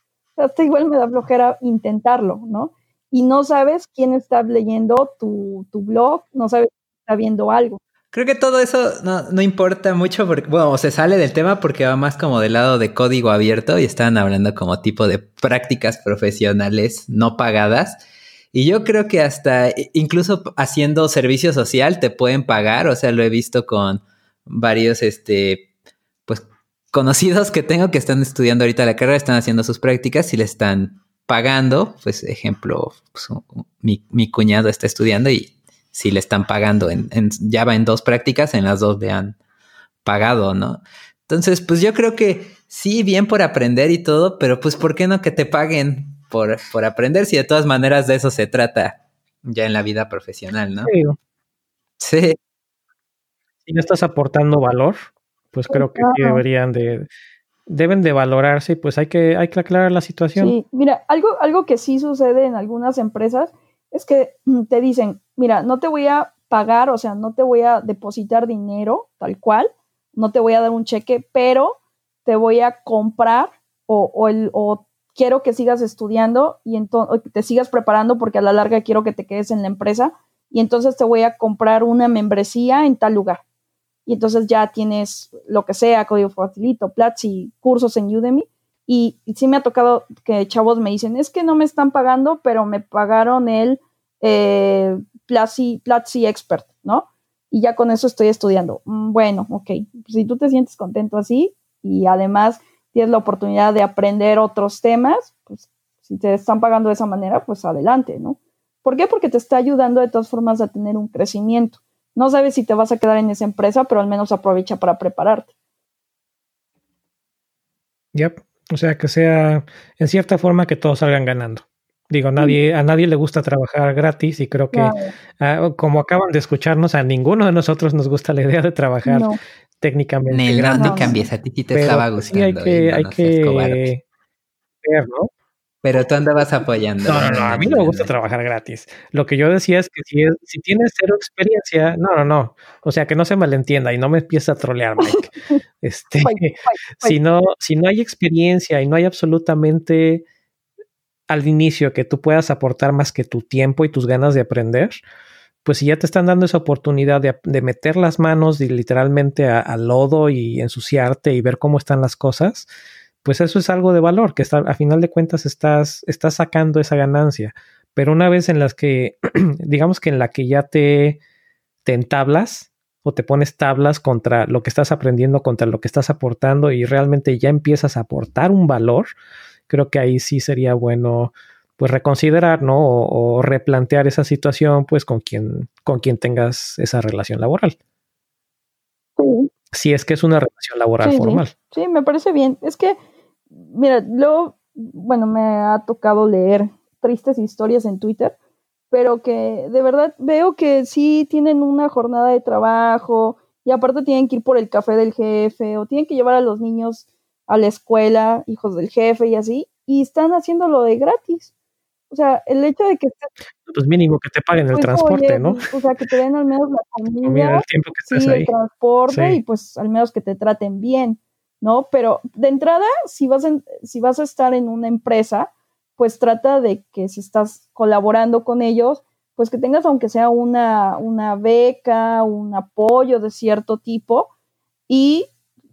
hasta igual me da flojera intentarlo, ¿no? Y no sabes quién está leyendo tu, tu blog, no sabes si está viendo algo. Creo que todo eso no, no, importa mucho porque, bueno, se sale del tema porque va más como del lado de código abierto y estaban hablando como tipo de prácticas profesionales no pagadas. Y yo creo que hasta incluso haciendo servicio social te pueden pagar, o sea, lo he visto con varios, este, conocidos que tengo que están estudiando ahorita la carrera, están haciendo sus prácticas y le están pagando, pues, ejemplo, pues, mi, cuñado está estudiando y si le están pagando, en, ya va en dos prácticas, en las dos le han pagado, ¿no? Entonces, pues yo creo que sí, bien por aprender y todo, pero pues, ¿por qué no que te paguen por, por aprender, si de todas maneras de eso se trata ya en la vida profesional, ¿no? Sí. Sí. Si no estás aportando valor, pues creo que deberían de, deben de valorarse y pues hay que, hay que aclarar la situación. Sí, mira, algo, algo que sí sucede en algunas empresas es que mm, te dicen, mira, no te voy a pagar, o sea, no te voy a depositar dinero tal cual, no te voy a dar un cheque, pero te voy a comprar o, o, el, o quiero que sigas estudiando y entonces te sigas preparando porque a la larga quiero que te quedes en la empresa y entonces te voy a comprar una membresía en tal lugar. Y entonces ya tienes lo que sea, código facilito, Platzi, cursos en Udemy. Y, sí me ha tocado que chavos me dicen, es que no me están pagando, pero me pagaron el eh, Platzi, Platzi Expert, ¿no? Y ya con eso estoy estudiando. Mm, bueno, ok, si tú te sientes contento así y además tienes la oportunidad de aprender otros temas, pues si te están pagando de esa manera, pues adelante, ¿no? ¿Por qué? Porque te está ayudando de todas formas a tener un crecimiento. No sabes si te vas a quedar en esa empresa, pero al menos aprovecha para prepararte. Yep. O sea, que sea en cierta forma que todos salgan ganando. Digo, nadie, a nadie le gusta trabajar gratis y creo que, ah, como acaban de escucharnos, a ninguno de nosotros nos gusta la idea de trabajar técnicamente. Negro, no, cambies, a ti te estaba gustando. Sí hay que, hay que ver, ¿no? Pero tú andabas apoyando. No, no, no, a mí no me gusta trabajar gratis. Lo que yo decía es que si, si tienes cero experiencia, no, no, no. O sea, que no se malentienda y no me empieces a trolear, Mike. Este, si, no, si no hay experiencia y no hay absolutamente al inicio que tú puedas aportar más que tu tiempo y tus ganas de aprender, pues si ya te están dando esa oportunidad de, meter las manos y literalmente al lodo y ensuciarte y ver cómo están las cosas, pues eso es algo de valor, que está, a final de cuentas estás, estás sacando esa ganancia. Pero una vez en las que, digamos que en la que ya te, te entablas o te pones tablas contra lo que estás aprendiendo, contra lo que estás aportando y realmente ya empiezas a aportar un valor, creo que ahí sí sería bueno pues reconsiderar, ¿no? O, replantear esa situación, pues con quien, con quien tengas esa relación laboral. Si es que es una relación laboral formal. sí, me parece bien. Es que mira, luego, bueno, me ha tocado leer tristes historias en Twitter, pero que de verdad veo que sí tienen una jornada de trabajo y aparte tienen que ir por el café del jefe o tienen que llevar a los niños a la escuela, hijos del jefe y así, y están haciéndolo de gratis. O sea, el hecho de que... Pues mínimo que te paguen el pues, transporte, ¿no? O sea, que te den al menos la comida, el tiempo que estés ahí. el transporte y pues al menos que te traten bien. ¿no? Pero de entrada, si vas, si vas a estar en una empresa, pues trata de que si estás colaborando con ellos, pues que tengas aunque sea una, una beca, un apoyo de cierto tipo y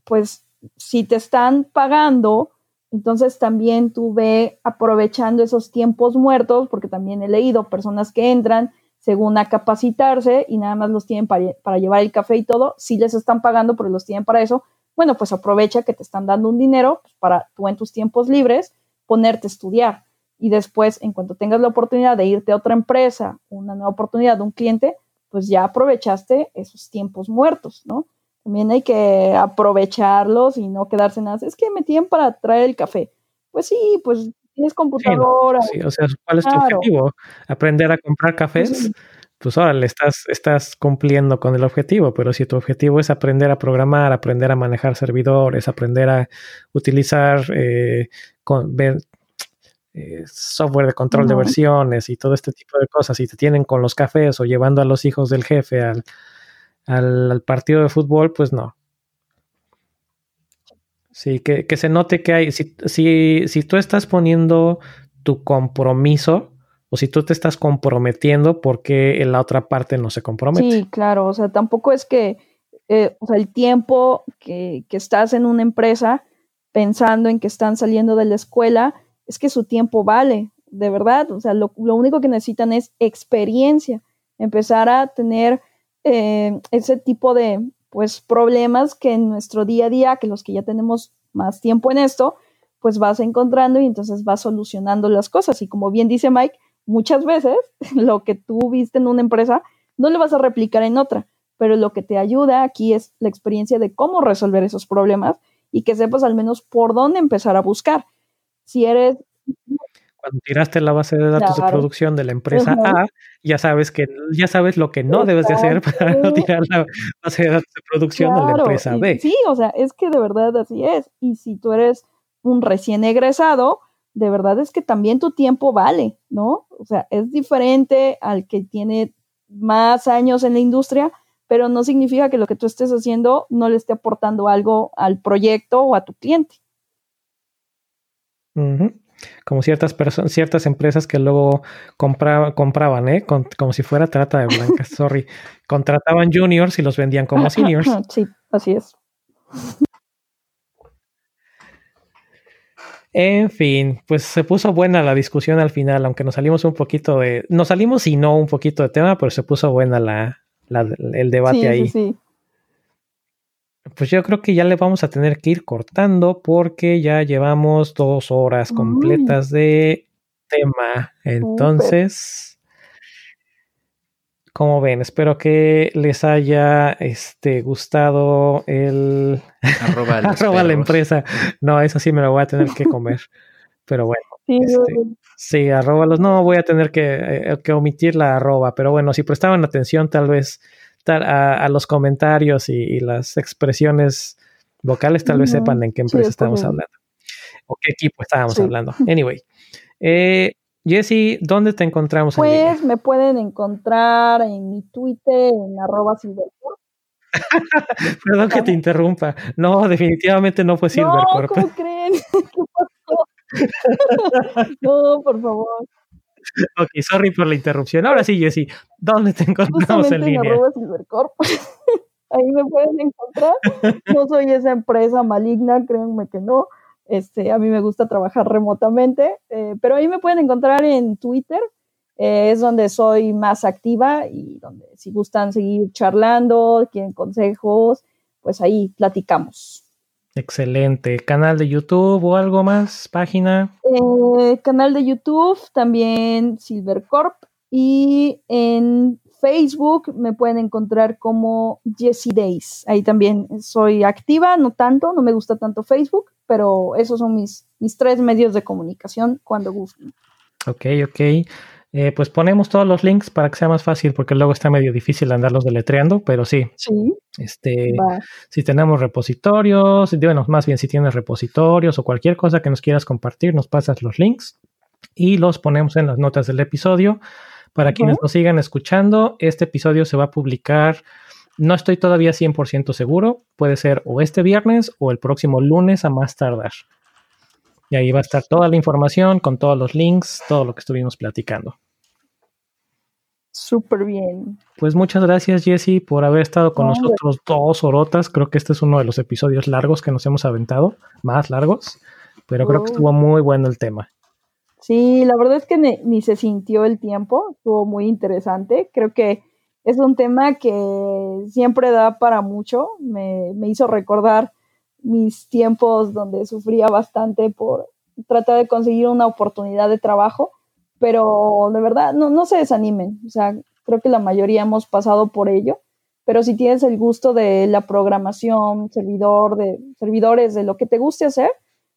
pues si te están pagando, entonces también tú ve aprovechando esos tiempos muertos, porque también he leído personas que entran según a capacitarse y nada más los tienen para, para llevar el café y todo, si les están pagando, pero los tienen para eso, bueno, pues aprovecha que te están dando un dinero pues, para tú en tus tiempos libres ponerte a estudiar y después, en cuanto tengas la oportunidad de irte a otra empresa, una nueva oportunidad de un cliente, pues ya aprovechaste esos tiempos muertos, ¿no? También hay que aprovecharlos y no quedarse nada. Es que me tienen para traer el café. Pues sí, pues tienes computadora. Sí, o sea, ¿cuál es tu objetivo? ¿Aprender a comprar cafés? Pues pues ahora le estás, estás cumpliendo con el objetivo, pero si tu objetivo es aprender a programar, aprender a manejar servidores, aprender a utilizar eh, eh, software de control de versiones y todo este tipo de cosas, y te tienen con los cafés o llevando a los hijos del jefe al, al, partido de fútbol, pues no. Sí, que, que se note que hay, si, si, si tú estás poniendo tu compromiso, o si tú te estás comprometiendo porque la otra parte no se compromete. Sí, claro, o sea, tampoco es que eh, o sea, el tiempo que, que, estás en una empresa pensando en que están saliendo de la escuela, es que su tiempo vale, de verdad, o sea, lo, lo único que necesitan es experiencia, empezar a tener eh, ese tipo de, pues, problemas que en nuestro día a día, que los que ya tenemos más tiempo en esto, pues vas encontrando y entonces vas solucionando las cosas. Y como bien dice Mike, muchas veces lo que tú viste en una empresa no lo vas a replicar en otra, pero lo que te ayuda aquí es la experiencia de cómo resolver esos problemas y que sepas al menos por dónde empezar a buscar. Si eres... cuando tiraste la base de datos de producción de la empresa A, ya sabes que ya sabes lo que no debes de hacer para no tirar la base de datos de producción de la empresa B. Sí, o sea, es que de verdad así es. Y si tú eres un recién egresado, de verdad es que también tu tiempo vale, ¿no? O sea, es diferente al que tiene más años en la industria, pero no significa que lo que tú estés haciendo no le esté aportando algo al proyecto o a tu cliente. Como ciertas personas, ciertas empresas que luego compraban, ¿eh? como si fuera trata de blancas, sorry. Contrataban juniors y los vendían como seniors. Sí, así es. En fin, pues se puso buena la discusión al final, aunque nos salimos un poquito de. Nos salimos y no un poquito de tema, pero se puso buena la, el debate ahí. Sí, sí. Pues yo creo que ya le vamos a tener que ir cortando porque ya llevamos dos horas completas de tema. Entonces, como ven, espero que les haya este, gustado el arroba, la empresa. No, eso sí me lo voy a tener que comer. Pero bueno. Sí, este, arroba los. No, voy a tener que, eh, que omitir la arroba. Pero bueno, si prestaban atención, tal vez a, los comentarios y, las expresiones vocales, tal vez sepan en qué empresa estamos hablando o qué equipo estábamos hablando. Anyway, eh, Jesse, ¿dónde te encontramos? Pues me pueden encontrar en mi Twitter, en arroba Perdón que te interrumpa. No, definitivamente no fue Silvercorp. No, ¿cómo creen? ¿Qué pasó? no, por favor. ok, sorry por la interrupción. Ahora sí, Jessy, ¿dónde te encontramos en línea? Ahí me pueden encontrar. No soy esa empresa maligna, créanme que no. Este, a mí me gusta trabajar remotamente, eh, pero ahí me pueden encontrar en Twitter. Eh, es donde soy más activa y donde si gustan seguir charlando, quieren consejos, pues ahí platicamos. Excelente. ¿Canal de YouTube o algo más? ¿Página? Eh, canal de YouTube, también Silvercorp. Y en Facebook me pueden encontrar como Jessie Days. Ahí también soy activa, no tanto, no me gusta tanto Facebook, pero esos son mis, mis tres medios de comunicación cuando gusten. Ok, ok. Eh, pues ponemos todos los links para que sea más fácil, porque luego está medio difícil andarlos deletreando, pero sí. Sí. Este, si tenemos repositorios, bueno, más bien si tienes repositorios o cualquier cosa que nos quieras compartir, nos pasas los links y los ponemos en las notas del episodio. Para quienes nos sigan escuchando, este episodio se va a publicar, no estoy todavía 100% seguro, puede ser o este viernes o el próximo lunes a más tardar. Y ahí va a estar toda la información con todos los links, todo lo que estuvimos platicando. Súper bien. Pues muchas gracias, Jesse, por haber estado con nosotros dos horotas. Creo que este es uno de los episodios largos que nos hemos aventado, más largos, pero creo que estuvo muy bueno el tema. Sí, la verdad es que ni, se sintió el tiempo, estuvo muy interesante. Creo que es un tema que siempre da para mucho. Me, me hizo recordar mis tiempos donde sufría bastante por tratar de conseguir una oportunidad de trabajo, pero de verdad no, no se desanimen, o sea, creo que la mayoría hemos pasado por ello, pero si tienes el gusto de la programación, servidor, de servidores, de lo que te guste hacer,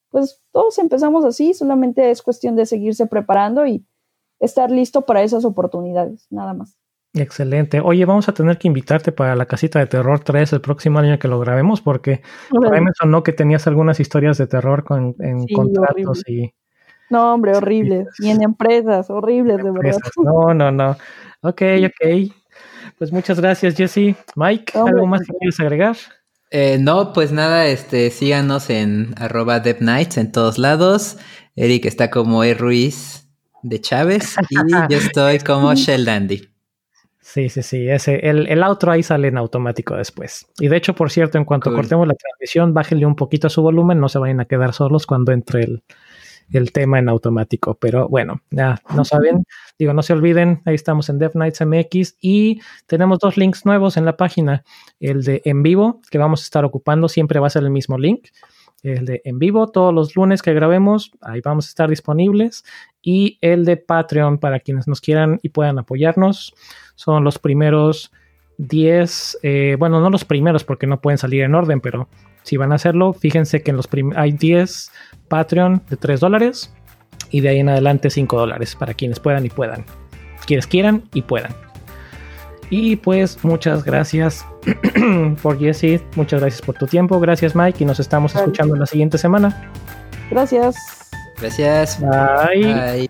pues todos empezamos así, solamente es cuestión de seguirse preparando y estar listo para esas oportunidades, nada más. Excelente. Oye, vamos a tener que invitarte para la casita de terror 3 el próximo año que lo grabemos, porque me sonó que tenías algunas historias de terror con, en contratos y. No, hombre, horribles. y en empresas, horribles, de verdad. No, no, no. Ok, ok. Pues muchas gracias, Jesse. Mike, ¿algo más que quieres agregar? Eh, no, pues nada, este, síganos en arroba DevNights en todos lados. Eric está como E. Ruiz de Chávez y yo estoy como Shell Dandy. Sí, sí, sí. Ese, el, el outro ahí sale en automático después. Y de hecho, por cierto, en cuanto cortemos la transmisión, bájenle un poquito a su volumen, no se vayan a quedar solos cuando entre el, el tema en automático. Pero bueno, ya no saben. Digo, no se olviden, ahí estamos en Dev Nights MX y tenemos dos links nuevos en la página. El de en vivo, que vamos a estar ocupando, siempre va a ser el mismo link el de en vivo todos los lunes que grabemos, ahí vamos a estar disponibles, y el de Patreon para quienes nos quieran y puedan apoyarnos. Son los primeros 10, eh, bueno, no los primeros porque no pueden salir en orden, pero si van a hacerlo, fíjense que en los hay 10 Patreon de 3 dólares Y de ahí en adelante 5 dólares para quienes puedan y puedan. Quienes quieran y puedan. Y pues muchas gracias por Jesse, muchas gracias por tu tiempo, gracias Mike y nos estamos escuchando la siguiente semana. Gracias. Gracias. Bye.